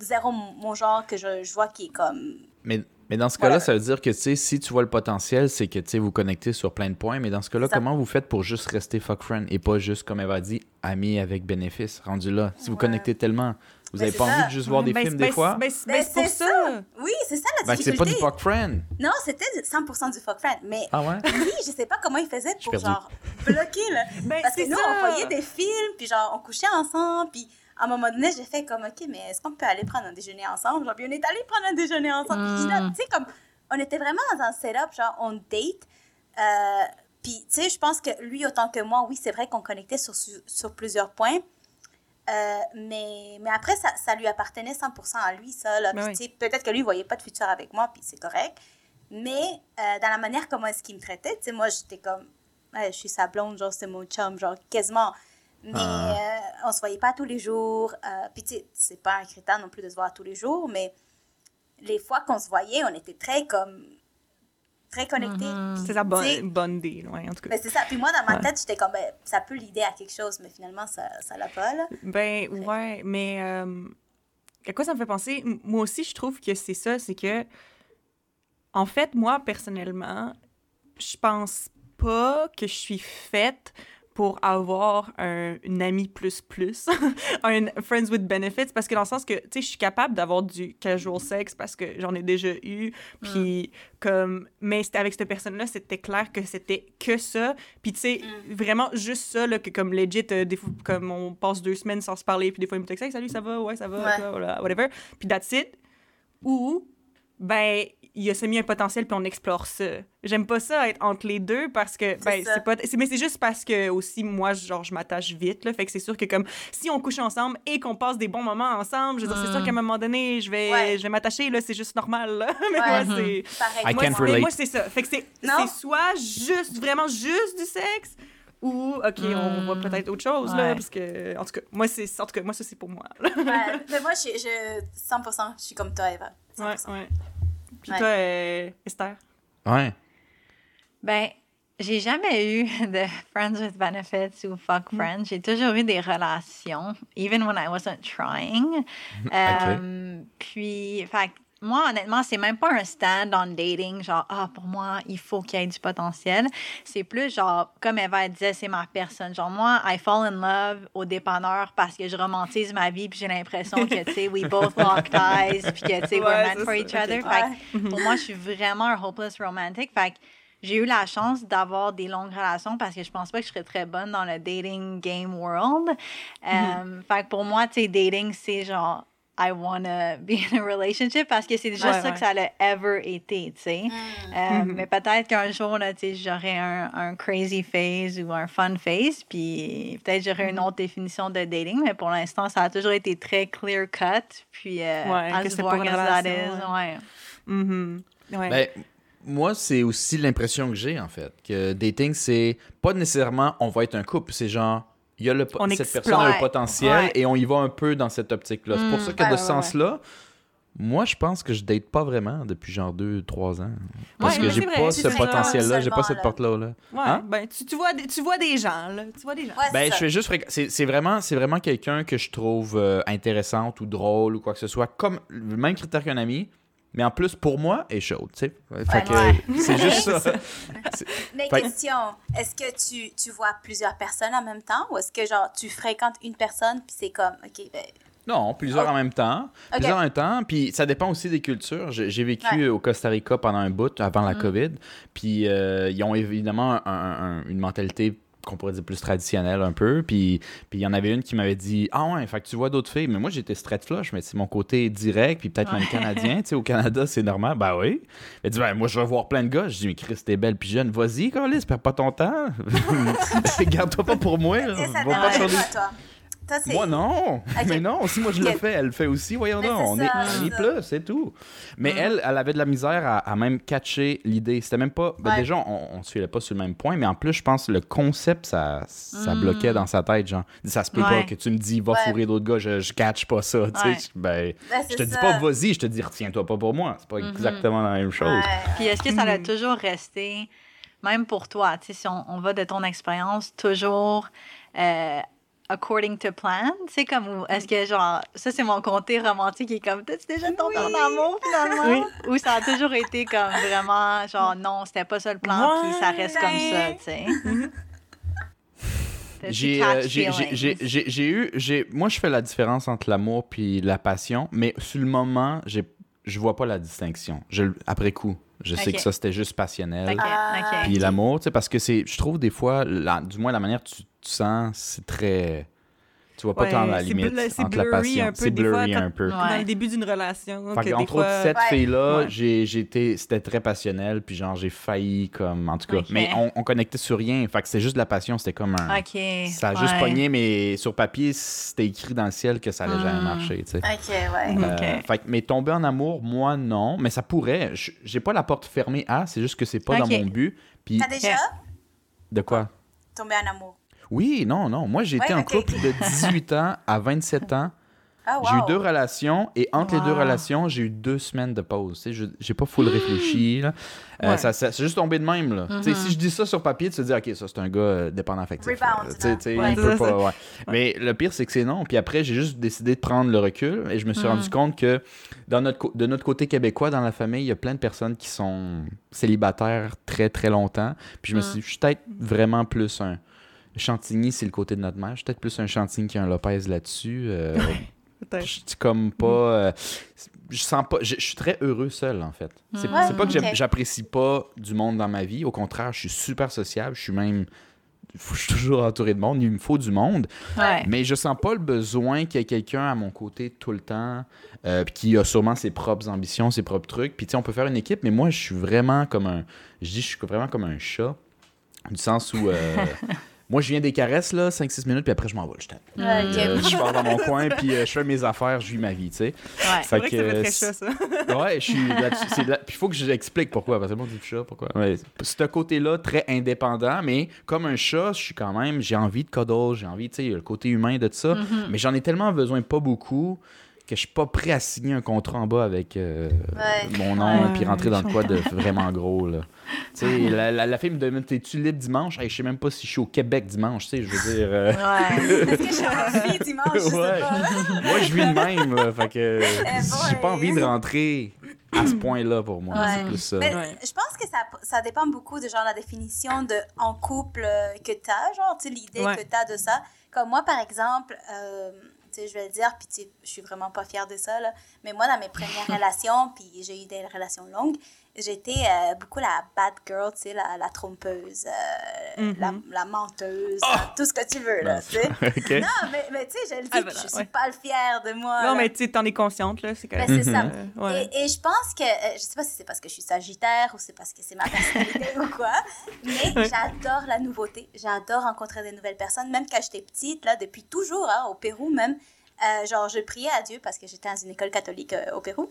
zéro mon genre que je, je vois qui est comme. Mais, mais dans ce cas-là, ça veut dire que, tu sais, si tu vois le potentiel, c'est que, tu sais, vous connectez sur plein de points. Mais dans ce cas-là, ça. comment vous faites pour juste rester fuck friend et pas juste, comme elle va dit, ami avec bénéfice, rendu là? Si vous Ouais. connectez tellement, vous Ben, avez c'est pas ça. envie de juste voir des Ben, films ben, des fois? Ben, ben, Ben, c'est pour c'est ça. Oui, c'est ça la Ben, c'est difficulté. pas du fuck friend. Non, c'était 100% du fuck friend. Mais Ah ouais? lui, je sais pas comment il faisait pour genre bloquer là. Ben, Parce que c'est nous, ça. on voyait des films, puis genre, on couchait ensemble, puis à un moment donné, j'ai fait comme, OK, mais est-ce qu'on peut aller prendre un déjeuner ensemble? Genre, puis on est allé prendre un déjeuner ensemble. Puis là, tu sais, comme, on était vraiment dans un setup, genre, on date. Euh, puis, tu sais, je pense que lui, autant que moi, oui, c'est vrai qu'on connectait sur, sur plusieurs points. Euh, mais, mais après, ça, ça lui appartenait 100% à lui. Ben oui. sais, peut-être que lui, il voyait pas de futur avec moi, puis c'est correct. Mais euh, dans la manière comment est-ce qu'il me traitait, tu sais, moi, j'étais comme, Ouais, je suis sa blonde, genre, c'est mon chum, genre, quasiment. Mais Ah. euh, on se voyait pas tous les jours. Euh, puis, tu sais, c'est pas un critère non plus de se voir tous les jours, mais les fois qu'on se voyait, on était très, comme, très connectés. Puis, C'est sais, bonne, bonne deal, ouais, en tout cas. ben, c'est ça. Puis moi, dans ma Ouais. tête, j'étais comme, ben, ça peut l'aider à quelque chose, mais finalement, ça, ça l'a pas, là. Ben, ouais, mais euh, à quoi ça me fait penser? Moi aussi, je trouve que c'est ça, c'est que, en fait, moi, personnellement, je pense pas que je suis faite pour avoir un, une amie plus plus, un friends with benefits, parce que dans le sens que, tu sais, je suis capable d'avoir du casual sex parce que j'en ai déjà eu, puis comme, mais c'était avec cette personne-là, c'était clair que c'était que ça, puis tu sais, vraiment juste ça, là, que comme legit, euh, des fois, comme on passe deux semaines sans se parler, puis des fois il me texte, salut, ça va, ouais, ça va, Ouais. toi, voilà, whatever, puis that's it, ou, ben, il y a semi un potentiel, puis on explore ça. J'aime pas ça être entre les deux parce que, ben, c'est pas. Mais c'est juste parce que aussi, moi, genre, je m'attache vite, là. Fait que c'est sûr que, comme, si on couche ensemble et qu'on passe des bons moments ensemble, je veux dire, c'est sûr qu'à un moment donné, je vais, Ouais. je vais m'attacher, là. C'est juste normal, là. Mais Ouais. moi, c'est. Pareil. I Moi, can't c'est- mais relate. moi, c'est ça. Fait que c'est Non? c'est soit juste, vraiment juste du sexe, ou, OK, on voit peut-être autre chose, là. Parce que, en tout cas, moi, c'est, en tout cas, moi ça, c'est pour moi. Ouais. Mais moi, je, je, 100%, je suis comme toi, Eva. 100%. Ouais, ouais. Puis Ouais. toi, euh, Esther? Ouais. Ben, j'ai jamais eu de friends with benefits ou fuck friends. J'ai toujours eu des relations, even when I wasn't trying. Euh, Puis, fait que moi, honnêtement, c'est même pas un stand on dating, genre, ah, pour moi, il faut qu'il y ait du potentiel. C'est plus genre, comme Eva disait, c'est ma personne. Genre, moi, I fall in love au dépanneur parce que je romantise ma vie, puis j'ai l'impression que, tu sais, we both locked eyes, puis que, tu sais, we're Ouais, meant c'est for each other. Fait que pour moi, je suis vraiment un hopeless romantic. Fait que j'ai eu la chance d'avoir des longues relations parce que je pense pas que je serais très bonne dans le dating game world. Euh, Fait que pour moi, tu sais, dating, c'est genre, I wanna be in a relationship parce que c'est juste Ouais, ça ouais. que ça a ever été, tu sais. Euh, Mais peut-être qu'un jour, là, tu sais, j'aurai un, un crazy phase ou un fun phase, puis peut-être j'aurai une autre définition de dating, mais pour l'instant, ça a toujours été très clear cut, puis euh, Ouais, as que c'est pour boring une as that relation, is, ouais. Mhm. Ouais. Ben, moi, c'est aussi l'impression que j'ai, en fait. Que dating, c'est pas nécessairement on va être un couple. C'est genre, il y a le, On cette explore. personne a le Ouais. potentiel Ouais. et on y va un peu dans cette optique-là. c'est pour ça que Ouais, de ce ouais. sens-là, moi, je pense que je date pas vraiment depuis genre 2-3 ans. Parce Ouais, que j'ai pas ce potentiel-là, j'ai pas cette là. porte-là. Là. Ouais, Hein? ben, tu, tu, vois, des- tu vois des gens, là. Tu vois des gens. Ben, je fais juste c'est vraiment c'est vraiment quelqu'un que je trouve euh, intéressante ou drôle ou quoi que ce soit comme le même critère qu'un ami mais en plus pour moi est chaude tu sais fait que Ouais. c'est juste ça Mais Fait- question, est-ce que tu, tu vois plusieurs personnes en même temps ou est-ce que genre tu fréquentes une personne puis c'est comme, ok, ben, non plusieurs Oh. en même temps plusieurs en même temps puis ça dépend aussi des cultures j'ai vécu Ouais. au Costa Rica pendant un bout avant Mm. la Covid puis euh, ils ont évidemment un- un- un- une mentalité qu'on pourrait dire plus traditionnelle un peu. Puis il y en avait une qui m'avait dit Ah ouais, fait que tu vois d'autres filles. Mais moi, j'étais straight flush, mais c'est mon côté direct, puis peut-être même canadien. Tu sais, au Canada, c'est normal. Ben oui. Elle dit Ben, moi, je vais voir plein de gars. Je dis Mais Chris, t'es belle, puis jeune. Vas-y, Carlis, perds pas ton temps. Garde-toi pas pour moi. là. Et ça Va pas sur t'intéresse des- pas, toi. Moi, non. Mais non, si moi je le fais, elle le fait aussi. Voyons donc. On ça, est, on est ça. plus, c'est tout. Mais elle, elle avait de la misère à, à même catcher l'idée. C'était même pas. ben Ouais. déjà, on, on se filait pas sur le même point, mais en plus, je pense que le concept, ça, ça Mm. bloquait dans sa tête. Genre, ça se peut Ouais. pas que tu me dis, va Ouais. fourrer d'autres gars, je, je catch pas ça. tu sais. Ouais. Ben, Ben, je te dis ça. pas, vas-y, je te dis, retiens-toi pas pour moi. C'est pas exactement la même chose. Ouais. Puis est-ce que ça a Mhm. toujours resté, même pour toi, tu sais, si on, on va de ton expérience, toujours euh, according to plan? Tu sais, comme, est-ce que, genre, ça, c'est mon côté romantique qui est comme, t'as-tu déjà tombé en amour, finalement? Ou ça a toujours été comme vraiment, genre, non, c'était pas ça le plan, puis ça reste comme ça, tu sais? T'as-tu J'ai euh, j'ai- j'ai- feelings? j'ai- j'ai- j'ai eu. j'ai- Moi, je fais la différence entre l'amour puis la passion, mais sur le moment, j'ai- je vois pas la distinction. Je, après coup, je sais que ça, c'était juste passionnel. Ok, Ah. ok. Puis l'amour, tu sais, parce que c'est. Je trouve des fois, la- du moins la manière que tu, tu sens, c'est très. Tu vois pas Ouais, tant la c'est limite bl- c'est entre la blurry passion. un peu, C'est fois, blurry un peu. Ouais. Dans le début d'une relation. Fait que entre fois... autres, cette Ouais. fille-là, Ouais. j'ai, j'ai été, c'était très passionnel, puis genre, j'ai failli, comme, en tout cas. Mais on, on connectait sur rien, fait que c'était juste de la passion, c'était comme un. OK. Ça a juste pogné, mais sur papier, c'était écrit dans le ciel que ça allait jamais Hmm. marcher, tu sais. Ok, ouais. Euh, Ok. fait que- mais tomber en amour, moi, non. Mais ça pourrait. Je- J'ai pas la porte fermée à, c'est juste que c'est pas dans mon but. Puis, T'as déjà? De quoi? tombé en amour? Oui, non, non. Moi, j'ai été en couple de 18 ans à 27 ans. Ah, wow. J'ai eu deux relations et entre les deux relations, j'ai eu deux semaines de pause. Je- j'ai pas full réfléchi. Là. Euh, Ouais. ça, ça- c'est juste tombé de même. Là. Tu sais, Si je dis ça sur papier, tu te dis, OK, ça, c'est un gars euh, dépendant affectif. Mais le pire, c'est que c'est non. Puis après, j'ai juste décidé de prendre le recul et je me suis rendu compte que dans notre, co- de notre côté québécois, dans la famille, il y a plein de personnes qui sont célibataires très, très longtemps. Puis je me suis dit, je suis peut-être vraiment plus un. Chantigny, c'est le côté de notre mère. Je suis peut-être plus un Chantigny qu'un Lopez là-dessus. Euh, Peut-être. je suis comme pas. euh, je sens pas. Je, je suis très heureux seul, en fait. C'est Ouais, c'est pas que j'apprécie pas du monde dans ma vie. Au contraire, je suis super sociable. Je suis même. Je suis toujours entouré de monde. Il me faut du monde. Ouais. Mais je sens pas le besoin qu'il y ait quelqu'un à mon côté tout le temps, euh, puis qui a sûrement ses propres ambitions, ses propres trucs. Puis tu sais, on peut faire une équipe, mais moi, je suis vraiment comme un. Je dis, je suis vraiment comme un chat, du sens où. euh, moi, je viens des caresses, là, 5-6 minutes, puis après, je m'en vais, je tape. Euh, je pars dans mon coin, puis euh, je fais mes affaires, je vis ma vie, tu sais. Ouais. C'est vrai que ça fait très chat, ça. Ouais, je suis là-dessus. là- Puis il faut que j'explique pourquoi. Parce que moi, dit chat, pourquoi. Ouais, c'est un côté-là très indépendant, mais comme un chat, je suis quand même. J'ai envie de cuddle, j'ai envie, tu sais, le côté humain de ça. Mais j'en ai tellement besoin, pas beaucoup, que je suis pas prêt à signer un contrat en bas avec euh, Ouais. mon nom Ouais, puis rentrer dans le quoi de vraiment gros, là. Tu sais, la, la, la fille me demande T'es-tu libre dimanche? Hey, Je sais même pas si je suis au Québec dimanche, tu sais, je veux dire. euh, Ouais. Est-ce que je suis en vie dimanche? Je sais Ouais. pas. Moi, je vis de même, là. Fait que Eh j'ai pas envie de rentrer à ce point-là pour moi. Ouais. C'est plus ça. Mais Ouais. je pense que ça, ça dépend beaucoup de genre la définition de en couple euh, que tu as, genre, l'idée Ouais. que tu as de ça. Comme moi, par exemple, euh, je vais le dire, puis tu sais, je suis vraiment pas fière de ça, là, mais moi, dans mes premières relations, puis j'ai eu des relations longues, j'étais euh, beaucoup la bad girl, tu sais, la, la trompeuse, euh, Mhm. la, la menteuse, Ah! tout ce que tu veux, là, tu sais. Non, mais, mais tu sais, je le dis, Ah, voilà, je suis ouais. pas fière de moi. Non, là. mais tu sais, t'en es consciente, là. C'est quand Ben, même. ça. Euh, ouais. Et, et je pense que, euh, je sais pas si c'est parce que je suis sagittaire ou c'est parce que c'est ma personnalité ou quoi, mais Ouais. j'adore la nouveauté. J'adore rencontrer des nouvelles personnes. Même quand j'étais petite, là, depuis toujours, hein, au Pérou même, euh, genre, je priais à Dieu parce que j'étais dans une école catholique euh, au Pérou.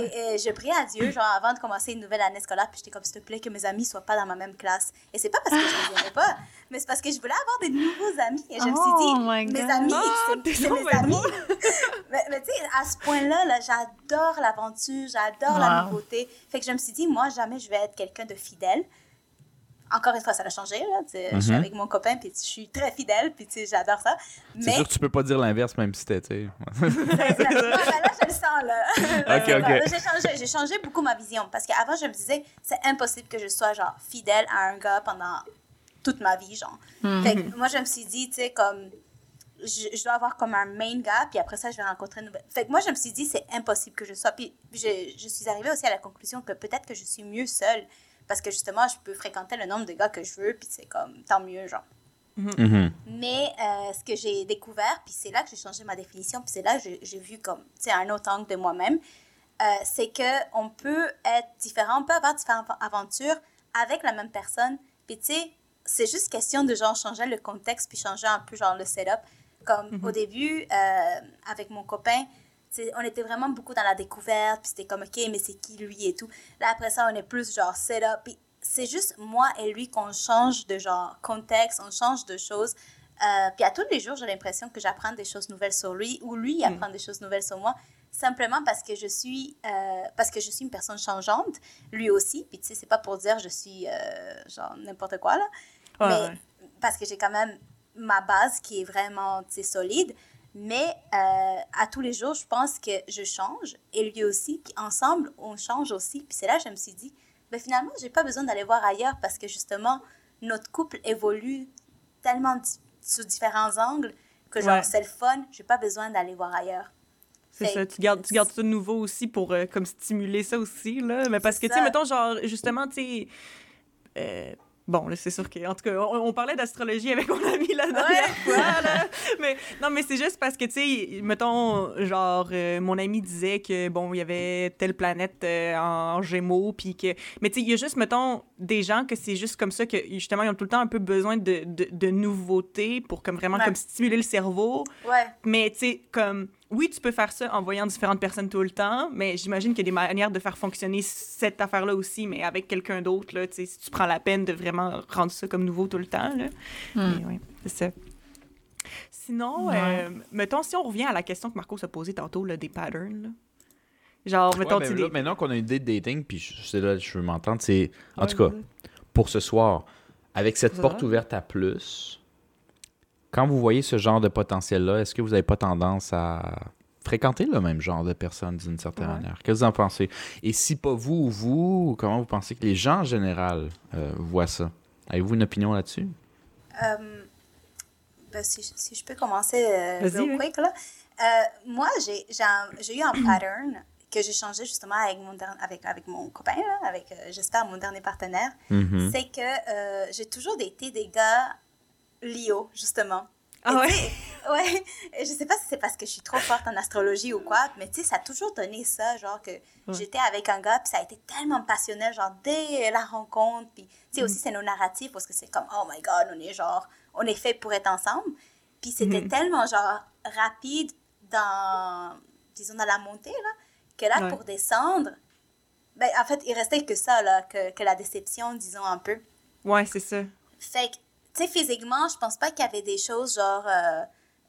Et, et je priais à Dieu, genre, avant de commencer une nouvelle année scolaire, puis j'étais comme, s'il te plaît, que mes amis soient pas dans ma même classe. Et c'est pas parce que je les aimais pas, mais c'est parce que je voulais avoir des nouveaux amis. Et je me Oh suis dit, my mes amis, t'es c'est mes amis. mais mais tu sais, à ce point-là, là, j'adore l'aventure, j'adore la nouveauté. Fait que je me suis dit, moi, jamais je vais être quelqu'un de fidèle. Encore une fois, ça a changé. Là, Je suis Mhm. avec mon copain, puis je suis très fidèle, puis tu sais, j'adore ça. C'est Mais sûr que tu peux pas dire l'inverse, même si sais. Ouais, ben là, je le sens, là. Ok, Ouais, ok. ouais, J'ai changé, j'ai changé beaucoup ma vision. Parce qu'avant, je me disais, c'est impossible que je sois, genre, fidèle à un gars pendant toute ma vie, genre. Fait que moi, je me suis dit, tu sais, comme, je, je dois avoir comme un main gars, puis après ça, je vais rencontrer une nouvelle. Fait que moi, je me suis dit, c'est impossible que je sois. Puis je, je suis arrivée aussi à la conclusion que peut-être que je suis mieux seule. Parce que justement, je peux fréquenter le nombre de gars que je veux, puis c'est comme, tant mieux, genre. Mhm. Mais euh, ce que j'ai découvert, puis c'est là que j'ai changé ma définition, puis c'est là que j'ai- vu comme, tu sais, un autre angle de moi-même, euh, c'est que on peut être différent, on peut avoir différentes aventures avec la même personne, puis tu sais, c'est juste question de genre changer le contexte, puis changer un peu genre le setup. Comme au début, euh, avec mon copain, on était vraiment beaucoup dans la découverte, puis c'était comme, OK, mais c'est qui lui et tout. Là, après ça, on est plus genre setup, puis c'est juste moi et lui qu'on change de genre contexte, on change de choses. Euh, puis à tous les jours, j'ai l'impression que j'apprends des choses nouvelles sur lui ou lui apprend des choses nouvelles sur moi, simplement parce que je suis euh, parce que je suis une personne changeante, lui aussi. Puis tu sais, c'est pas pour dire je suis euh, genre n'importe quoi là, Ouais, mais ouais. parce que j'ai quand même ma base qui est vraiment tu sais, solide. Mais euh, à tous les jours, je pense que je change et lui aussi. Ensemble, on change aussi. Puis c'est là que je me suis dit, ben finalement, j'ai pas besoin d'aller voir ailleurs parce que justement, notre couple évolue tellement sous différents angles que genre, Ouais. c'est le fun, j'ai pas besoin d'aller voir ailleurs. C'est ça, tu gardes, tu gardes ça de nouveau aussi pour euh, comme stimuler ça aussi, là. Mais parce que, tu sais, mettons, genre, justement, tu sais... euh, bon, là, c'est sûr que... En tout cas, on, on parlait d'astrologie avec mon ami la dernière fois, là. Mais non, mais c'est juste parce que, tu sais, mettons, genre, euh, mon ami disait que, bon, il y avait telle planète euh, en Gémeaux, puis que... Mais tu sais, il y a juste, mettons, des gens que c'est juste comme ça, que justement, ils ont tout le temps un peu besoin de, de, de nouveautés pour comme vraiment Ouais. comme stimuler le cerveau. Ouais, Mais tu sais, comme, oui, tu peux faire ça en voyant différentes personnes tout le temps, mais j'imagine qu'il y a des manières de faire fonctionner cette affaire-là aussi, mais avec quelqu'un d'autre, là, si tu prends la peine de vraiment rendre ça comme nouveau tout le temps, là. Mais oui, c'est ça. Sinon, euh, mettons, si on revient à la question que Marco s'est posée tantôt, là, des patterns, là. Genre, mettons, Ouais, tu mais sais, là, des... maintenant qu'on a une idée de dating, puis je, c'est là que je veux m'entendre, c'est. En Ouais, tout cas, pour ce soir, avec cette porte ouverte à plus, quand vous voyez ce genre de potentiel-là, est-ce que vous n'avez pas tendance à fréquenter le même genre de personnes d'une certaine Ouais. manière? Qu'est-ce que vous en pensez? Et si pas vous ou vous, comment vous pensez que les gens en général euh, voient ça? Avez-vous une opinion là-dessus? Euh, ben, si, je- si je peux commencer euh, Vas-y, real quick, là. Euh, moi, j'ai eu un pattern que j'ai changé justement avec mon, avec, avec mon copain, là, avec, j'espère, mon dernier partenaire. Mhm. C'est que euh, j'ai toujours été des gars Lio, justement. Ah ouais? Ouais, je sais pas si c'est parce que je suis trop forte en astrologie ou quoi, mais tu sais, ça a toujours donné ça, genre que j'étais avec un gars, puis ça a été tellement passionnel, genre dès la rencontre, puis tu sais, aussi c'est nos narratifs, parce que c'est comme, oh my god, on est genre, on est fait pour être ensemble, puis c'était Mhm. tellement genre rapide dans, disons, dans la montée, là, que là, Ouais. pour descendre, ben, en fait, il restait que ça, là, que, que la déception, disons, un peu. Ouais, c'est ça. Fait que, tu sais, physiquement, je pense pas qu'il y avait des choses genre euh,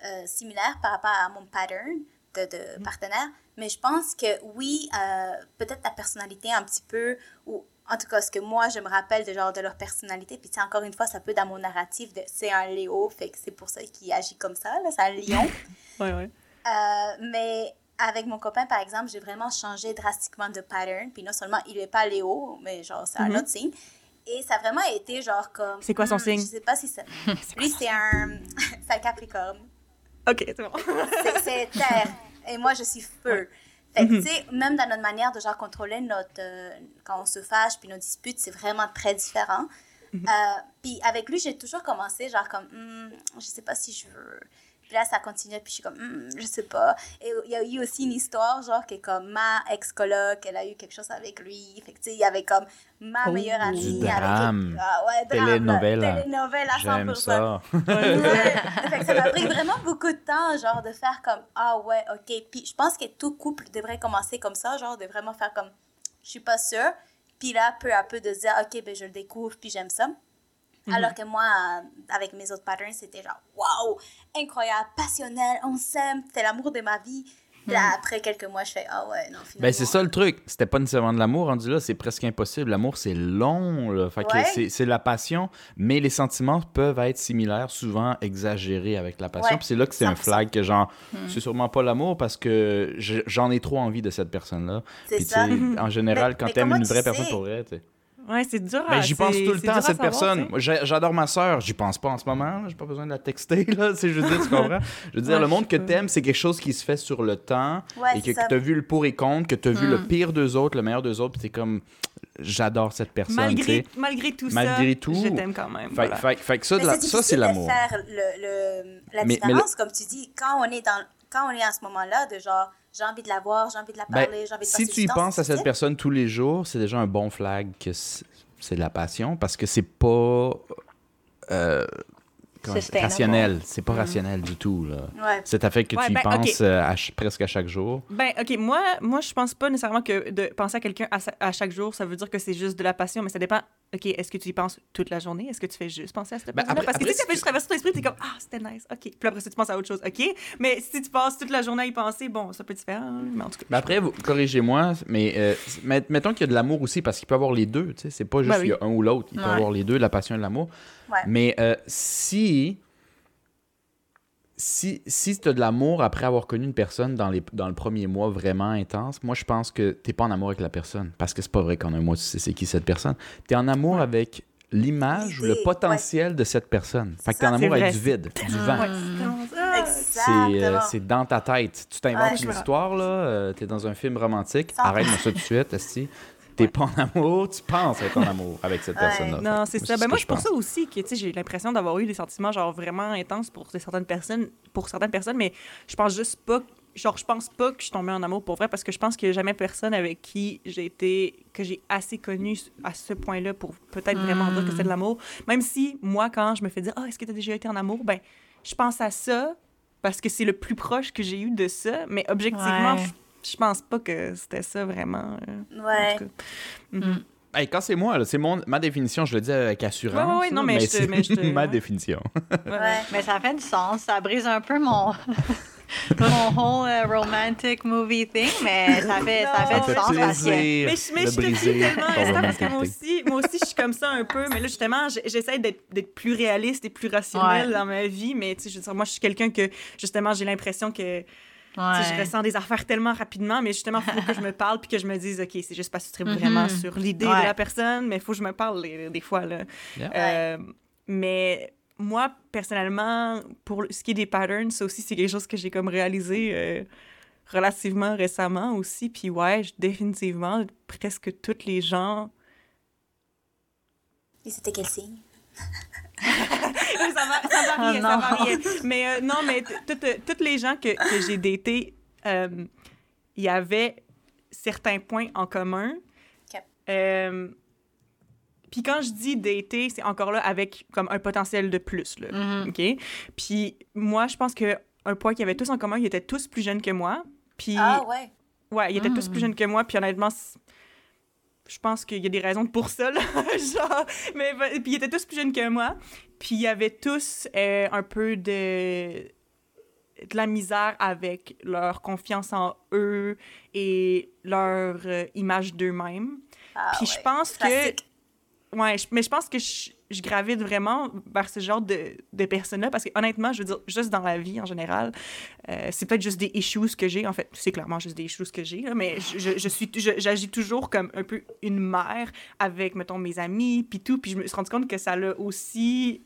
euh, similaires par rapport à mon pattern de, de partenaire, mais je pense que oui, euh, peut-être ta personnalité un petit peu, ou en tout cas, ce que moi, je me rappelle de genre de leur personnalité, puis tu sais, encore une fois, ça peut dans mon narratif, de c'est un Léo, fait que c'est pour ça qu'il agit comme ça, là, c'est un lion. Ouais. Euh, mais avec mon copain, par exemple, j'ai vraiment changé drastiquement de pattern. Puis non seulement il n'est pas Léo, mais genre, c'est un Mhm. autre signe. Et ça a vraiment été genre comme. C'est quoi son hmm, signe? Je sais pas si ça. Lui, c'est un. c'est un Capricorne. OK, c'est bon. C'est- terre. Et moi, je suis feu. Fait Mhm. tu sais, même dans notre manière de genre contrôler notre. euh, quand on se fâche puis nos disputes, c'est vraiment très différent. Mhm. Euh, puis avec lui, j'ai toujours commencé genre comme. Hmm, je sais pas si je veux. Puis là, ça continue, puis je suis comme, Hmm, je sais pas. Et il y a eu aussi une histoire, genre, que comme ma ex-coloc, elle a eu quelque chose avec lui. Fait que, tu sais, il y avait comme ma Oh. meilleure amie. Du avec- drame. Ah ouais, drame. Télénovelle. là. Télénovelle à 100%. J'aime ça. Ouais. Fait que ça m'a pris vraiment beaucoup de temps, genre, de faire comme, ah ouais, ok. Puis je pense que tout couple devrait commencer comme ça, genre, de vraiment faire comme, je suis pas sûre. Puis là, peu à peu, de se dire, ok, ben je le découvre, puis j'aime ça. Alors que moi, euh, avec mes autres patterns, c'était genre, waouh, incroyable, passionnel, on s'aime, c'est l'amour de ma vie. Puis Là, après quelques mois, je fais, ah ouais, non, finalement. Ben, c'est ça le truc. C'était pas nécessairement de l'amour rendu là, c'est presque impossible. L'amour, c'est long, là. Fait Ouais. c'est- la passion, mais les sentiments peuvent être similaires, souvent exagérés avec la passion. Ouais, Puis c'est là que c'est un 100%. flag que genre, c'est sûrement pas l'amour parce que je- j'en ai trop envie de cette personne-là. C'est ça. en général, Mais- quand t'aimes une vraie personne pour vrai, tu sais. Ouais, c'est dur à... Ben, j'y pense tout le temps à cette savoir, personne. J'adore ma sœur. J'y pense pas en ce moment. J'ai pas besoin de la texter. Là. C'est, je veux dire, tu comprends? Je veux dire, Ouais, le monde que t'aimes, c'est quelque chose qui se fait sur le temps Ouais, et que, c'est ça. tu as vu le pour et contre, que tu as vu le pire d'eux autres, le meilleur d'eux autres, puis t'es comme. j'adore cette personne. Malgré, tu sais. malgré tout Malgré ça, tout, je t'aime quand même. Fait, voilà. fait- fait que ça, de Mais la- c'est ça c'est l'amour. faire le, le- la Mais- mais différence, comme tu dis, quand on est dans quand on est à ce moment-là, de genre, j'ai envie de la voir, j'ai envie de la Ben, parler, j'ai envie de si tu y temps, penses à cette personne tous les jours, c'est déjà un bon flag que c'est de la passion parce que c'est pas euh. Rationnel. C'est pas rationnel du tout. Là. Ouais. C'est à fait que Ouais, tu y ben, penses ok. euh, à presque à chaque jour? Ben, OK, moi, moi, je pense pas nécessairement que de penser à quelqu'un à, à chaque jour, ça veut dire que c'est juste de la passion, mais ça dépend. OK, est-ce que tu y penses toute la journée? Est-ce que tu fais juste penser à cette Ben, personne Parce que après, si ça si fait tu- juste traverser ton esprit, t'es comme, ah, c'était nice, OK. Puis après ça, tu penses à autre chose, OK. Mais si tu passes toute la journée à y penser, bon, ça peut être différent, mais en tout cas. Ben après, vous- corrigez-moi, mais euh, met- mettons qu'il y a de l'amour aussi parce qu'il peut y avoir les deux. tu sais, C'est pas juste Ben oui. qu'il y a un ou l'autre. Il peut y avoir les deux, la passion et l'amour. Ouais. Mais euh, si si, si tu as de l'amour après avoir connu une personne dans, les, dans le premier mois vraiment intense, moi je pense que t'es pas en amour avec la personne. Parce que c'est pas vrai qu'en un mois tu sais c'est qui cette personne. Tu es en amour avec l'image ou le potentiel de cette personne. Fait que tu es en amour avec du vide, du vent. Ouais, c'est tellement ça. C'est euh, c'est dans ta tête. Tu t'inventes une histoire, là. euh, T'es dans un film romantique. Arrête-moi ça tout de suite, Esti. T'es pas en amour, tu penses être en amour avec cette Ouais. personne-là. Non, c'est ça. Ben moi, je c'est pour pense. ça aussi que tu sais, j'ai l'impression d'avoir eu des sentiments genre vraiment intenses pour certaines personnes, pour certaines personnes, mais je pense juste pas, genre je pense pas que je suis tombée en amour pour vrai parce que je pense qu'il y a jamais personne avec qui j'ai été que j'ai assez connu à ce point-là pour peut-être vraiment dire que c'est de l'amour. Même si moi, quand je me fais dire, ah, est-ce que tu as déjà été en amour, ben je pense à ça parce que c'est le plus proche que j'ai eu de ça, mais objectivement, Ouais. je, je pense pas que c'était ça vraiment. euh, en Ouais. tout cas. Mhm. Hey, quand c'est moi, c'est mon, ma définition, je le dis avec assurance. Ouais, ouais, non, mais je te- c'est mais je te- ma ouais. définition. Ouais. Mais ça fait du sens. Ça brise un peu mon, mon whole euh, romantic movie thing, mais ça fait, ça fait du sens parce que. Mais, je- mais je te dis tellement, Esther, parce que moi aussi, moi aussi, je suis comme ça un peu. Mais là, justement, j'essaie d'être d'être plus réaliste et plus rationnelle Ouais. dans ma vie. Mais tu sais, je veux dire, moi, je suis quelqu'un que, justement, j'ai l'impression que tu sais, je Ouais. ressens des affaires tellement rapidement. Mais justement, il faut que je me parle puis que je me dise, OK, c'est juste parce que tu tripes vraiment Mhm. sur l'idée Ouais. de la personne. Mais il faut que je me parle des, des fois. Là. Yeah. Euh, mais moi, personnellement, pour ce qui est des patterns, ça aussi, c'est quelque chose que j'ai comme réalisé euh, relativement récemment aussi. Puis ouais, je- définitivement, presque tous les gens... Et c'était quel signe? ça, va- ça variait, Oh ça non. variait. Mais euh, non, mais euh, tous les gens que, que j'ai datés, euh, il y avait certains points en commun. Ok. Euh, puis quand je dis dater, c'est encore là avec comme un potentiel de plus. Là. Mhm. OK? Puis moi, je pense que un point qu'ils avaient tous en commun, ils étaient tous plus jeunes que moi. Puis, Ah ouais. ouais, ils étaient tous Mm. plus jeunes que moi. Puis honnêtement, je pense qu'il y a des raisons pour ça, là. Genre, mais ben, puis ils étaient tous plus jeunes que moi. Puis il y avait tous euh, un peu de de la misère avec leur confiance en eux et leur euh, image d'eux-mêmes. Ah Puis je pense que. Ouais, je- mais je pense que je, je gravite vraiment vers ce genre de, de personnes-là parce que honnêtement, je veux dire, juste dans la vie en général, euh, c'est peut-être juste des issues que j'ai. En fait, c'est clairement juste des issues que j'ai, mais je, je, suis, j'agis toujours comme un peu une mère avec, mettons, mes amis, puis tout. Puis je me suis rendu compte que ça l'a aussi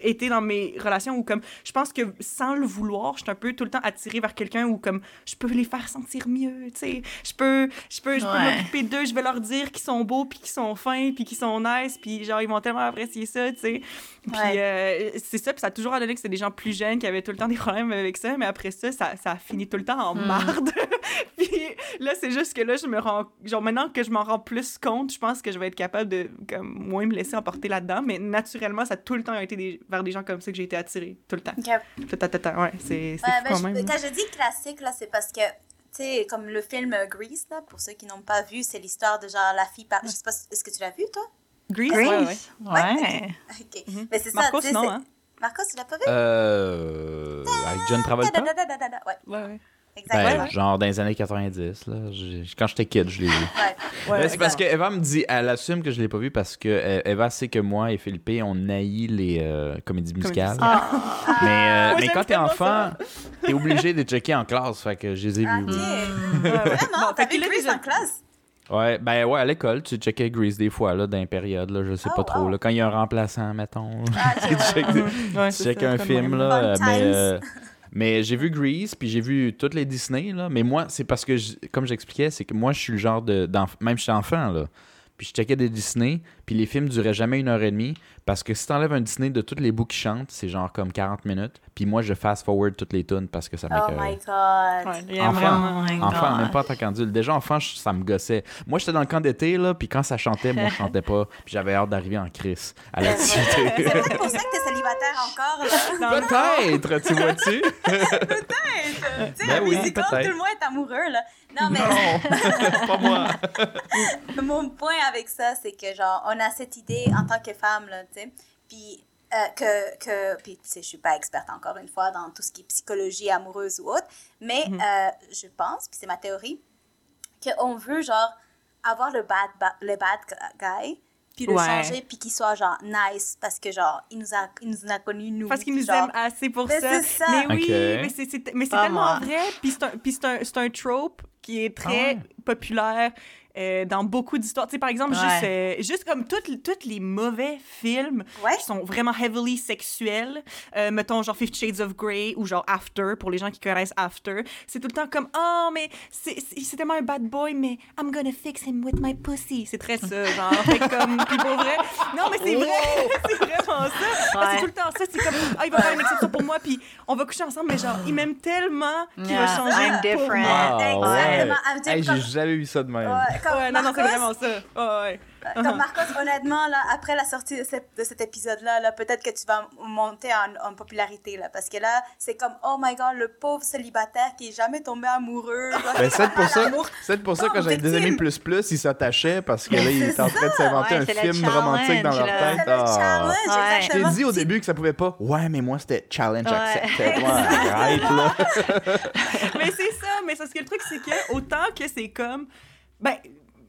été dans mes relations où comme je pense que sans le vouloir je suis un peu tout le temps attirée vers quelqu'un où comme je peux les faire sentir mieux tu sais je peux je peux je peux Ouais. m'occuper d'eux je vais leur dire qu'ils sont beaux puis qu'ils sont fins puis qu'ils sont nice puis genre ils vont tellement apprécier ça tu sais puis Ouais. euh, c'est ça puis ça a toujours donné que c'était des gens plus jeunes qui avaient tout le temps des problèmes avec ça mais après ça ça, ça a fini tout le temps en Mm. marde puis là c'est juste que là je me rends genre maintenant que je m'en rends plus compte je pense que je vais être capable de comme moins me laisser emporter là-dedans mais naturellement ça a tout le temps été des, vers des gens comme ça que j'ai été attirée tout le temps Ok. tout, tout, tout, tout, ouais c'est Ouais, ben, quand je- même quand je dis classique, là, c'est parce que, tu sais, comme le film Grease, là, pour ceux qui n'ont pas vu, c'est l'histoire de genre la fille par... Je sais pas, est-ce que tu l'as vu, toi? Grease, ouais, ouais. Grace? Ouais. Ok. Mhm. Mais c'est ça, Marcos non hein? Marcos, tu l'as pas vu? Euh, avec John Travolta? Ouais, ouais ouais exactement. Ben, genre dans les années 90, là. Quand j'étais kid, je l'ai vu. Ouais. Ouais, Mais c'est parce que Eva me dit, elle assume que je l'ai pas vu parce que euh, Eva sait que moi et Philippe, on haït les euh, comédies musicales. musicales. Ah, Mais, euh, Moi, mais quand t'es enfant, t'es obligé de checker en classe, fait que je les ai Ah, vus. oui. Ouais, ouais. Vraiment? A Grease en classe? Ouais, ben ouais, à l'école, tu checkais Grease des fois, là, dans une période, là, je sais Oh, pas trop, wow. là, quand il y a un remplaçant, mettons. Ah, tu checkes, ouais. Ouais, tu c'est checkes ça, un film, même. là, Fun mais... euh, mais j'ai vu Grease, puis j'ai vu toutes les Disney, là, mais moi, c'est parce que, comme j'expliquais, c'est que moi, je suis le genre de... Même je suis enfant, là, puis je checkais des Disney, puis les films duraient jamais une heure et demie, parce que si t'enlèves un Disney de toutes les bouts qui chantent, c'est genre comme 40 minutes, puis moi, je fast-forward toutes les tunes parce que ça Oh m'écœurait. my god. Ouais, Enfant, vraiment- Oh my enfant, God. même pas en tant qu'adulte. Déjà, enfant, je- ça me gossait. Moi, j'étais dans le camp d'été, là, puis quand ça chantait, moi, je chantais pas, puis j'avais hâte d'arriver en crise à l'activité. C'est peut-être pour ça que t'es célibataire encore, là. Peut-être, tu vois-tu? Tu sais, Ben la oui, musique, peut-être. tout le monde est amoureux, là. Non, mais Non, pas moi. mon point avec ça, c'est que, genre, on a cette idée en tant que femme, là, tu sais, puis euh, que, que, puis, tu sais, je suis pas experte encore une fois dans tout ce qui est psychologie amoureuse ou autre, mais euh, je pense, puis c'est ma théorie, qu'on veut, genre, avoir le bad, ba- le bad guy, puis le Ouais. changer, puis qu'il soit, genre, nice, parce que, genre, il nous a, il nous a connus, nous. Parce puis nous genre, aiment assez pour Mais ça. c'est ça. Mais oui, mais c'est, tellement moi. vrai. Puis c'est un, un, un trope qui est très Ah populaire euh, dans beaucoup d'histoires. Tu sais, par exemple, Ouais. juste, euh, juste comme tous toutes les mauvais films Ouais. qui sont vraiment heavily sexuels, euh, mettons genre Fifty Shades of Grey ou genre After, pour les gens qui connaissent After, c'est tout le temps comme « Oh, mais c'est, tellement un bad boy, mais I'm gonna fix him with my pussy. » C'est très ça, genre. Fait comme, puis pour vrai... Non, mais c'est vrai! c'est vraiment ça! Ouais. c'est tout le temps ça, c'est comme « Ah, il va faire une exception pour moi, puis on va coucher ensemble, mais genre, il m'aime tellement qu'il Yeah, va changer I'm pour different. moi. Exactement. Dit Hey, comme- j'ai jamais vu ça de même. Ouais, comme Ouais, non, non, c'est Marcos, vraiment ça. Ouais, ouais. Comme Marcos, honnêtement, là, après la sortie de, cet- de cet épisode-là, là, peut-être que tu vas monter en, en popularité, là, parce que là, c'est comme, oh my god, le pauvre célibataire qui est jamais tombé amoureux. Ben, c'est pour ça, c'est pour ça que j'avais des amis plus plus, ils s'attachaient parce que là, ils étaient en train de s'inventer Ouais, un film romantique dans leur tête. C'est le Ah. Ouais. Je t'ai exactement. dit au début que ça pouvait pas. Ouais, mais moi, c'était challenge Ouais. accepted. Ouais, arrête, là. mais c'est ça, mais c'est ce que le truc, c'est que autant que c'est comme. Ben,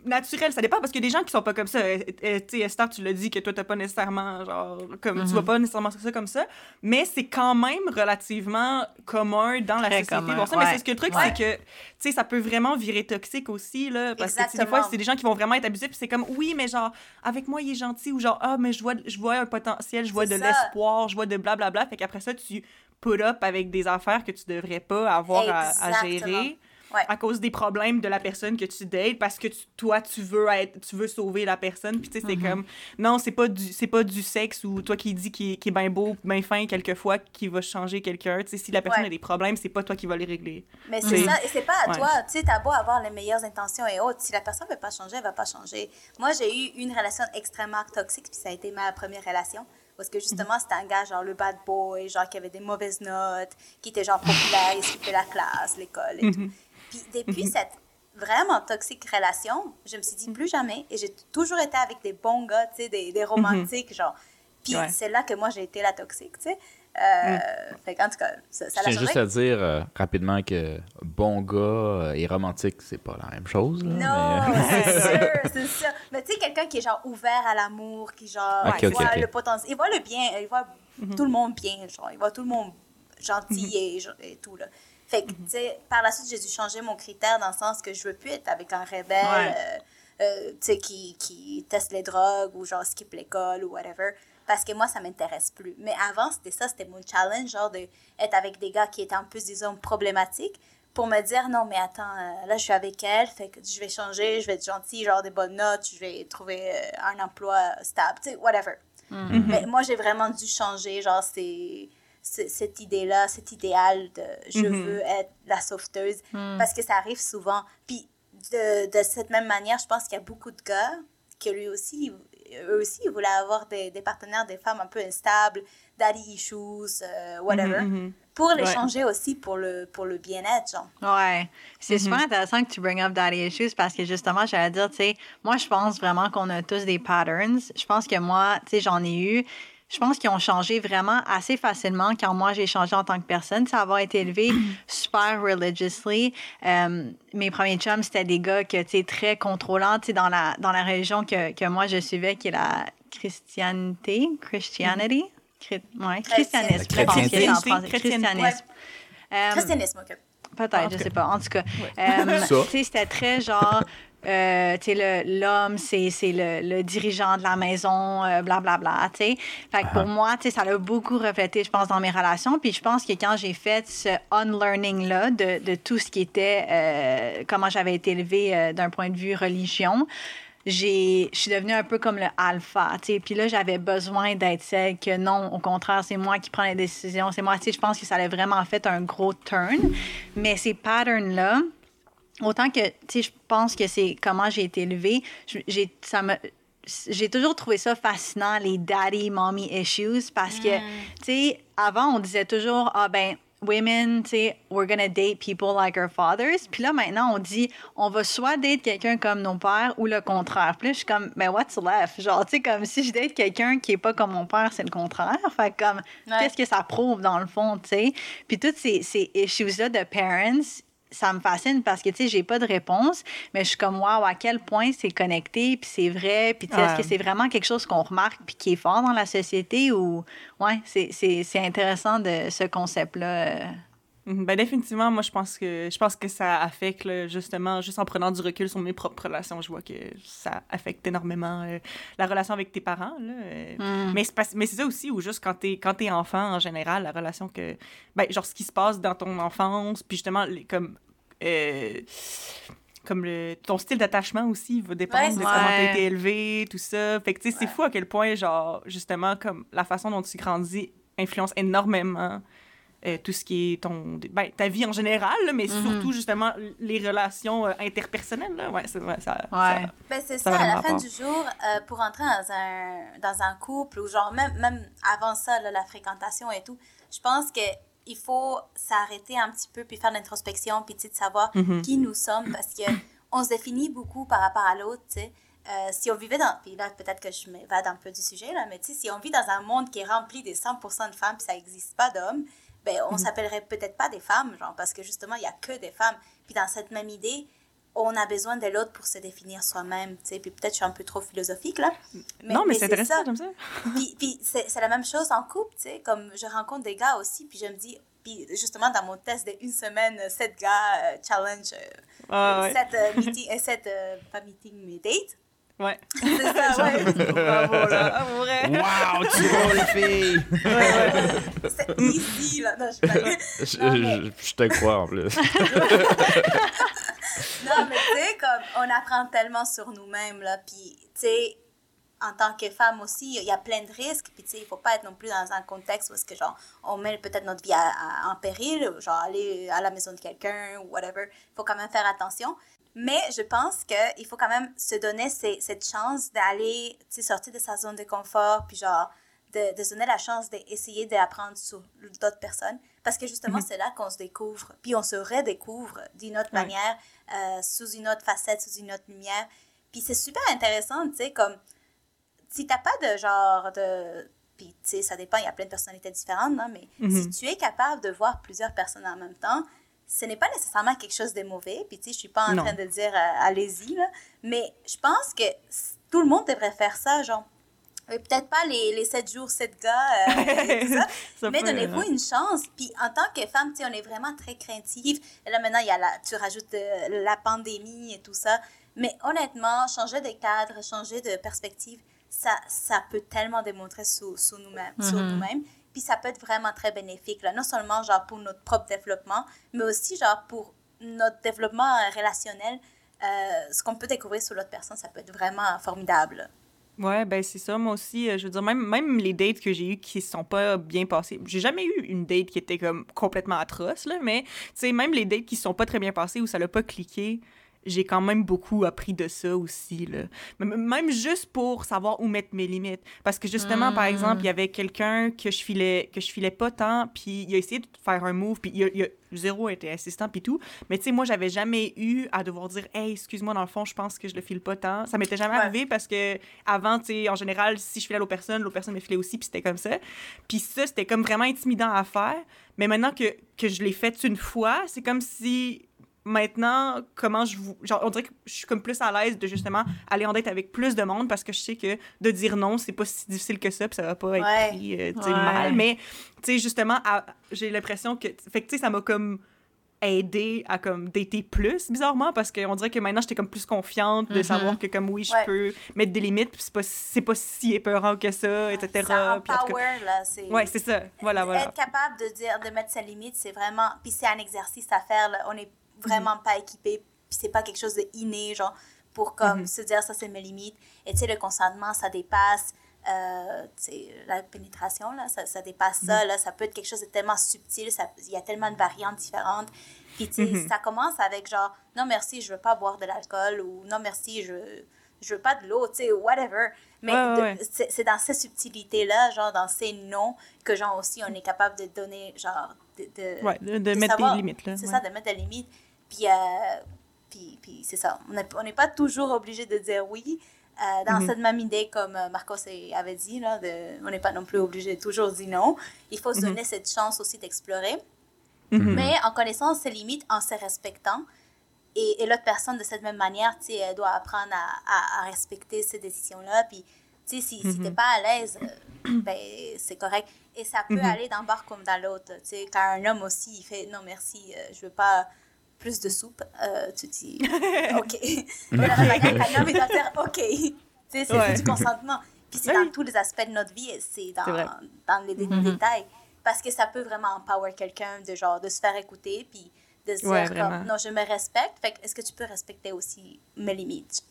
naturel, ça dépend parce qu'il y a des gens qui sont pas comme ça. Euh, euh, Tu sais, Esther, tu l'as dit que toi, t'as pas nécessairement, genre, comme, tu vois pas nécessairement ça comme ça, mais c'est quand même relativement commun dans la Très société. commun, Bon, ça, mais c'est ce que le truc, Ouais. c'est que, tu sais, ça peut vraiment virer toxique aussi, là, parce que, tu sais, des Exactement. fois, c'est des gens qui vont vraiment être abusifs, puis c'est comme, oui, mais genre, avec moi, il est gentil, ou genre, ah, mais je vois, je vois un potentiel, je vois de l'espoir, je vois de blablabla, fait qu'après ça, tu put up avec des affaires que tu devrais pas avoir à, à Exactement. gérer Ouais. à cause des problèmes de la personne que tu dates parce que tu- toi tu veux être tu veux sauver la personne puis tu sais c'est Mm-hmm. comme non c'est pas du c'est pas du sexe ou toi qui dis qui est, qui est bien beau bien fin quelquefois qui va changer quelqu'un tu sais si la personne Ouais. a des problèmes c'est pas toi qui va les régler Mais c'est ça, et c'est pas à toi. Tu sais, t'as beau avoir les meilleures intentions et autres. Si la personne veut pas changer, elle va pas changer. Moi, j'ai eu une relation extrêmement toxique, puis ça a été ma première relation. Parce que justement, c'était un gars, genre le bad boy, genre qui avait des mauvaises notes, qui était genre populaire, il skippait la classe, l'école et tout. Puis depuis cette vraiment toxique relation, je me suis dit plus jamais. Et j'ai toujours été avec des bons gars, tu sais, des, des romantiques, genre. Puis Ouais. c'est là que moi, j'ai été la toxique, tu sais. Euh, fait qu'en tout cas, ça, ça Je l'a tiens juste à dire euh, rapidement que bon gars euh, et romantique, c'est pas la même chose. Là, Non, mais, c'est sûr, c'est sûr. Mais tu sais, quelqu'un qui est genre ouvert à l'amour, qui genre voit le potentiel, il voit le bien, il voit tout le monde bien, genre, il voit tout le monde gentil et, et tout, là. Fait que, tu sais, par la suite, j'ai dû changer mon critère dans le sens que je veux plus être avec un rebelle, Ouais. euh, euh, tu sais, qui, qui teste les drogues ou genre skip l'école ou whatever. Parce que moi, ça m'intéresse plus. Mais avant, c'était ça, c'était mon challenge, genre d'être avec des gars qui étaient un peu, disons, problématiques pour me dire non, mais attends, euh, là, je suis avec elle, fait que je vais changer, je vais être gentille, genre des bonnes notes, je vais trouver euh, un emploi stable, tu sais, whatever. Mais moi, j'ai vraiment dû changer, genre, c'est- cette idée-là, cet idéal de je Mhm. veux être la sauveteuse, parce que ça arrive souvent. Puis de, de cette même manière, je pense qu'il y a beaucoup de gars que lui aussi, eux aussi, ils voulaient avoir des, des partenaires, des femmes un peu instables, daddy issues, euh, whatever, Mhm, mhm. pour les Ouais. changer aussi pour le, pour le bien-être, genre. Ouais. C'est Mhm. super intéressant que tu bring up daddy issues parce que justement, j'allais dire, tu sais, moi, je pense vraiment qu'on a tous des patterns. Je pense que moi, tu sais, j'en ai eu. Je pense qu'ils ont changé vraiment assez facilement quand moi, j'ai changé en tant que personne. Ça avoir été élevé super religiously. Euh, mes premiers chums, c'était des gars que, tu très contrôlants, tu dans la, dans la religion que, que moi, je suivais, qui est la christianité, Christianity? Chri- ouais, christianisme. je pense que c'est en Chrétienté. français. Christianisme. Euh, Christianisme, ok. Peut-être, tout je sais pas. En tout cas, euh, Ça. tu sais, c'était très genre, euh, tu l'homme, c'est le, le dirigeant de la maison, euh, blablabla, tu sais. Fait que pour moi, tu sais, ça l'a beaucoup reflété, je pense, dans mes relations. Puis je pense que quand j'ai fait ce unlearning-là de, de tout ce qui était, euh, comment j'avais été élevée euh, d'un point de vue religion, je suis devenue un peu comme le alpha, tu sais. Puis là, j'avais besoin d'être celle que non, au contraire, c'est moi qui prends les décisions, c'est moi, tu sais. Je pense que ça a vraiment fait un gros turn. Mais ces patterns-là, autant que, tu sais, je pense que c'est comment j'ai été élevée, j'ai, ça me, j'ai toujours trouvé ça fascinant, les daddy, mommy issues, parce que, tu sais, avant, on disait toujours, ah ben, women, tu sais, we're gonna date people like our fathers. Puis là, maintenant, on dit, on va soit date quelqu'un comme nos pères ou le contraire. Puis là, je suis comme, mais what's left? Genre, tu sais, comme si je date quelqu'un qui est pas comme mon père, c'est le contraire. Fait comme, qu'est-ce que ça prouve dans le fond, tu sais? Puis toutes ces, ces issues-là de parents, ça me fascine parce que, tu sais, j'ai pas de réponse, mais je suis comme, waouh, à quel point c'est connecté, puis c'est vrai, puis est-ce que c'est vraiment quelque chose qu'on remarque, puis qui est fort dans la société ou, ouais, c'est intéressant de ce concept-là. Mhm, ben définitivement, moi je pense que je pense que ça affecte justement juste en prenant du recul sur mes propres relations, je vois que ça affecte énormément euh, la relation avec tes parents là. Euh. Mm. Mais c'est mais c'est ça aussi ou juste quand t'es quand t'es enfant en général, la relation que ben genre ce qui se passe dans ton enfance, puis justement comme euh, comme le, ton style d'attachement aussi va dépendre de comment t'as été élevé, tout ça. Fait que, tu sais, c'est fou à quel point, genre, justement, comme la façon dont tu grandis influence énormément euh, tout ce qui est ton ben, ta vie en général mais mm-hmm. surtout justement les relations euh, interpersonnelles là. ouais c'est ça, ouais. ben, c'est ça, à la fin du jour euh, pour entrer dans un dans un couple ou genre même même avant ça la fréquentation et tout je pense que il faut s'arrêter un petit peu puis faire l'introspection puis de savoir mm-hmm. qui nous sommes parce que on se définit beaucoup par rapport à l'autre tu sais euh, si on vivait dans. Puis là, peut-être que je m'évade un peu du sujet, là, mais tu sais, si on vit dans un monde qui est rempli de 100% de femmes, puis ça n'existe pas d'hommes, ben, on mhm. s'appellerait peut-être pas des femmes, genre, parce que justement, il y a que des femmes. Puis dans cette même idée, on a besoin de l'autre pour se définir soi-même, tu sais. Puis peut-être je suis un peu trop philosophique, là. Mais, non, mais, c'est intéressant comme ça. puis, puis c'est la même chose en couple, tu sais. Comme je rencontre des gars aussi, puis je me dis... Puis justement, dans mon test d'une semaine, sept gars, euh, challenge, euh, sept, euh, meeting, sept pas meeting, mais date. Ouais. C'est ça, ouais. Bravo, là. Vrai. Wow, tu vois, les filles. Ouais, ouais. C'est easy, là. Non, je, je, je, je te crois, en plus. non, mais tu sais, comme, on apprend tellement sur nous-mêmes, là. Puis, tu sais, en tant que femme aussi, il y a plein de risques. Puis, tu sais, il faut pas être non plus dans un contexte où est-ce que, genre, on met peut-être notre vie en péril, genre aller à la maison de quelqu'un ou whatever. Il faut quand même faire attention. Mais je pense qu'il faut quand même se donner cette chance d'aller sortir de sa zone de confort, puis genre de, de se donner la chance d'essayer d'apprendre sur d'autres personnes. Parce que justement, mhm. c'est là qu'on se découvre, puis on se redécouvre d'une autre manière, euh, sous une autre facette, sous une autre lumière. Puis c'est super intéressant, tu sais, comme si t'as pas de genre de. Puis tu sais, ça dépend, il y a plein de personnalités différentes, non? mais mhm. si tu es capable de voir plusieurs personnes en même temps, ce n'est pas nécessairement quelque chose de mauvais. Puis, tu sais, je suis pas en train de dire euh, allez-y, là. Mais je pense que tout le monde devrait faire ça, genre. Peut-être pas les, les 7 jours, 7 gars, euh, ça. mais donnez-vous une chance. Puis en tant que femme, tu sais, on est vraiment très craintive. Et là, maintenant, il y a la, tu rajoutes euh, la pandémie et tout ça. Mais honnêtement, changer de cadre, changer de perspective, ça, ça peut tellement démontrer sur, sur nous-mêmes. Mm-hmm. nous-mêmes. Puis ça peut être vraiment très bénéfique, là. non seulement genre pour notre propre développement, mais aussi genre pour notre développement relationnel. Euh, ce qu'on peut découvrir sur l'autre personne, ça peut être vraiment formidable. Ouais, ben c'est ça. Moi aussi, euh, je veux dire, même, même les dates que j'ai eues qui se sont pas bien passées. J'ai jamais eu une date qui était comme complètement atroce, là, mais tu sais, même les dates qui se sont pas très bien passées où ça l'a pas cliqué, j'ai quand même beaucoup appris de ça aussi. Là. Même juste pour savoir où mettre mes limites. Parce que justement, par exemple, il y avait quelqu'un que je filais que je filais pas tant, puis il a essayé de faire un move, puis il a, zéro été assistant, puis tout. Mais tu sais, moi, j'avais jamais eu à devoir dire, hey, excuse-moi, dans le fond, je pense que je le file pas tant. Ça m'était jamais arrivé parce que avant, tu sais, en général, si je filais à l'autre personne, l'autre personne me filait aussi, puis c'était comme ça. Puis ça, c'était comme vraiment intimidant à faire. Mais maintenant que, que je l'ai fait une fois, c'est comme si maintenant, comment je vous. Genre, on dirait que je suis comme plus à l'aise de justement aller en date avec plus de monde parce que je sais que de dire non, c'est pas si difficile que ça, puis ça va pas être pris, euh, mal. Mais, tu sais, justement, j'ai l'impression que. Fait que, tu sais, ça m'a comme aidé à comme dater plus bizarrement parce qu'on dirait que maintenant j'étais comme plus confiante de mm-hmm. savoir que comme oui je peux mettre des limites puis c'est pas c'est pas si épeurant que ça etc ça power là c'est ouais c'est ça voilà voilà être capable de dire de mettre ses limites c'est vraiment puis c'est un exercice à faire là. on est vraiment pas équipé, puis c'est pas quelque chose de inné, genre pour comme Mhm. se dire ça c'est mes limites. Et tu sais, le consentement, ça dépasse euh, la pénétration, là, ça, ça dépasse ça, Mhm. là, ça peut être quelque chose de tellement subtil, il y a tellement de variantes différentes. Puis tu sais, Mhm. ça commence avec genre, non merci, je veux pas boire de l'alcool, ou non merci, je, je veux pas de l'eau, tu sais, whatever. Mais Ouais, ouais, de- ouais. c'est c'est dans ces subtilités-là, genre dans ces noms, que genre aussi on est capable de donner, genre, de, de, de, mettre savoir- des limites, là. C'est ça, de mettre des limites. Puis, euh, puis, puis c'est ça. On n'est pas toujours obligé de dire oui. Euh, dans Mhm. cette même idée, comme euh, Marcos avait dit, là, de, on n'est pas non plus obligé de toujours dire non. Il faut se Mhm. donner cette chance aussi d'explorer. Mhm. Mais en connaissant ses limites, en se respectant. Et, et l'autre personne, de cette même manière, tu sais, elle doit apprendre à, à, à respecter ces décisions-là. Puis, tu sais, si, si Mhm. t'es pas à l'aise, euh, ben, c'est correct. Et ça peut aller d'un bar comme dans l'autre. Tu sais, quand un homme aussi, il fait non, merci, je veux pas plus de soupe, euh, tu dis OK. De la il doit dire OK. Tu sais, c'est Ouais. du consentement. Puis c'est Oui. dans tous les aspects de notre vie, c'est dans, dans les Mhm. détails. Parce que ça peut vraiment empower quelqu'un de genre de se faire écouter, puis de se dire comme non, je me respecte, fait que est-ce que tu peux respecter aussi mes limites?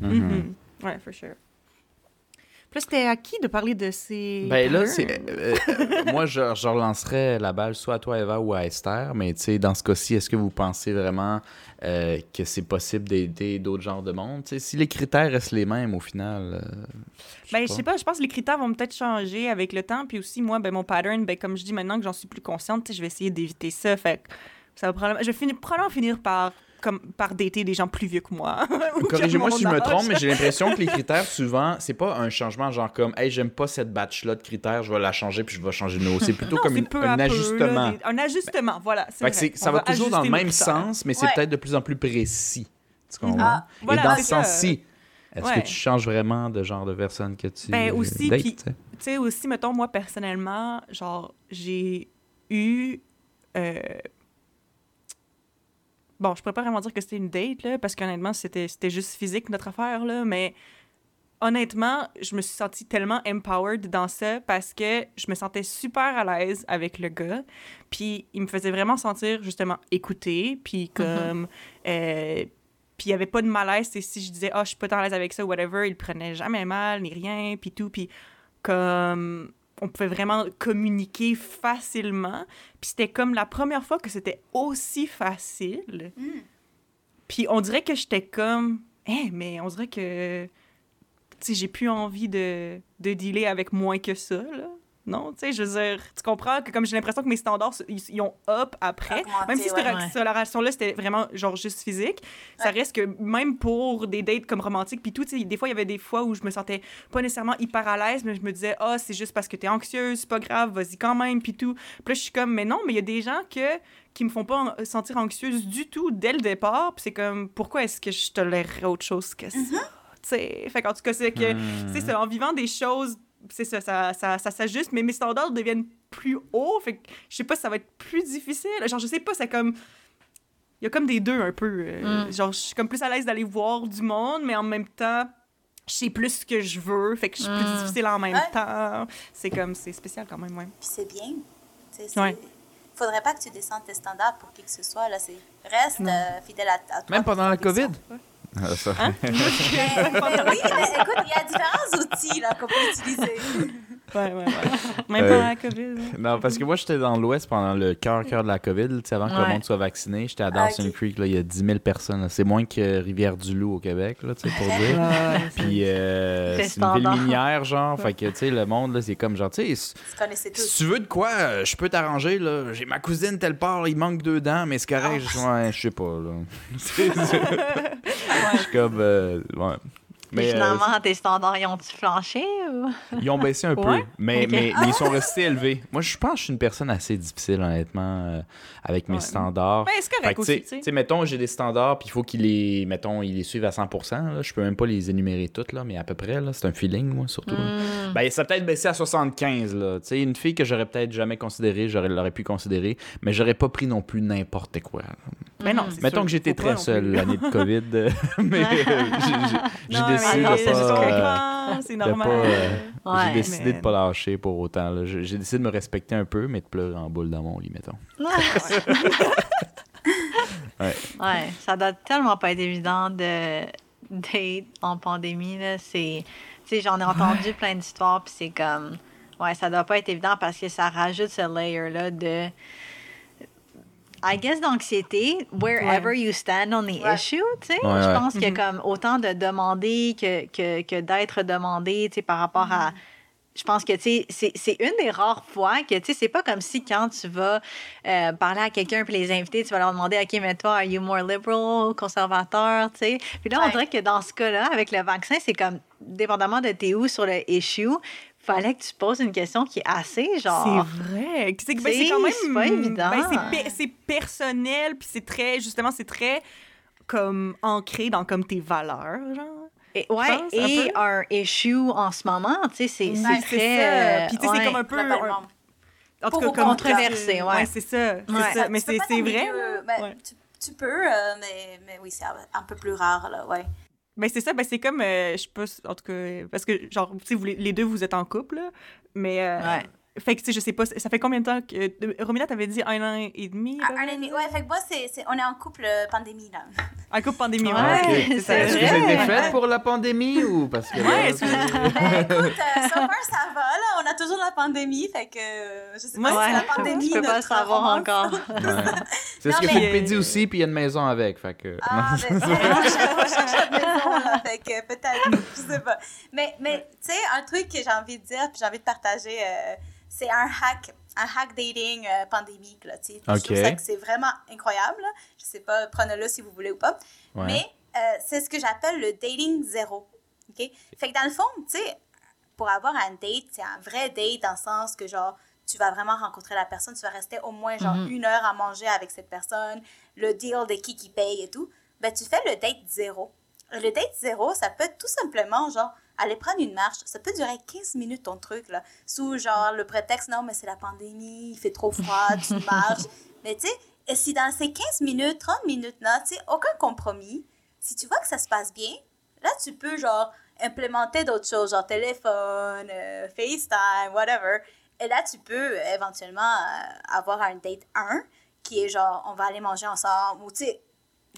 Mhm. Ouais, for sure. Là, c'était à qui de parler de ces. Ben là, c'est, euh, moi, je, je relancerais la balle soit à toi, Eva, ou à Esther. Mais tu sais, dans ce cas-ci, est-ce que vous pensez vraiment euh, que c'est possible d'aider d'autres genres de monde? Tu sais, si les critères restent les mêmes au final. euh, Ben, je sais pas, je pense que les critères vont peut-être changer avec le temps. Puis aussi, moi, ben, mon pattern, ben, comme je dis maintenant que j'en suis plus consciente, tu sais, je vais essayer d'éviter ça. Fait que ça va probablement. Je vais finir, probablement finir par, comme, par dater des gens plus vieux que moi. Corrigez-moi si je me trompe, mais j'ai l'impression que les critères, souvent, c'est pas un changement genre comme, hey, j'aime pas cette batch-là de critères, je vais la changer puis je vais changer de nouveau. C'est plutôt Non, comme une- un peu, ajustement. là, un ajustement, voilà. vrai. ça On va toujours dans le même sens, mais c'est peut-être de plus en plus précis. Tu comprends? Ah, Et voilà, dans ce sens-ci, est-ce Ouais. que tu changes vraiment de genre de personne que tu Ben, aussi, dates, puis- tu sais? Tu sais, aussi, mettons, moi, personnellement, genre, j'ai eu. euh, Bon, je pourrais pas vraiment dire que c'était une date, là, parce qu'honnêtement, c'était c'était juste physique, notre affaire, là, mais honnêtement, je me suis sentie tellement empowered dans ça parce que je me sentais super à l'aise avec le gars. Puis il me faisait vraiment sentir, justement, écouté. Puis comme. euh, puis il n'y avait pas de malaise. c'est si je disais, ah, je suis pas à l'aise avec ça, whatever, il prenait jamais mal, ni rien, puis tout. Puis comme. On pouvait vraiment communiquer facilement. Puis c'était comme la première fois que c'était aussi facile. Mm. Puis on dirait que j'étais comme, eh, mais on dirait que, tu sais, j'ai plus envie de, de dealer avec moins que ça, là. Non, tu sais, je veux dire, tu comprends que comme j'ai l'impression que mes standards, ils, ils ont up après, Augmenté, même si cette, ouais. cette relation-là, c'était vraiment genre juste physique, ça reste que même pour des dates comme romantiques, puis tout, tu sais, des fois, il y avait des fois où je me sentais pas nécessairement hyper à l'aise, mais je me disais, ah, c'est juste parce que t'es anxieuse, c'est pas grave, vas-y quand même, puis tout. Puis là, je suis comme, mais non, mais il y a des gens que, qui me font pas en- sentir anxieuse du tout dès le départ, puis c'est comme, pourquoi est-ce que je tolérerais autre chose que ça? Tu sais, fait qu'en tout cas, c'est que, Hmm. c'est en vivant des choses, c'est ça, ça, ça, ça s'ajuste, mais mes standards deviennent plus hauts, fait que je sais pas si ça va être plus difficile. Genre, je sais pas, c'est comme. Il y a comme des deux un peu. euh, Mm. Genre, je suis comme plus à l'aise d'aller voir du monde, mais en même temps, je sais plus ce que je veux, fait que je suis plus Mm. difficile en même Ouais. temps. C'est comme, c'est spécial quand même, ouais. Puis c'est bien. Tu sais, c'est- Ouais. Faudrait pas que tu descendes tes standards pour qui que ce soit. Là, c'est reste euh, fidèle à, à toi. Même pendant la. COVID? Ça. Hein? Mais, mais oui, mais écoute, Ouais, ouais, ouais. Même Euh, pendant la COVID. hein. Non, parce que moi, j'étais dans l'Ouest pendant le cœur, cœur de la COVID, tu sais, avant que le monde soit vacciné. J'étais à Ah, Dawson ok. Creek, là, il y a 10 000 personnes. C'est moins que Rivière-du-Loup au Québec, là, tu sais, pour dire. Puis euh, C'est une ville minière, genre. Fait que, tu sais, le monde, là, c'est comme genre, tu sais, si Tu tous. veux de quoi, euh, je peux t'arranger, là. J'ai ma cousine telle part, il manque deux dents, mais c'est correct. Je ouais, je sais pas, là. Je suis comme, euh, ouais. Mais Mais euh, finalement, tes standards, ils ont-tu flanché ou? ils ont baissé un peu, mais, mais, mais ils sont restés élevés. Moi, je pense que je suis une personne assez difficile, honnêtement, euh, avec mes Ouais. standards. Mais c'est correct que, aussi, tu tu sais, sais. tu sais, mettons, j'ai des standards, puis il faut qu'ils les, mettons, ils les suivent à 100%. Là. Je peux même pas les énumérer toutes, là, mais à peu près, là. C'est un feeling, moi, surtout. Hmm. Ben, ça a peut-être baissé à 75, là. Tu sais, une fille que j'aurais peut-être jamais considérée, j'aurais l'aurais pu considérer, mais j'aurais pas pris non plus n'importe quoi. Mais non, Mm. c'est Mettons sûr, que j'étais très seul l'année de COVID, euh, mais j'ai- j'ai- Non, de c'est euh, c'est normal. pas, euh, Ouais. j'ai décidé de pas lâcher pour autant. J'ai décidé de me respecter un peu, mais de pleurer en boule dans mon lit, mettons. Ouais, ça doit tellement pas être évident de date en pandémie, c'est. J'en ai entendu plein d'histoires, puis c'est comme. Ouais, ça doit pas être évident parce que ça rajoute ce layer-là de. I guess d'anxiété, wherever you stand on the Ouais. issue, tu sais. Ouais, je ouais. pense qu'il y a comme autant de demander que, que, que d'être demandé, tu sais, par rapport à. Je pense que, tu sais, c'est- c'est une des rares fois que, tu sais, c'est pas comme si quand tu vas euh, parler à quelqu'un puis les inviter, tu vas leur demander, OK, mais toi, are you more liberal, conservateur, tu sais? Puis là, on Ouais. dirait que dans ce cas-là, avec le vaccin, c'est comme, dépendamment de t'es où sur le issue, fallait que tu poses une question qui est assez, genre. C'est vrai. C'est ben, c'est quand même. c'est pas évident. ben, c'est pe- c'est personnel, puis c'est très. Justement, c'est très comme ancré dans comme tes valeurs, genre. Et, ouais, pense, et un issue en ce moment, tu sais, c'est c'est Ouais, très... c'est ça. euh, Puis tu sais, ouais. c'est comme un peu. Globalement. En tout Pour cas, ou comme contre. Controversé, ouais. c'est ça. c'est Ouais. ça. Mais c'est vrai. ben, Ouais. tu, tu peux, euh, mais, mais oui, c'est un, un peu plus rare, là, ouais. Ben c'est ça, ben c'est comme, euh, je sais pas, en tout cas, parce que, genre, tu sais, les deux, vous êtes en couple, là, mais... euh, Ouais. Fait que, tu sais, je sais pas, ça fait combien de temps que... Romina, t'avais dit un an et demi? Ah, là? un an et demi. Ouais, fait que moi, c'est, c'est- on est en couple euh, pandémie, là. En couple pandémie, Ouais, ouais. c'est ça. Est-ce que vrai. c'était fait pour la pandémie ou parce que. là, Ouais, c'est- Ben, écoute, euh, so far, ça va, là. On a toujours la pandémie, fait que euh, je sais pas si Ouais, c'est la pandémie. tu peux pas savoir romance. encore. Ouais. C'est ce que mais- Philippe dit aussi, puis il y a une maison avec. Fait que. Ah, ben, la maison, là, fait que peut-être, je sais pas. Mais, mais tu sais, un truc que j'ai envie de dire, puis j'ai envie de partager, euh, c'est un hack, un hack dating euh, pandémique, là, tu sais. Je trouve ça que c'est vraiment incroyable, là. Je sais pas, prenez-le si vous voulez ou pas. Ouais. Mais euh, c'est ce que j'appelle le dating zéro, OK? Fait que dans le fond, tu sais, pour avoir un date, c'est un vrai date dans le sens que, genre, tu vas vraiment rencontrer la personne, tu vas rester au moins, genre, Mhm. une heure à manger avec cette personne, le deal de qui qui paye et tout. Ben, tu fais le date zéro. Le date zéro, ça peut être tout simplement, genre, aller prendre une marche. Ça peut durer 15 minutes, ton truc, là. Sous, genre, le prétexte, non, mais c'est la pandémie, il fait trop froid, tu marches. Mais, tu sais, et si dans ces 15 minutes, 30 minutes, là, tu sais, aucun compromis, si tu vois que ça se passe bien, là, tu peux, genre, implémenter d'autres choses, genre téléphone, euh, FaceTime, whatever. Et là, tu peux euh, éventuellement euh, avoir un date 1 qui est genre, on va aller manger ensemble, ou tu sais,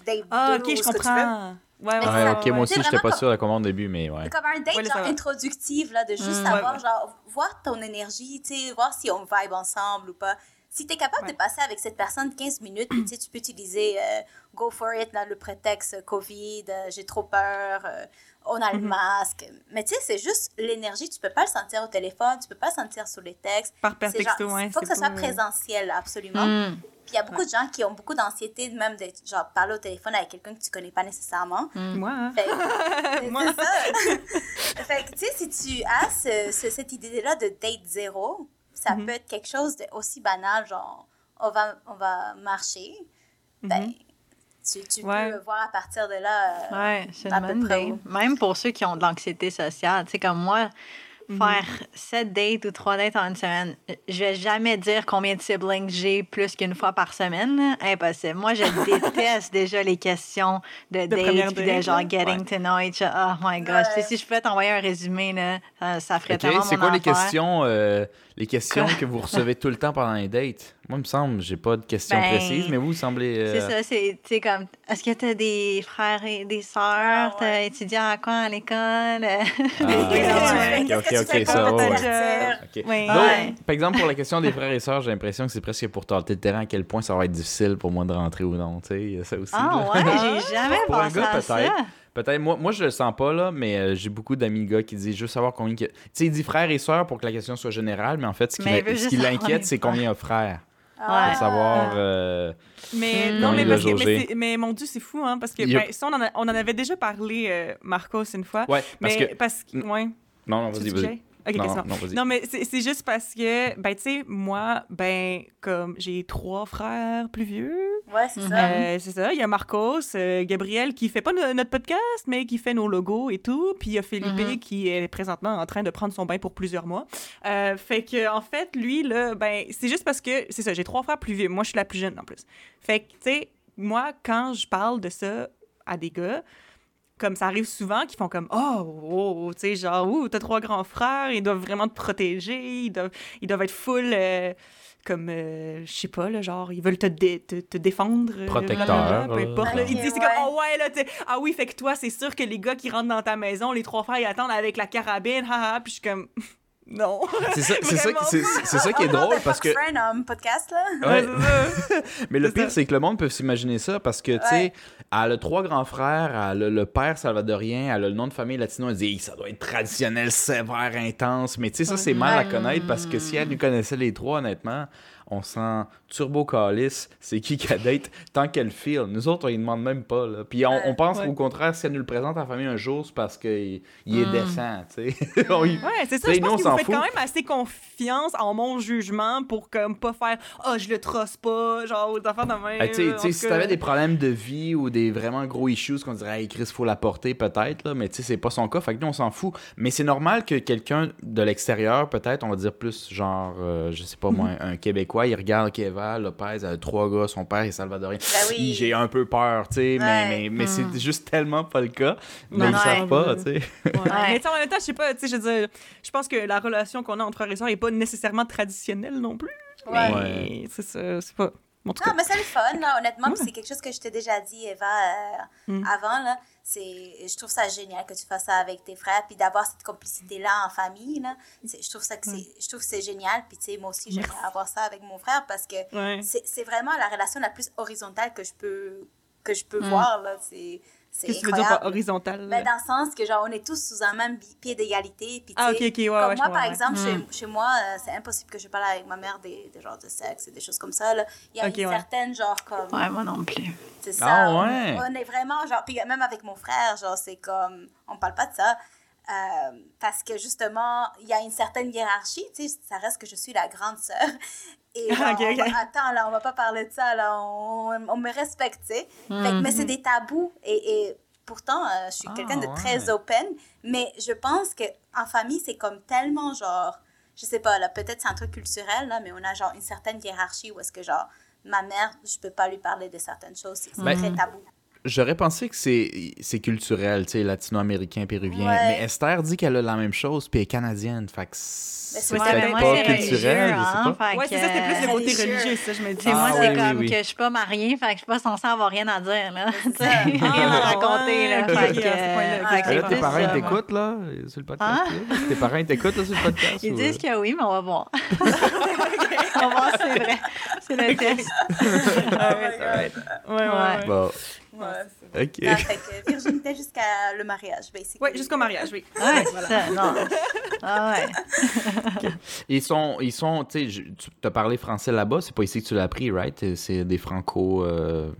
date 2 Ah, ok, je ce que tu veux. comprends. Ouais, ouais, Ouais, ok, moi aussi, j'étais pas vraiment sûr de comment au début, mais ouais. C'est comme un date Ouais, genre va. introductif, là, de juste Mm. savoir, Ouais, ouais. genre, voir ton énergie, tu sais, voir si on vibe ensemble ou pas. Si tu es capable Ouais. de passer avec cette personne 15 minutes, tu sais, tu peux utiliser euh, go for it, là, le prétexte euh, COVID, euh, j'ai trop peur, euh, on a le Mhm. masque. Mais tu sais, c'est juste l'énergie, tu peux pas le sentir au téléphone, tu peux pas le sentir sur les textes. Par per C'est genre, texto, ouais. Il faut que ça soit pas- présentiel, absolument. Mm. Puis il y a beaucoup de gens qui ont beaucoup d'anxiété, même de genre, parler au téléphone avec quelqu'un que tu connais pas nécessairement. Moi, hein. Fait Moi. c'est ça. fait que, tu sais, si tu as ce- ce- cette idée-là de date zéro, ça Mhm. peut être quelque chose de aussi banal, genre, on va, on va marcher. Ben, Mhm. Tu, tu Ouais. peux voir à partir de là. euh, Ouais, c'est à une peu bonne près idée. où. Même pour ceux qui ont de l'anxiété sociale. Tu sais, comme moi, Mhm. faire sept dates ou trois dates en une semaine, je vais jamais dire combien de siblings j'ai plus qu'une fois par semaine. Impossible. Moi, je déteste déjà les questions de, dates puis de genre là. getting Ouais. to know each other. Oh my gosh. Ouais. Si je pouvais t'envoyer un résumé, là, ça, ça ferait Ok, tellement c'est mon quoi les questions, euh, les questions que vous recevez tout le temps pendant les dates? Moi, il me semble, j'ai pas de questions Ben, précises, mais vous, vous semblez. euh, C'est ça, c'est, tu comme, est-ce que t'as des frères et des sœurs? Ah, T'as ouais. étudié à quoi à l'école? Ah, ouais. ok, Qu'est-ce ok, tu ok, ça, ouais. Donc, Ouais. par exemple, pour la question des frères et sœurs, j'ai l'impression que c'est presque pour tenter le terrain à quel point ça va être difficile pour moi de rentrer ou non. Tu sais, il y a ça aussi. Ah là. ouais, j'ai jamais Pour un pensé gars, à peut-être. ça. Peut-être, moi, moi je le sens pas, là, mais euh, j'ai beaucoup d'amis gars qui disent juste savoir combien. que- Tu sais, il dit frères et sœurs pour que la question soit générale, mais en fait, ce qui, l'inquiète, c'est combien il y a frères. Ah. Pour savoir. euh, Mais Mm. non, mais, parce que, mais, mais mon Dieu, c'est fou, hein, parce que ben, ça, on, en a- on en avait déjà parlé, euh, Marcos, une fois. Ouais, parce mais que. parce que, ouais. Non, non, vas-y, vas-y. Ok, non, mais c'est juste parce que, ben, tu sais, moi, ben, comme j'ai trois frères plus vieux, Ouais, c'est ça. euh, c'est ça, il y a Marcos, euh, Gabriel qui fait pas no- notre podcast, mais qui fait nos logos et tout, puis il y a Philippe Mhm. qui est présentement en train de prendre son bain pour plusieurs mois. Euh, fait que, en fait, lui, là, ben, c'est juste parce que, c'est ça, j'ai trois frères plus vieux, moi, je suis la plus jeune en plus. Fait que, tu sais, moi, quand je parle de ça à des gars, comme ça arrive souvent, qui font comme Oh, oh, oh tu sais, genre, ouh, t'as trois grands frères, ils doivent vraiment te protéger, ils doivent, ils doivent être full. euh, comme, euh, je sais pas, là, genre, ils veulent te, dé- te, te défendre. euh, Protecteur, Peu importe. Ils disent, ouais. comme, oh ouais, là, tu sais, ah oui, fait que toi, c'est sûr que les gars qui rentrent dans ta maison, les trois frères, ils attendent avec la carabine, haha, puis je suis comme, non. C'est ça, c'est ça, Vraiment. c'est- c'est ça qui est drôle parce que. Un podcast, là. Ouais. Mais le pire, c'est que le monde peut s'imaginer ça parce que, tu sais, elle a trois grands frères, elle a le père salvadorien, elle a le nom de famille latino, elle dit ça doit être traditionnel, sévère, intense. Mais tu sais, ça, c'est mal à connaître parce que si elle lui connaissait les trois, honnêtement, on sent turbo calice, c'est qui qu'elle date tant qu'elle file. Nous autres, on lui demande même pas. Là. Puis on, on pense Ouais. au contraire, si elle nous le présente à la famille un jour, c'est parce qu'il il est décent, tu sais. On Ouais, c'est ça. T'sais, Je pense que vous faites fout. quand même assez confiance en mon jugement pour comme pas faire oh je le trosse pas genre aux affaires de même. Ah, tu sais- en tu sais, tout si t'avais des problèmes de vie ou des vraiment gros issues qu'on dirait, hey, Chris, faut la porter peut-être, là, mais tu sais, c'est pas son cas, fait que nous, on s'en fout. Mais c'est normal que quelqu'un de l'extérieur, peut-être, on va dire plus genre, euh, je sais pas moi, un Québécois, il regarde Keva Lopez, a trois gars, son père est salvadorien. Ben oui. J'ai un peu peur, tu sais, mais, mais, mais c'est juste tellement pas le cas. Mais ils non, savent pas, tu sais. Ouais. Mais en même temps, je sais pas, tu sais, je veux dire, je pense que la relation qu'on a entre frères et sœurs est pas nécessairement traditionnelle non plus. Ouais. c'est ça, c'est pas. En tout Non, cas. mais c'est le fun, là, honnêtement. Ouais. C'est quelque chose que je t'ai déjà dit, Eva, euh, Mm. avant. Là. Je trouve ça génial que tu fasses ça avec tes frères, puis d'avoir cette complicité-là en famille. Là. Je, trouve ça que c'est, génial. Puis, tu sais, moi aussi, j'aimerais avoir ça avec mon frère parce que Ouais. c'est, vraiment la relation la plus horizontale que je peux, que je peux Mm. voir. Là. C'est Qu'est-ce que tu veux dire par horizontal? Ben, dans le sens que, genre, on est tous sous un même pied d'égalité. Puis, Ah, ok, ok, ouais, comme ouais, moi, par ouais. exemple, chez, chez moi, euh, c'est impossible que je parle avec ma mère des, des genres de sexe et des choses comme ça. Là. Il y a Ok, une ouais. certaine, genre, comme... Ouais, moi non plus. C'est ça. Ah, on- ouais. On, est vraiment, genre, puis même avec mon frère, genre, c'est comme, on parle pas de ça. euh, parce que justement, il y a une certaine hiérarchie, tu sais, ça reste que je suis la grande sœur. Et on va- attends, là, on va pas parler de ça, là, on, on me respecte, tu sais. Mais c'est des tabous. Et, et pourtant, euh, je suis Ah, quelqu'un de ouais. très open. Mais je pense que en famille, c'est comme tellement, genre, je sais pas, là, peut-être c'est un truc culturel, là, mais on a, genre, une certaine hiérarchie où est-ce que, genre, ma mère, je peux pas lui parler de certaines choses. C'est c'est Ben, très tabou. J'aurais pensé que c'est c'est culturel, tu sais, latino-américain, péruvien. Ouais. Mais Esther dit qu'elle a la même chose, puis elle est canadienne. Fait que c'est pas culturel, religieux, je sais hein, pas. Ouais, c'est ça, c'était plus le côté religieux. ça, je me dis. Moi, Ah, c'est oui, comme oui. que je suis pas mariée, fait que je suis pas censée avoir rien à dire, là. Tu sais, ça. rien à raconter, là. Fait que, c'est tes parents, t'écoutent, là, sur le podcast? Hein? Tes parents, ils t'écoutent, là, sur le podcast? Ils disent euh? que oui, mais on va voir. on va voir si c'est vrai. C'est le test. Ah, ouais, Ouais, ouais. OK. Ah, fait que virginité jusqu'à le mariage, basically. Ouais, jusqu'au mariage, oui. Ouais, c'est ça. Non. Ah ouais. Ils sont, ils sont tu sais, tu as parlé français là-bas, c'est pas ici que tu l'as appris, right? C'est des franco... euh,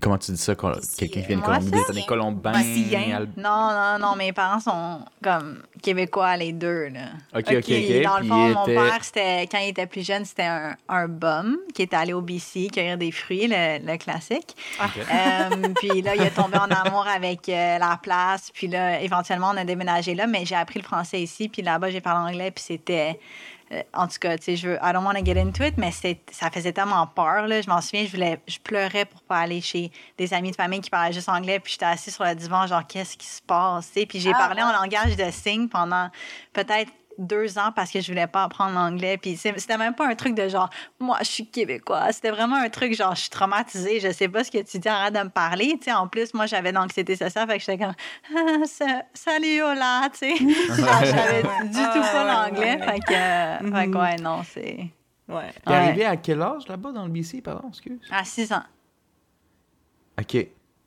Comment tu dis ça? Quelqu'un qui vient de Colombie, des Colombiens... Al- Non, non, non, mes parents sont comme québécois, les deux, là. OK, OK, OK. Dans le fond, mon était- père, c'était, quand il était plus jeune, c'était un, un bum qui était allé au BC cueillir des fruits, le, le classique. Euh, puis là, il est tombé en amour avec euh, la place. Puis là, éventuellement, on a déménagé là, mais j'ai appris le français ici. Puis là-bas, j'ai parlé anglais. Puis c'était. Euh, en tout cas, tu sais, je veux. I don't want to get into it, mais ça faisait tellement peur, là. Je m'en souviens, je, voulais, je pleurais pour pas aller chez des amis de famille qui parlaient juste anglais. Puis j'étais assise sur le divan, genre, qu'est-ce qui se passe, tu sais? Puis j'ai Ah, parlé en ouais. langage de signes pendant peut-être deux ans parce que je voulais pas apprendre l'anglais. Puis c'était même pas un truc de genre, moi, je suis québécois. C'était vraiment un truc genre, je suis traumatisée, je sais pas ce que tu dis, arrête de me parler. Tu sais, en plus, moi, j'avais de l'anxiété sociale, fait que j'étais comme, ah, sa- salut, hola, tu sais. Genre, je savais du tout pas l'anglais. Fait que, euh, fait que, Mhm. ouais, non, c'est Ouais. T'es Ouais. arrivé à quel âge là-bas dans le BC, pardon, excuse? à six ans. OK.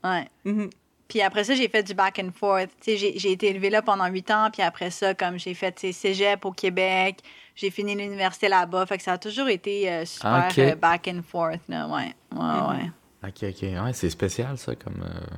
Ouais. Mhm. Puis après ça, j'ai fait du back and forth. Tu sais, j'ai, été élevée là pendant huit ans. Puis après ça, comme j'ai fait cégep au Québec, j'ai fini l'université là-bas. Fait que ça a toujours été euh, super Ah, euh, back and forth. Là. Ouais, ouais, ouais. OK, OK. Ouais, c'est spécial, ça, comme... euh,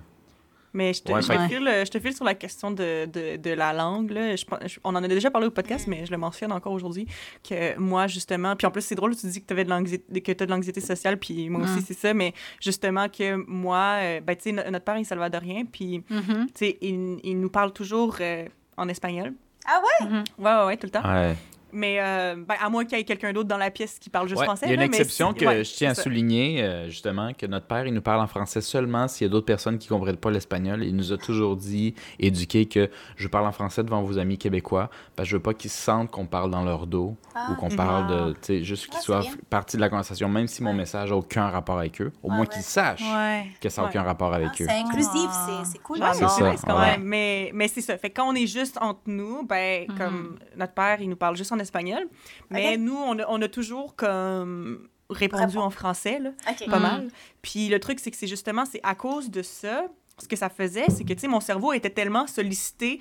Mais je te, Ouais, je, fait- te file, je te file sur la question de, de, de la langue. Là. Je, pense- je- on en a déjà parlé au podcast, mais je le mentionne encore aujourd'hui. Que moi, justement, puis en plus, c'est drôle, tu dis que tu avais de l'anxiété, que as de l'anxiété sociale, puis moi aussi, Mm. c'est ça. Mais justement, que moi, euh, ben, tu sais, no- notre père est salvadorien, puis Mhm. tu sais, il, il nous parle toujours euh, en espagnol. Ah ouais? Ouais, ouais, ouais, tout le temps. Ouais. Mais euh, ben, à moins qu'il y ait quelqu'un d'autre dans la pièce qui parle juste Ouais, français. il y a une là, exception que ouais, je tiens à ça. souligner, euh, justement, que notre père, il nous parle en français seulement s'il y a d'autres personnes qui ne comprennent pas l'espagnol. Il nous a toujours dit, éduqué, que je parle en français devant vos amis québécois, parce que je veux pas qu'ils sentent qu'on parle dans leur dos Ah. ou qu'on parle Ah. de, tu sais, juste qu'ils Ah, soient partie de la conversation, même si mon Ouais. message n'a aucun rapport avec eux. Au Ouais, moins qu'ils sachent Ouais. que ça n'a Ouais. aucun rapport avec Ah, eux. c'est inclusif, Ah. c'est- c'est cool. Ouais, C'est ça, quand même. Mais, mais c'est ça. Fait que quand on est juste entre nous, ben, Mhm. comme notre père, il nous parle juste en espagnol. Mais nous, on a, on a toujours comme répondu Répond. en français, là, pas Mhm. mal. Puis le truc, c'est que c'est justement, c'est à cause de ça, ce que ça faisait, c'est que, tu sais, mon cerveau était tellement sollicité,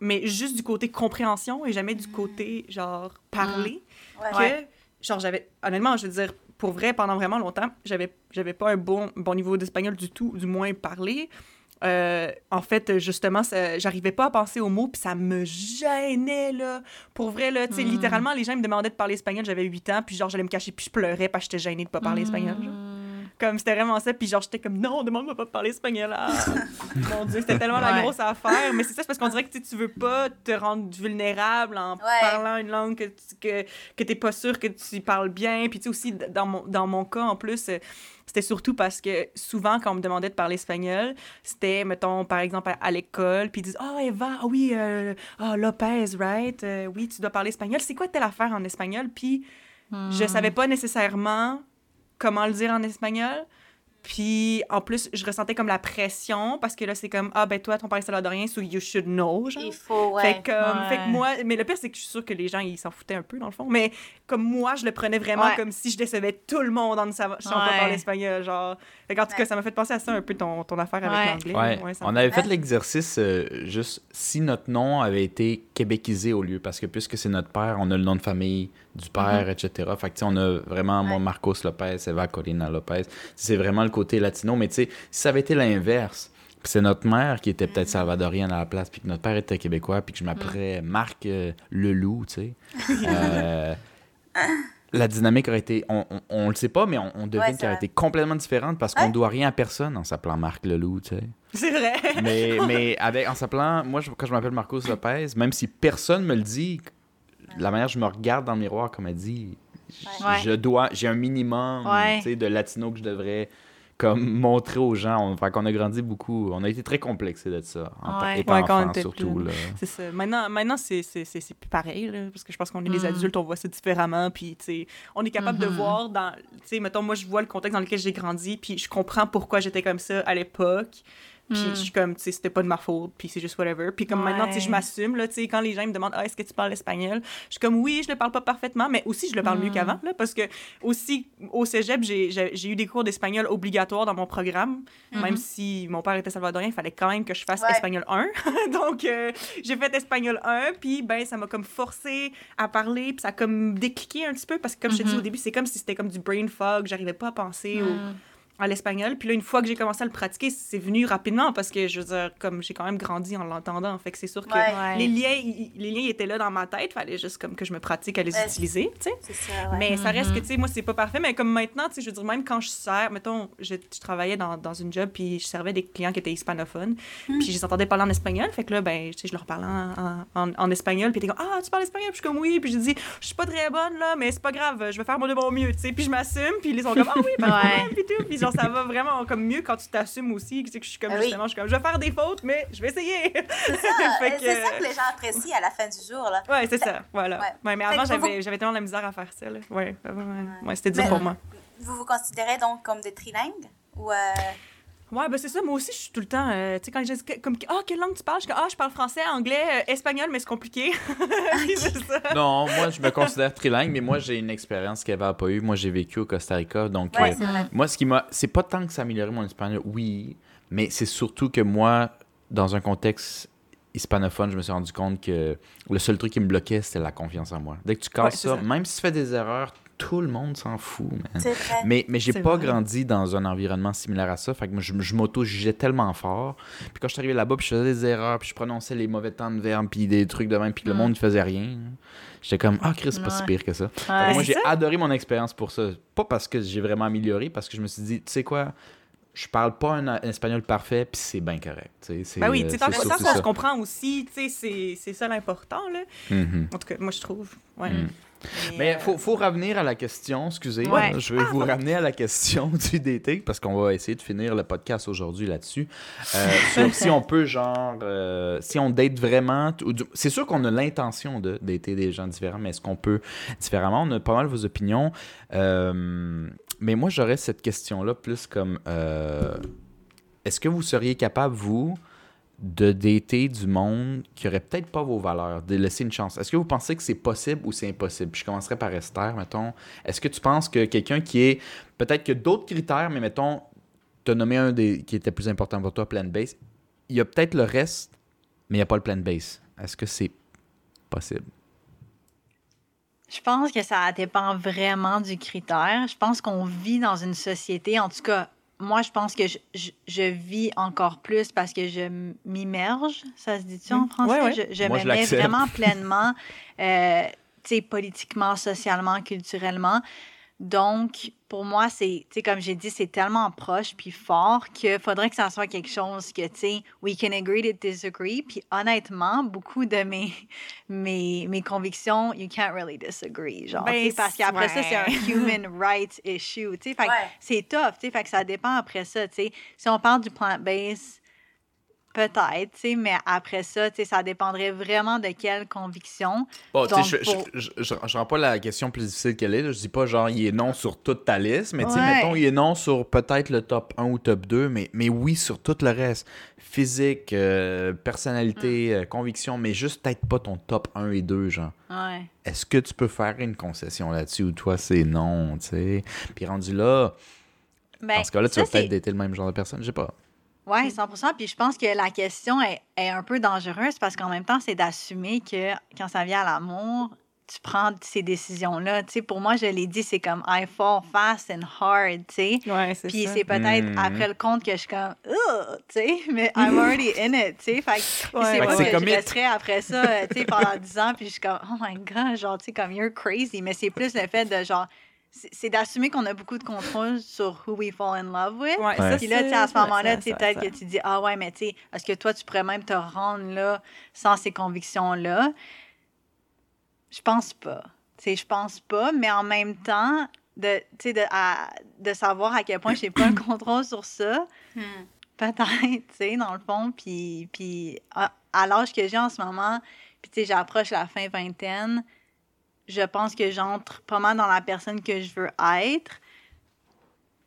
mais juste du côté compréhension et jamais du côté, genre, parler, Ouais. que, Ouais. genre, j'avais, honnêtement, je veux dire, pour vrai, pendant vraiment longtemps, j'avais, j'avais pas un bon, bon niveau d'espagnol du tout, du moins parler. Euh, en fait, justement, ça- j'arrivais pas à penser aux mots, puis ça me gênait, là. Pour vrai, là, tu sais, Mm. littéralement, les gens me demandaient de parler espagnol, j'avais 8 ans, puis genre, j'allais me cacher, puis je pleurais parce que j'étais gênée de pas parler espagnol. genre. Mm. Comme, c'était vraiment ça, puis genre, j'étais comme, non, demande-moi pas de parler espagnol. Ah. Mon Dieu, c'était tellement la grosse affaire. Mais c'est ça, c'est parce qu'on dirait que tu veux pas te rendre vulnérable en Ouais. parlant une langue que, tu- que, que t'es pas sûr que tu parles bien. Puis tu sais, aussi, dans mon, dans mon cas, en plus, euh, c'était surtout parce que souvent, quand on me demandait de parler espagnol, c'était, mettons, par exemple, à, à l'école, puis ils disent Ah, Eva, ah oui, euh, ah, Lopez, right? Euh, oui, tu dois parler espagnol. C'est quoi telle affaire en espagnol? Puis je savais pas nécessairement comment le dire en espagnol. Puis en plus, je ressentais comme la pression parce que là, c'est comme Ah, ben toi, ton père salvadorien, so you should know. Genre. Il faut, ouais. Fait que, euh, Ouais. fait que moi, mais le pire, c'est que je suis sûre que les gens, ils s'en foutaient un peu, dans le fond. Mais comme moi, je le prenais vraiment Ouais. comme si je décevais tout le monde en ne savant sachant pas parler espagnol. Genre. Fait qu'en tout cas, ça m'a fait penser à ça un peu ton, ton affaire avec Ouais. l'anglais. Ouais, on avait fait l'exercice euh, juste si notre nom avait été québécisé au lieu, parce que puisque c'est notre père, on a le nom de famille du père, etc. Fait que tu sais, on a vraiment, moi. Marcos Lopez, Eva Corina Lopez. C'est vraiment le côté latino, mais tu sais, si ça avait été l'inverse, c'est notre mère qui était peut-être salvadorienne à la place, puis que notre père était québécois, puis que je m'appelais Marc euh, Leloup, tu sais. euh, la dynamique aurait été, on, on, on le sait pas, mais on, on devine Ouais, qu'elle aurait été complètement différente parce qu'on Ouais. doit rien à personne en s'appelant Marc Leloup, tu sais. C'est vrai. Mais, mais avec, en s'appelant, moi, je- quand je m'appelle Marcos Lopez, même si personne me le dit, la manière dont je me regarde dans le miroir, comme elle dit, Ouais. je dois, j'ai un minimum Ouais. tu sais, de latino que je devrais comme montrer aux gens. On, fait qu'on a grandi beaucoup. On a été très complexé de ça, en tant- Ouais. étant Ouais, enfant, surtout. C'est ça. Maintenant, maintenant c'est, c'est, c'est, c'est plus pareil, là, parce que je pense qu'on est des Mm. adultes, on voit ça différemment, puis, tu sais, on est capable de Mhm. voir dans, tu sais, mettons, moi, je vois le contexte dans lequel j'ai grandi, puis je comprends pourquoi j'étais comme ça à l'époque, puis Mm. je suis comme, tu sais, c'était pas de ma faute, puis c'est juste whatever, puis comme maintenant, tu sais, je m'assume, là, tu sais, quand les gens me demandent, ah, est-ce que tu parles espagnol, je suis comme, oui, je le parle pas parfaitement, mais aussi, je le parle mieux Mm. qu'avant, là, parce que, aussi, au cégep, j'ai, eu des cours d'espagnol obligatoires dans mon programme, même si mon père était salvadorien, il fallait quand même que je fasse Ouais. espagnol 1. Donc, euh, j'ai fait espagnol 1, puis ben, ça m'a comme forcé à parler, puis ça a comme décliqué un petit peu, parce que comme je te dis Mhm. au début, c'est comme si c'était comme du brain fog, j'arrivais pas à penser au-. À l'espagnol. Puis là, une fois que j'ai commencé à le pratiquer, c'est venu rapidement, parce que, je veux dire, comme j'ai quand même grandi en l'entendant, fait que c'est sûr que Ouais. Les liens, les liens étaient là dans ma tête, fallait juste comme que je me pratique à les Ouais. utiliser, tu sais. C'est ça, ouais. Mais ça reste Mhm. que, tu sais, moi, c'est pas parfait. Mais comme maintenant, tu sais, je veux dire, même quand je sers, mettons, je, je travaillais dans, dans une job, puis je servais des clients qui étaient hispanophones, puis je les entendais parler en espagnol. Fait que là, ben, tu sais, je leur parlais en, en, en espagnol, puis ils étaient comme, ah, tu parles espagnol? Puis je suis comme, oui. Puis je dis, je suis pas très bonne, là, mais c'est pas grave, je vais faire mon de mon mieux, tu sais. Puis je m'assume, puis ils sont comme, ah oui, pas de Ouais. problème, puis tout. Puis genre, ça va vraiment comme mieux quand tu t'assumes aussi. Tu sais, que je suis comme, Ah oui. justement, je suis comme, je vais faire des fautes, mais je vais essayer. C'est ça, euh, que- c'est ça que les gens apprécient à la fin du jour, là. ouais, c'est ça, voilà. Ouais. Ouais, mais avant, j'avais, j'avais tellement de la misère à faire ça, là. Ouais, ouais, ouais, ouais, c'était dur Mais- pour moi. Vous vous considérez donc comme des trilingues? Ou, euh, Ouais, ben c'est ça. Moi aussi, je suis tout le temps. euh, tu sais, quand les gens disent que- comme Ah, quelle langue tu parles? Je dis Ah, je parle français, anglais, euh, espagnol, mais c'est compliqué. C'est ça. Non, moi, je me considère trilingue, mais moi, j'ai une expérience qu'elle n'a pas eue. Moi, j'ai vécu au Costa Rica, donc... Ouais, euh. Moi, ce qui m'a. C'est pas tant que ça a amélioré mon espagnol, oui, mais c'est surtout que moi, dans un contexte hispanophone, je me suis rendu compte que le seul truc qui me bloquait, c'était la confiance en moi. Dès que tu casses Ouais, c'est ça, ça. même si tu fais des erreurs, tout le monde s'en fout, man. C'est vrai. Mais, mais j'ai pas vrai. grandi dans un environnement similaire à ça. Fait que moi, je, je m'auto-jugeais tellement fort. Puis quand je suis arrivé là-bas, puis je faisais des erreurs, puis je prononçais les mauvais temps de verbe, puis des trucs de même, puis le monde ne faisait rien. J'étais comme, ah, Chris, c'est pas si pire que ça. Fait que Ouais. moi, j'ai adoré mon expérience pour ça. Pas parce que j'ai vraiment amélioré, parce que je me suis dit, tu sais quoi, je parle pas un, un espagnol parfait, puis c'est bien correct. tu sais, c'est- Ben oui, tu que ça, on se comprend aussi, tu sais, c'est- c'est ça l'important, là. Mhm. En tout cas, moi, je trouve. Ouais. Mm. Mais, Mais euh, faut, faut revenir à la question, excusez. Ouais. Je vais vous ramener à la question du dating parce qu'on va essayer de finir le podcast aujourd'hui là-dessus. Euh, sur si on peut, genre, euh, si on date vraiment. du- C'est sûr qu'on a l'intention de dater des gens différents, mais est-ce qu'on peut différemment? On a pas mal vos opinions. Mais moi, j'aurais cette question-là plus comme euh, est-ce que vous seriez capable, vous, de dater du monde qui aurait peut-être pas vos valeurs, de laisser une chance? Est-ce que vous pensez que c'est possible ou c'est impossible? Je commencerai par Esther, mettons. Est-ce que tu penses que quelqu'un qui est peut-être que d'autres critères, mais mettons, tu as nommé un des qui était plus important pour toi, plan base. Il y a peut-être le reste, mais il n'y a pas le plan base. Est-ce que c'est possible? Je pense que ça dépend vraiment du critère. Je pense qu'on vit dans une société, en tout cas, moi, je pense que je, je- je vis encore plus parce que je m'immerge, ça se dit-tu en Mm. français? Ouais, ouais. Je, je Moi, me je mets l'accepte. vraiment pleinement, euh, tu sais, politiquement, socialement, culturellement. Donc, pour moi, c'est, tu sais, comme j'ai dit, c'est tellement proche puis fort qu'il faudrait que ça soit quelque chose que, tu sais, we can agree to disagree. Puis honnêtement, beaucoup de mes, mes, mes convictions, you can't really disagree. Genre, Ben, parce qu'après ça, c'est un ouais. human rights issue. Tu sais, fait que Ouais. c'est tough. Tu sais, fait que ça dépend après ça. Tu sais, si on parle du plant-based, peut-être, tu sais, mais après ça, tu sais, ça dépendrait vraiment de quelle conviction. Bon, tu sais, Donc, je, pour- je, je, je- je rends pas la question plus difficile qu'elle est. là. Je dis pas genre, il est non sur toute ta liste, mais tu sais, Ouais. mettons, il est non sur peut-être le top 1 ou top 2, mais, mais oui sur tout le reste. Physique, euh, personnalité, Mm. euh, conviction, mais juste peut-être pas ton top 1 et 2, genre. Ouais. Est-ce que tu peux faire une concession là-dessus ou toi, c'est non, tu sais? Puis rendu là, Ben, dans ce cas-là, tu vas peut-être dater le même genre de personne, je sais pas. Oui, 100% Puis je pense que la question est, est un peu dangereuse parce qu'en même temps, c'est d'assumer que quand ça vient à l'amour, tu prends ces décisions-là. Tu sais, pour moi, je l'ai dit, c'est comme I fall fast and hard, tu sais. Ouais, c'est Puis ça. c'est peut-être Mhm. après le compte que je suis comme, Ugh tu sais, mais I'm already in it, tu sais. Fait que Ouais, c'est pas que c'est je commit. resterais après ça, euh, tu sais, pendant 10 ans, puis je suis comme, oh my god, genre, tu sais, comme you're crazy. Mais c'est plus le fait de genre, c'est d'assumer qu'on a beaucoup de contrôle sur who we fall in love with. Ouais, Ouais. Puis là, tu sais, à ce moment-là, peut-être que tu dis, ah ouais, mais tu sais, est-ce que toi, tu pourrais même te rendre là sans ces convictions-là? Je pense pas. Tu sais, je pense pas, mais en même temps, de, tu sais, de, à- de savoir à quel point j'ai pas un contrôle sur ça, Hmm. peut-être, tu sais, dans le fond, puis, puis à, à l'âge que j'ai en ce moment, puis tu sais, j'approche la fin vingtaine, je pense que j'entre pas mal dans la personne que je veux être.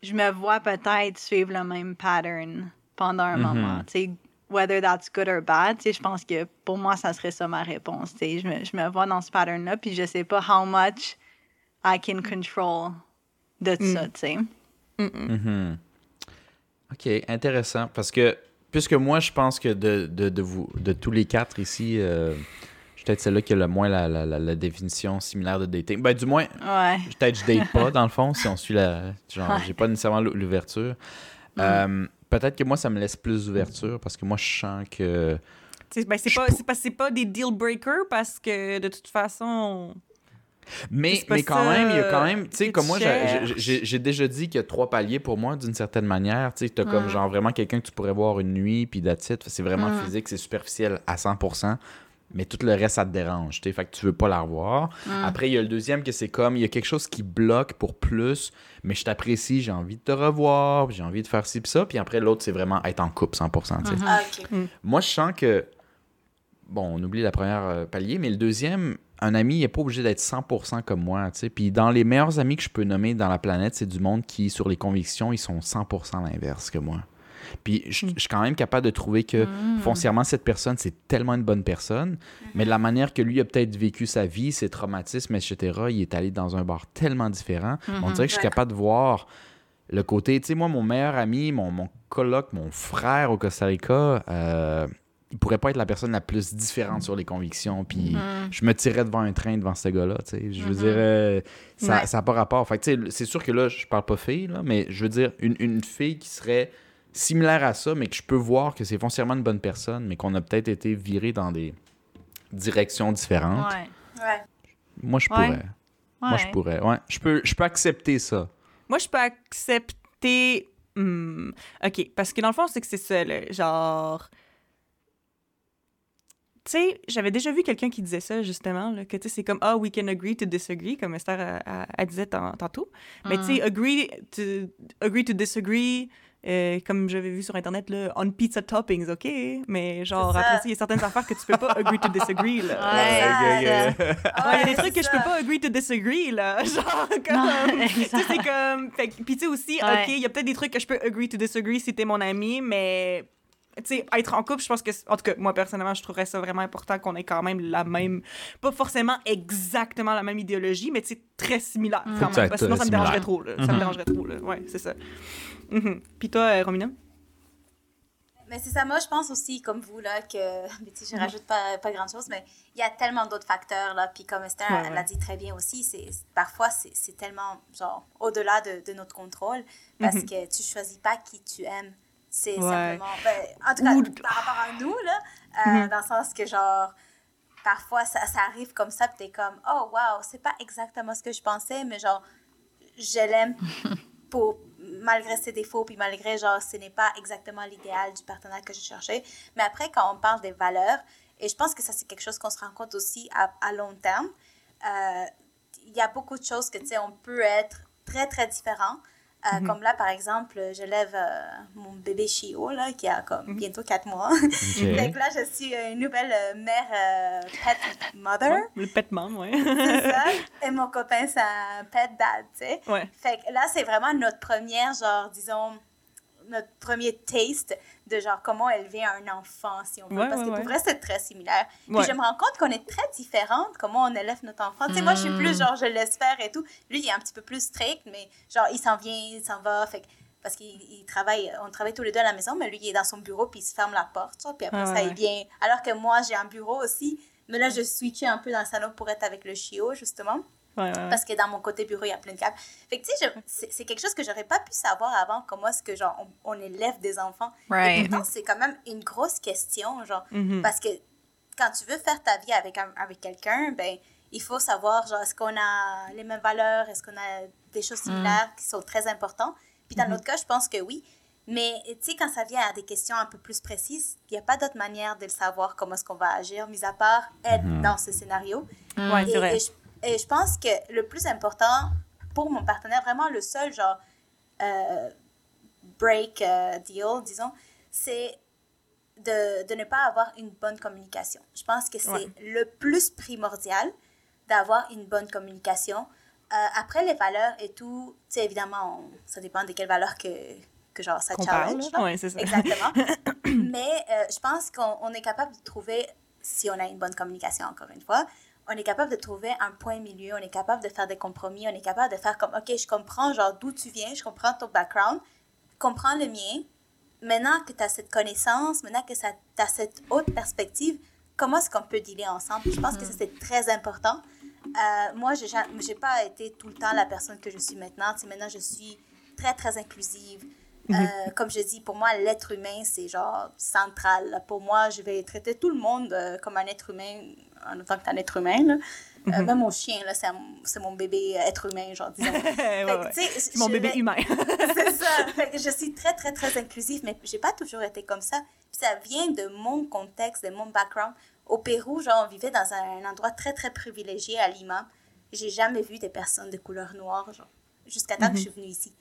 Je me vois peut-être suivre le même pattern pendant un Mhm. moment, tu sais, whether that's good or bad, tu sais, je pense que pour moi, ça serait ça ma réponse, tu sais, je me, je me vois dans ce pattern-là, puis je sais pas how much I can control de Mm. ça, tu sais. Mhm. OK, intéressant. Parce que, puisque moi, je pense que de, de, de vous, de tous les quatre ici, euh, peut-être celle-là qui a le moins la, la, la, la définition similaire de dating. Ben, du moins, Ouais. peut-être je date pas, dans le fond, si on suit la. Genre, j'ai pas nécessairement l'ou- l'ouverture. Euh, peut-être que moi, ça me laisse plus d'ouverture parce que moi, je sens que. Ben, c'est Je pas, pas, pas des deal breakers parce que de toute façon. Mais, mais quand même, il y a quand même, tu sais, comme moi, j'ai- déjà dit qu'il y a trois paliers pour moi, d'une certaine manière. Tu sais, t'as comme Mm. genre vraiment quelqu'un que tu pourrais voir une nuit, puis that's it. C'est vraiment Mm. physique, c'est superficiel à 100%. Mais tout le reste, ça te dérange, tu sais, fait que tu veux pas la revoir. Mm. Après, il y a le deuxième que c'est comme, il y a quelque chose qui bloque pour plus, mais je t'apprécie, j'ai envie de te revoir, j'ai envie de faire ci, puis ça. Puis après, l'autre, c'est vraiment être en couple 100%, tu sais. Mhm. Ah, ok. Moi, je sens que. Bon, on oublie la première euh, palier, mais le deuxième, un ami n'est pas obligé d'être 100% comme moi, tu sais. Puis dans les meilleurs amis que je peux nommer dans la planète, c'est du monde qui, sur les convictions, ils sont 100% l'inverse que moi. Puis je je suis quand même capable de trouver que Mm. foncièrement, cette personne, c'est tellement une bonne personne, mais de la manière que lui a peut-être vécu sa vie, ses traumatismes, etc., il est allé dans un bar tellement différent. On dirait que je suis capable de voir le côté, tu sais, moi, mon meilleur ami, mon, mon coloc, mon frère au Costa Rica, euh, il pourrait pas être la personne la plus différente sur les convictions. Puis Mm. je me tirais devant un train devant ce gars-là, tu sais. Je veux dire, euh, ça Ouais. n'a pas rapport. Fait que, tu sais, c'est sûr que là, je parle pas fille, là, mais je veux dire, une, une fille qui serait similaire à ça, mais que je peux voir que c'est foncièrement une bonne personne, mais qu'on a peut-être été viré dans des directions différentes. Ouais. Ouais. Moi, je Ouais. pourrais. Moi, je pourrais. Ouais. Je peux, je peux accepter ça. Moi, je peux accepter Hmm, ok, parce que dans le fond, c'est que c'est ça, là, genre... Tu sais, j'avais déjà vu quelqu'un qui disait ça, justement, là, que tu sais, c'est comme « Ah, we can agree to disagree », comme Esther a, a- a disait tan- tantôt. Mais tu sais, agree to, agree to disagree, euh, comme j'avais vu sur Internet, là, on pizza toppings, OK? Mais genre, après ça, il y a certaines affaires que tu peux pas agree to disagree, là. Ouais, ok, ok. Ouais, il y a des Ouais, trucs que je peux pas agree to disagree, là. Genre, comme. Tu sais, c'est comme. Fait, que- puis, tu sais, aussi, Ouais. OK, il y a peut-être des trucs que je peux agree to disagree si t'es mon ami, mais. Tu sais, être en couple, je pense que. En tout cas, moi, personnellement, je trouverais ça vraiment important qu'on ait quand même la même. Pas forcément exactement la même idéologie, mais tu sais, très similaire Mm. quand même. Parce que sinon, ça me dérangerait trop, là. Ça me Mhm. dérangerait trop, là. Ouais, c'est ça. Mhm. Puis toi, euh, Romina? Mais c'est ça, moi je pense aussi, comme vous, là, que, mais tu sais, je rajoute pas, pas grand chose, mais il y a tellement d'autres facteurs, là, puis comme Esther Ouais, elle ouais. l'a dit très bien aussi, c'est parfois c'est c'est tellement, genre, au-delà de, de notre contrôle, parce Mhm. que tu choisis pas qui tu aimes, c'est Ouais. simplement, ben, en tout cas, par rapport à nous, là, euh, Mhm. dans le sens que, genre, parfois ça, ça arrive comme ça, puis t'es comme, oh, wow, c'est pas exactement ce que je pensais, mais genre, je l'aime pour malgré ses défauts puis malgré genre ce n'est pas exactement l'idéal du partenaire que je cherchais mais après quand on parle des valeurs et je pense que ça c'est quelque chose qu'on se rend compte aussi à, à long terme euh, il y a beaucoup de choses que tu sais on peut être très très différents Euh, Mhm. comme là par exemple je lève euh, mon bébé Chio là qui a comme Mhm. bientôt 4 mois Ok. donc là je suis une nouvelle euh, mère euh, pet mother Ouais, le pet mom, c'est ça et mon copain c'est un pet dad tu sais ouais. fait que là, c'est vraiment notre première, genre, disons, notre premier taste de genre comment élever un enfant, si on veut. Ouais, parce ouais, que ouais. pour vrai, c'est très similaire. Puis je me rends compte qu'on est très différentes, comment on élève notre enfant. Tu sais, moi, je suis plus Mm. genre, je laisse faire et tout. Lui, il est un petit peu plus strict, mais genre, il s'en vient, il s'en va. Fait parce qu'il il travaille, on travaille tous les deux à la maison, mais lui, il est dans son bureau, puis il se ferme la porte, tu vois, puis après Ah, ça, il vient. Alors que moi, j'ai un bureau aussi, mais là, je switchais un peu dans le salon pour être avec le chiot, justement Ouais, ouais, ouais. parce que dans mon côté bureau, il y a plein de câbles. Fait que, tu sais, c'est quelque chose que j'aurais pas pu savoir avant, comment est-ce que, genre, on, on élève des enfants. Et pourtant, c'est quand même une grosse question, genre, Mhm. parce que quand tu veux faire ta vie avec, avec quelqu'un, ben, il faut savoir, genre, est-ce qu'on a les mêmes valeurs, est-ce qu'on a des choses similaires qui sont très importantes. Puis dans notre cas, je pense que oui. Mais, tu sais, quand ça vient à des questions un peu plus précises, il n'y a pas d'autre manière de le savoir comment est-ce qu'on va agir, mis à part être dans ce scénario. Et je, et je pense que le plus important pour mon partenaire, vraiment le seul genre euh, break euh, deal, disons, c'est de, de ne pas avoir une bonne communication. Je pense que c'est Ouais. le plus primordial d'avoir une bonne communication. Euh, après, les valeurs et tout, tu sais, évidemment, on- ça dépend de quelles valeurs que, que genre, ça challenge. Ouais, c'est ça. Exactement. Mais je pense qu'on on est capable de trouver, si on a une bonne communication, encore une fois, on est capable de trouver un point milieu, on est capable de faire des compromis, on est capable de faire comme, OK, je comprends genre d'où tu viens, je comprends ton background, comprends le mien. Maintenant que tu as cette connaissance, maintenant que tu as cette haute perspective, comment est-ce qu'on peut dealer ensemble? Je pense que ça, c'est très important. Euh, moi, je n'ai pas été tout le temps la personne que je suis maintenant. Tu sais, maintenant, je suis très, très inclusive. Euh, comme je dis, pour moi, l'être humain, c'est genre central. Pour moi, je vais traiter tout le monde euh, comme un être humain en tant qu'un être humain. là. Euh, Même mon chien, là, c'est mon bébé euh, être humain, genre, disons. Ouais, que, ouais. C'est mon bébé humain. c'est ça. Fait que je suis très, très, très inclusive, mais j'ai pas toujours été comme ça. Puis ça vient de mon contexte, de mon background. Au Pérou, genre, on vivait dans un endroit très, très privilégié à Lima. J'ai jamais vu des personnes de couleur noire, genre, jusqu'à temps que je suis venue ici.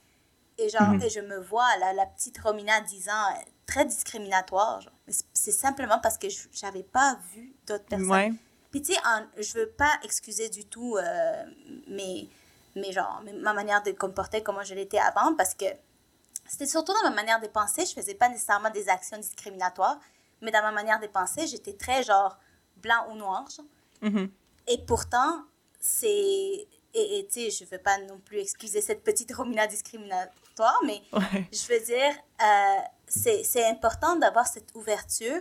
Et genre, et je me vois, la, la petite Romina, 10 ans, euh, très discriminatoire, genre. C'est- simplement parce que je- j'avais pas vu d'autres personnes. Ouais. Puis tu sais, je veux pas excuser du tout euh, mes, mes genre, ma manière de comporter, comment je l'étais avant, parce que c'était surtout dans ma manière de penser. Je faisais pas nécessairement des actions discriminatoires, mais dans ma manière de penser, j'étais très genre blanc ou noir. genre. Mhm. Et pourtant, c'est. Et tu sais, je veux pas non plus excuser cette petite Romina discriminatoire, mais Ouais. je veux dire, euh, c'est important d'avoir cette ouverture,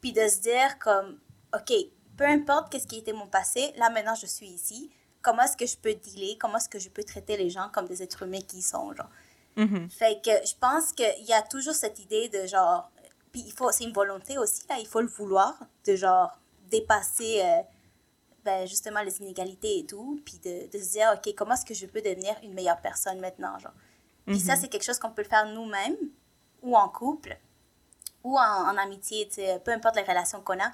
puis de se dire comme, OK, peu importe qu'est-ce qui était mon passé, là maintenant je suis ici, comment est-ce que je peux dealer, comment est-ce que je peux traiter les gens comme des êtres humains qui sont, genre? Mhm. Fait que je pense qu'il y a toujours cette idée de genre, puis il faut, c'est une volonté aussi, là, il faut le vouloir, de genre dépasser euh, ben, justement les inégalités et tout, puis de, de se dire, OK, comment est-ce que je peux devenir une meilleure personne maintenant, genre? Puis ça, c'est quelque chose qu'on peut le faire nous-mêmes ou en couple ou en, en amitié, peu importe les relations qu'on a,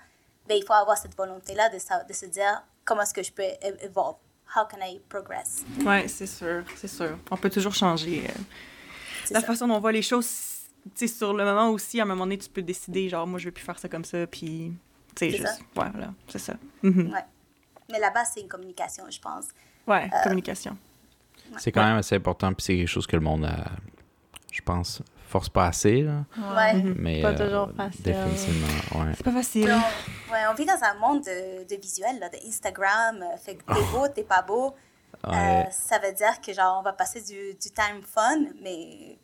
ben, il faut avoir cette volonté-là de, de se dire comment est-ce que je peux é- evolve, how can I progress? Ouais, c'est sûr, c'est sûr. On peut toujours changer euh, la ça. façon dont on voit les choses. Tu sais, sur le moment aussi, à un moment donné, tu peux décider, genre, moi, je vais plus faire ça comme ça, puis, tu sais, C'est juste. ça. Ouais, voilà, c'est ça. Mhm. Ouais. Mais la base, c'est une communication, je pense. Ouais, communication. C'est quand même assez important, puis c'est quelque chose que le monde, a, je pense, force pas assez, là. Ouais. Mhm. Mais, Pas euh, toujours facile. Définitivement, ouais. C'est pas facile. On, ouais, on vit dans un monde de, de visuel, là, de Instagram. euh, Fait que t'es beau, t'es pas beau. Ouais. Euh, ça veut dire que genre on va passer du, du time fun, mais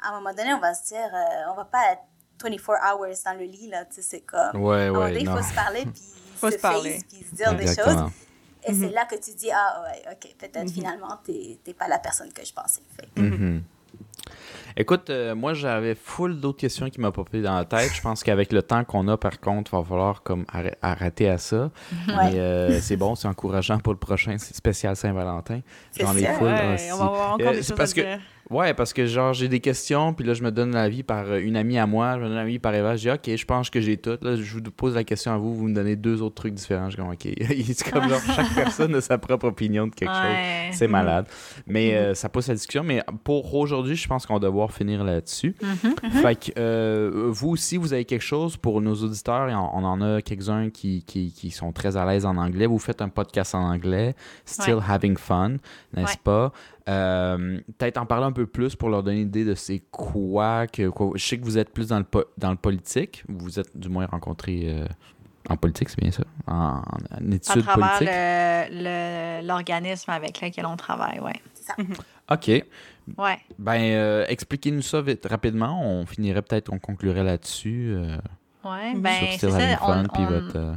à un moment donné, on va se dire, euh, on va pas être 24 hours dans le lit, là, tu sais, c'est comme... Ouais, à un moment ouais, donné, il non. faut se parler, puis Faut se se parler. face, puis se dire des choses. Et c'est là que tu dis, ah ouais, ok, peut-être finalement, t'es t'es pas la personne que je pensais. Fait Mhm. Écoute, euh, moi j'avais full d'autres questions qui m'ont popé dans la tête. Je pense qu'avec le temps qu'on a, par contre, il va falloir comme arrê- arrêter à ça. Mais euh, c'est bon, c'est encourageant pour le prochain spécial Saint-Valentin. J'en ai ça. full. Ouais, aussi. on va avoir encore Euh, des choses parce à que dire. Ouais, parce que genre, j'ai des questions, puis là, je me donne l'avis par euh, une amie à moi, je me donne l'avis par Eva, je dis, OK, je pense que j'ai tout. Là, je vous pose la question à vous, vous me donnez deux autres trucs différents. Je dis, OK. c'est comme genre, chaque personne a sa propre opinion de quelque Ouais. chose. C'est malade. Mais euh, ça pousse la discussion. Mais pour aujourd'hui, je pense qu'on va devoir finir là-dessus. Fait que euh, vous aussi, vous avez quelque chose pour nos auditeurs, et on, on en a quelques-uns qui, qui, qui sont très à l'aise en anglais. Vous faites un podcast en anglais, Still Having Fun, n'est-ce Ouais. pas? Euh, Peut-être en parler un peu plus pour leur donner une idée de c'est quoi, que, quoi- Je sais que vous êtes plus dans le, po- dans le politique. Vous vous êtes du moins rencontrés euh, en politique, c'est bien ça? En, en À études travers politiques? le- le- l'organisme avec lequel on travaille, ouais. C'est ça. OK. Ouais. Ben, euh, expliquez-nous ça vite, rapidement. On finirait peut-être, on conclurait là-dessus. euh, Ouais, Mhm. ben, c'est ça. On- puis on- votre... euh,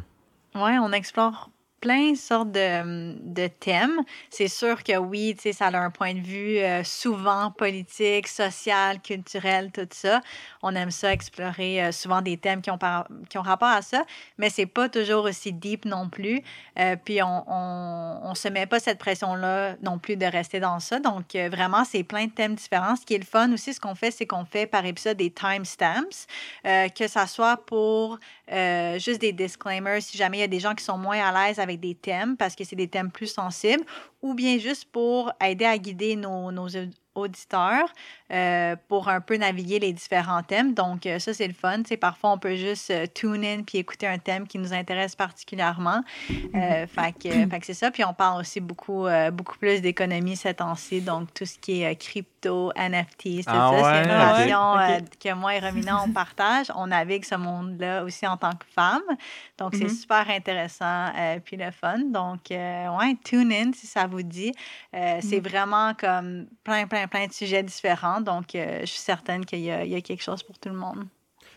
Ouais, on explore plein sortes de, de thèmes. C'est sûr que oui, ça a un point de vue euh, souvent politique, social, culturel, tout ça. On aime ça explorer euh, souvent des thèmes qui ont, par- qui ont rapport à ça, mais c'est pas toujours aussi deep non plus. Euh, puis on, on, se met pas cette pression-là non plus de rester dans ça. Donc vraiment, c'est plein de thèmes différents. Ce qui est le fun aussi, ce qu'on fait, c'est qu'on fait par épisode des timestamps, que ça soit pour euh, juste des disclaimers si jamais il y a des gens qui sont moins à l'aise avec des thèmes parce que c'est des thèmes plus sensibles ou bien juste pour aider à guider nos, nos au- auditeurs euh, pour un peu naviguer les différents thèmes. Donc, euh, ça, c'est le fun. Tu sais, parfois, on peut juste euh, tune in puis écouter un thème qui nous intéresse particulièrement. Euh, fait que, fait que c'est ça. Puis, on parle aussi beaucoup, euh, beaucoup plus d'économie ces temps-ci. Donc, tout ce qui est euh, crypto, NFT, c'est Ah ça. C'est une Ah passion euh, que moi et Romina, on partage. On navigue ce monde-là aussi en tant que femme. Donc, c'est Mhm. super intéressant euh, puis le fun. Donc, euh, ouais, tune in si ça vous dit. Euh, C'est vraiment comme plein, plein, plein de sujets différents. Donc, euh, je suis certaine qu'il y, a- il y a quelque chose pour tout le monde.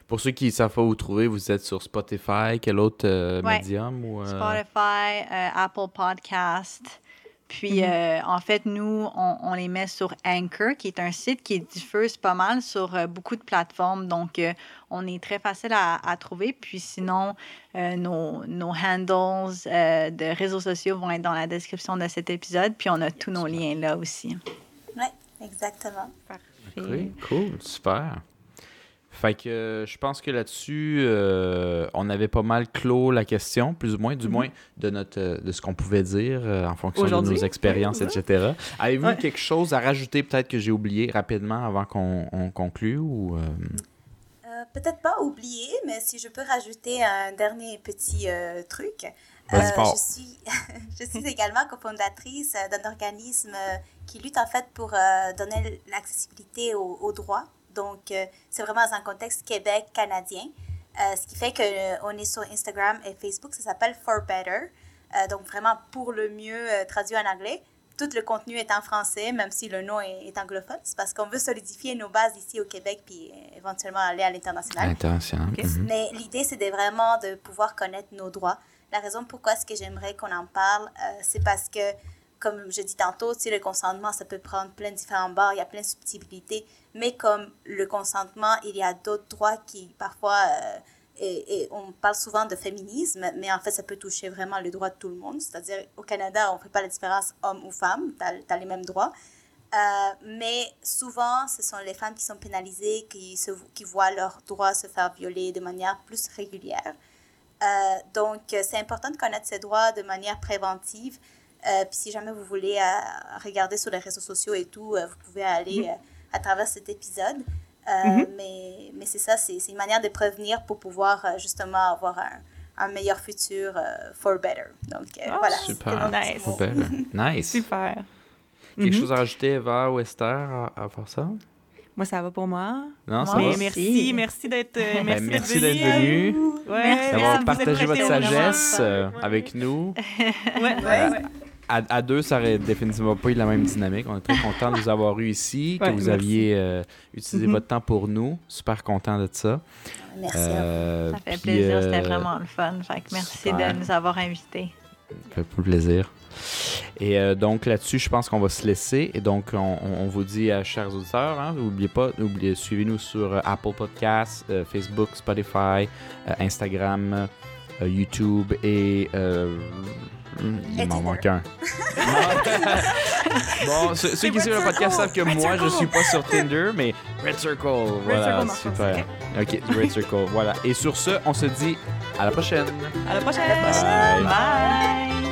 Pour ceux qui ne savent pas où trouver, vous êtes sur Spotify, quel autre euh, Ouais. médium? Ou, euh, Spotify, Apple Podcast. Puis, euh, en fait, nous, on, on les met sur Anchor, qui est un site qui diffuse pas mal sur beaucoup de plateformes. Donc, on est très facile à, à trouver. Puis, sinon, euh, nos, nos handles euh, de réseaux sociaux vont être dans la description de cet épisode. Puis, on a tous nos liens là aussi. Exactement. Cool, cool, super. Fait que euh, je pense que là-dessus, euh, on avait pas mal clos la question, plus ou moins, du moins de notre euh, de ce qu'on pouvait dire euh, en fonction de nos expériences, etc. Avez-vous Ouais. quelque chose à rajouter peut-être que j'ai oublié rapidement avant qu'on on conclue ou euh, Euh, Peut-être pas oublier, mais si je peux rajouter un dernier petit euh, truc. Vas-y Euh, fort. je, suis, je suis également cofondatrice euh, d'un organisme euh, qui lutte en fait pour donner l'accessibilité aux, droits. Donc, c'est vraiment dans un contexte Québec-canadien. Euh, ce qui fait qu'on est sur Instagram et Facebook. Ça s'appelle For Better. Euh, donc, vraiment pour le mieux euh, traduit en anglais. Tout le contenu est en français, même si le nom est, est anglophone. C'est parce qu'on veut solidifier nos bases ici au Québec puis éventuellement aller à l'international. international? Mhm. Mais l'idée, c'est vraiment de pouvoir connaître nos droits. La raison pourquoi est-ce que j'aimerais qu'on en parle, euh, c'est parce que, comme je dis tantôt, sais, le consentement, ça peut prendre plein de différents bords, il y a plein de subtilités. Mais comme le consentement, il y a d'autres droits qui, parfois, euh, et, et on parle souvent de féminisme, mais en fait, ça peut toucher vraiment le droit de tout le monde. C'est-à-dire, au Canada, on ne fait pas la différence homme ou femme, tu as, les mêmes droits. Euh, mais souvent, ce sont les femmes qui sont pénalisées, qui, se, qui voient leurs droits se faire violer de manière plus régulière. Euh, donc, c'est important de connaître ces droits de manière préventive. Euh, puis si jamais vous voulez regarder sur les réseaux sociaux et tout, vous pouvez aller mhm. à travers cet épisode. Mhm. Mais, mais c'est ça, c'est une manière de prévenir pour pouvoir justement avoir un, un meilleur futur for better. Donc, oh, voilà. Super. Nice. nice. Super. Quelque mhm. chose à rajouter, Eva ou Esther, à, à faire ça? Moi, ça va pour moi. Non, ça va? Merci, merci d'être euh, ben, merci d'être venu. Ouais, d'avoir partagé votre sagesse euh, avec nous. ouais, ouais. À, à, deux, ça aurait définitivement pas eu la même dynamique. On est très content de vous avoir eu ici, que vous aviez euh, utilisé mhm. votre temps pour nous. Super content de ça. Merci. ça fait plaisir, c'était vraiment le fun. Fait merci de nous avoir invités. Ça fait plaisir. Et euh, donc là-dessus, je pense qu'on va se laisser. Et donc, on, vous dit, à chers auditeurs, hein, n'oubliez pas, suivez-nous sur euh, Apple Podcasts, euh, Facebook, Spotify, Instagram, YouTube et il m'en manque un. bon, ceux, qui suivent le podcast savent que moi, je suis pas sur Tinder, mais Red Circle. voilà, super. Ok, Red Circle. Voilà. Et sur ce, on se dit à la prochaine. À la prochaine. Bye. Bye.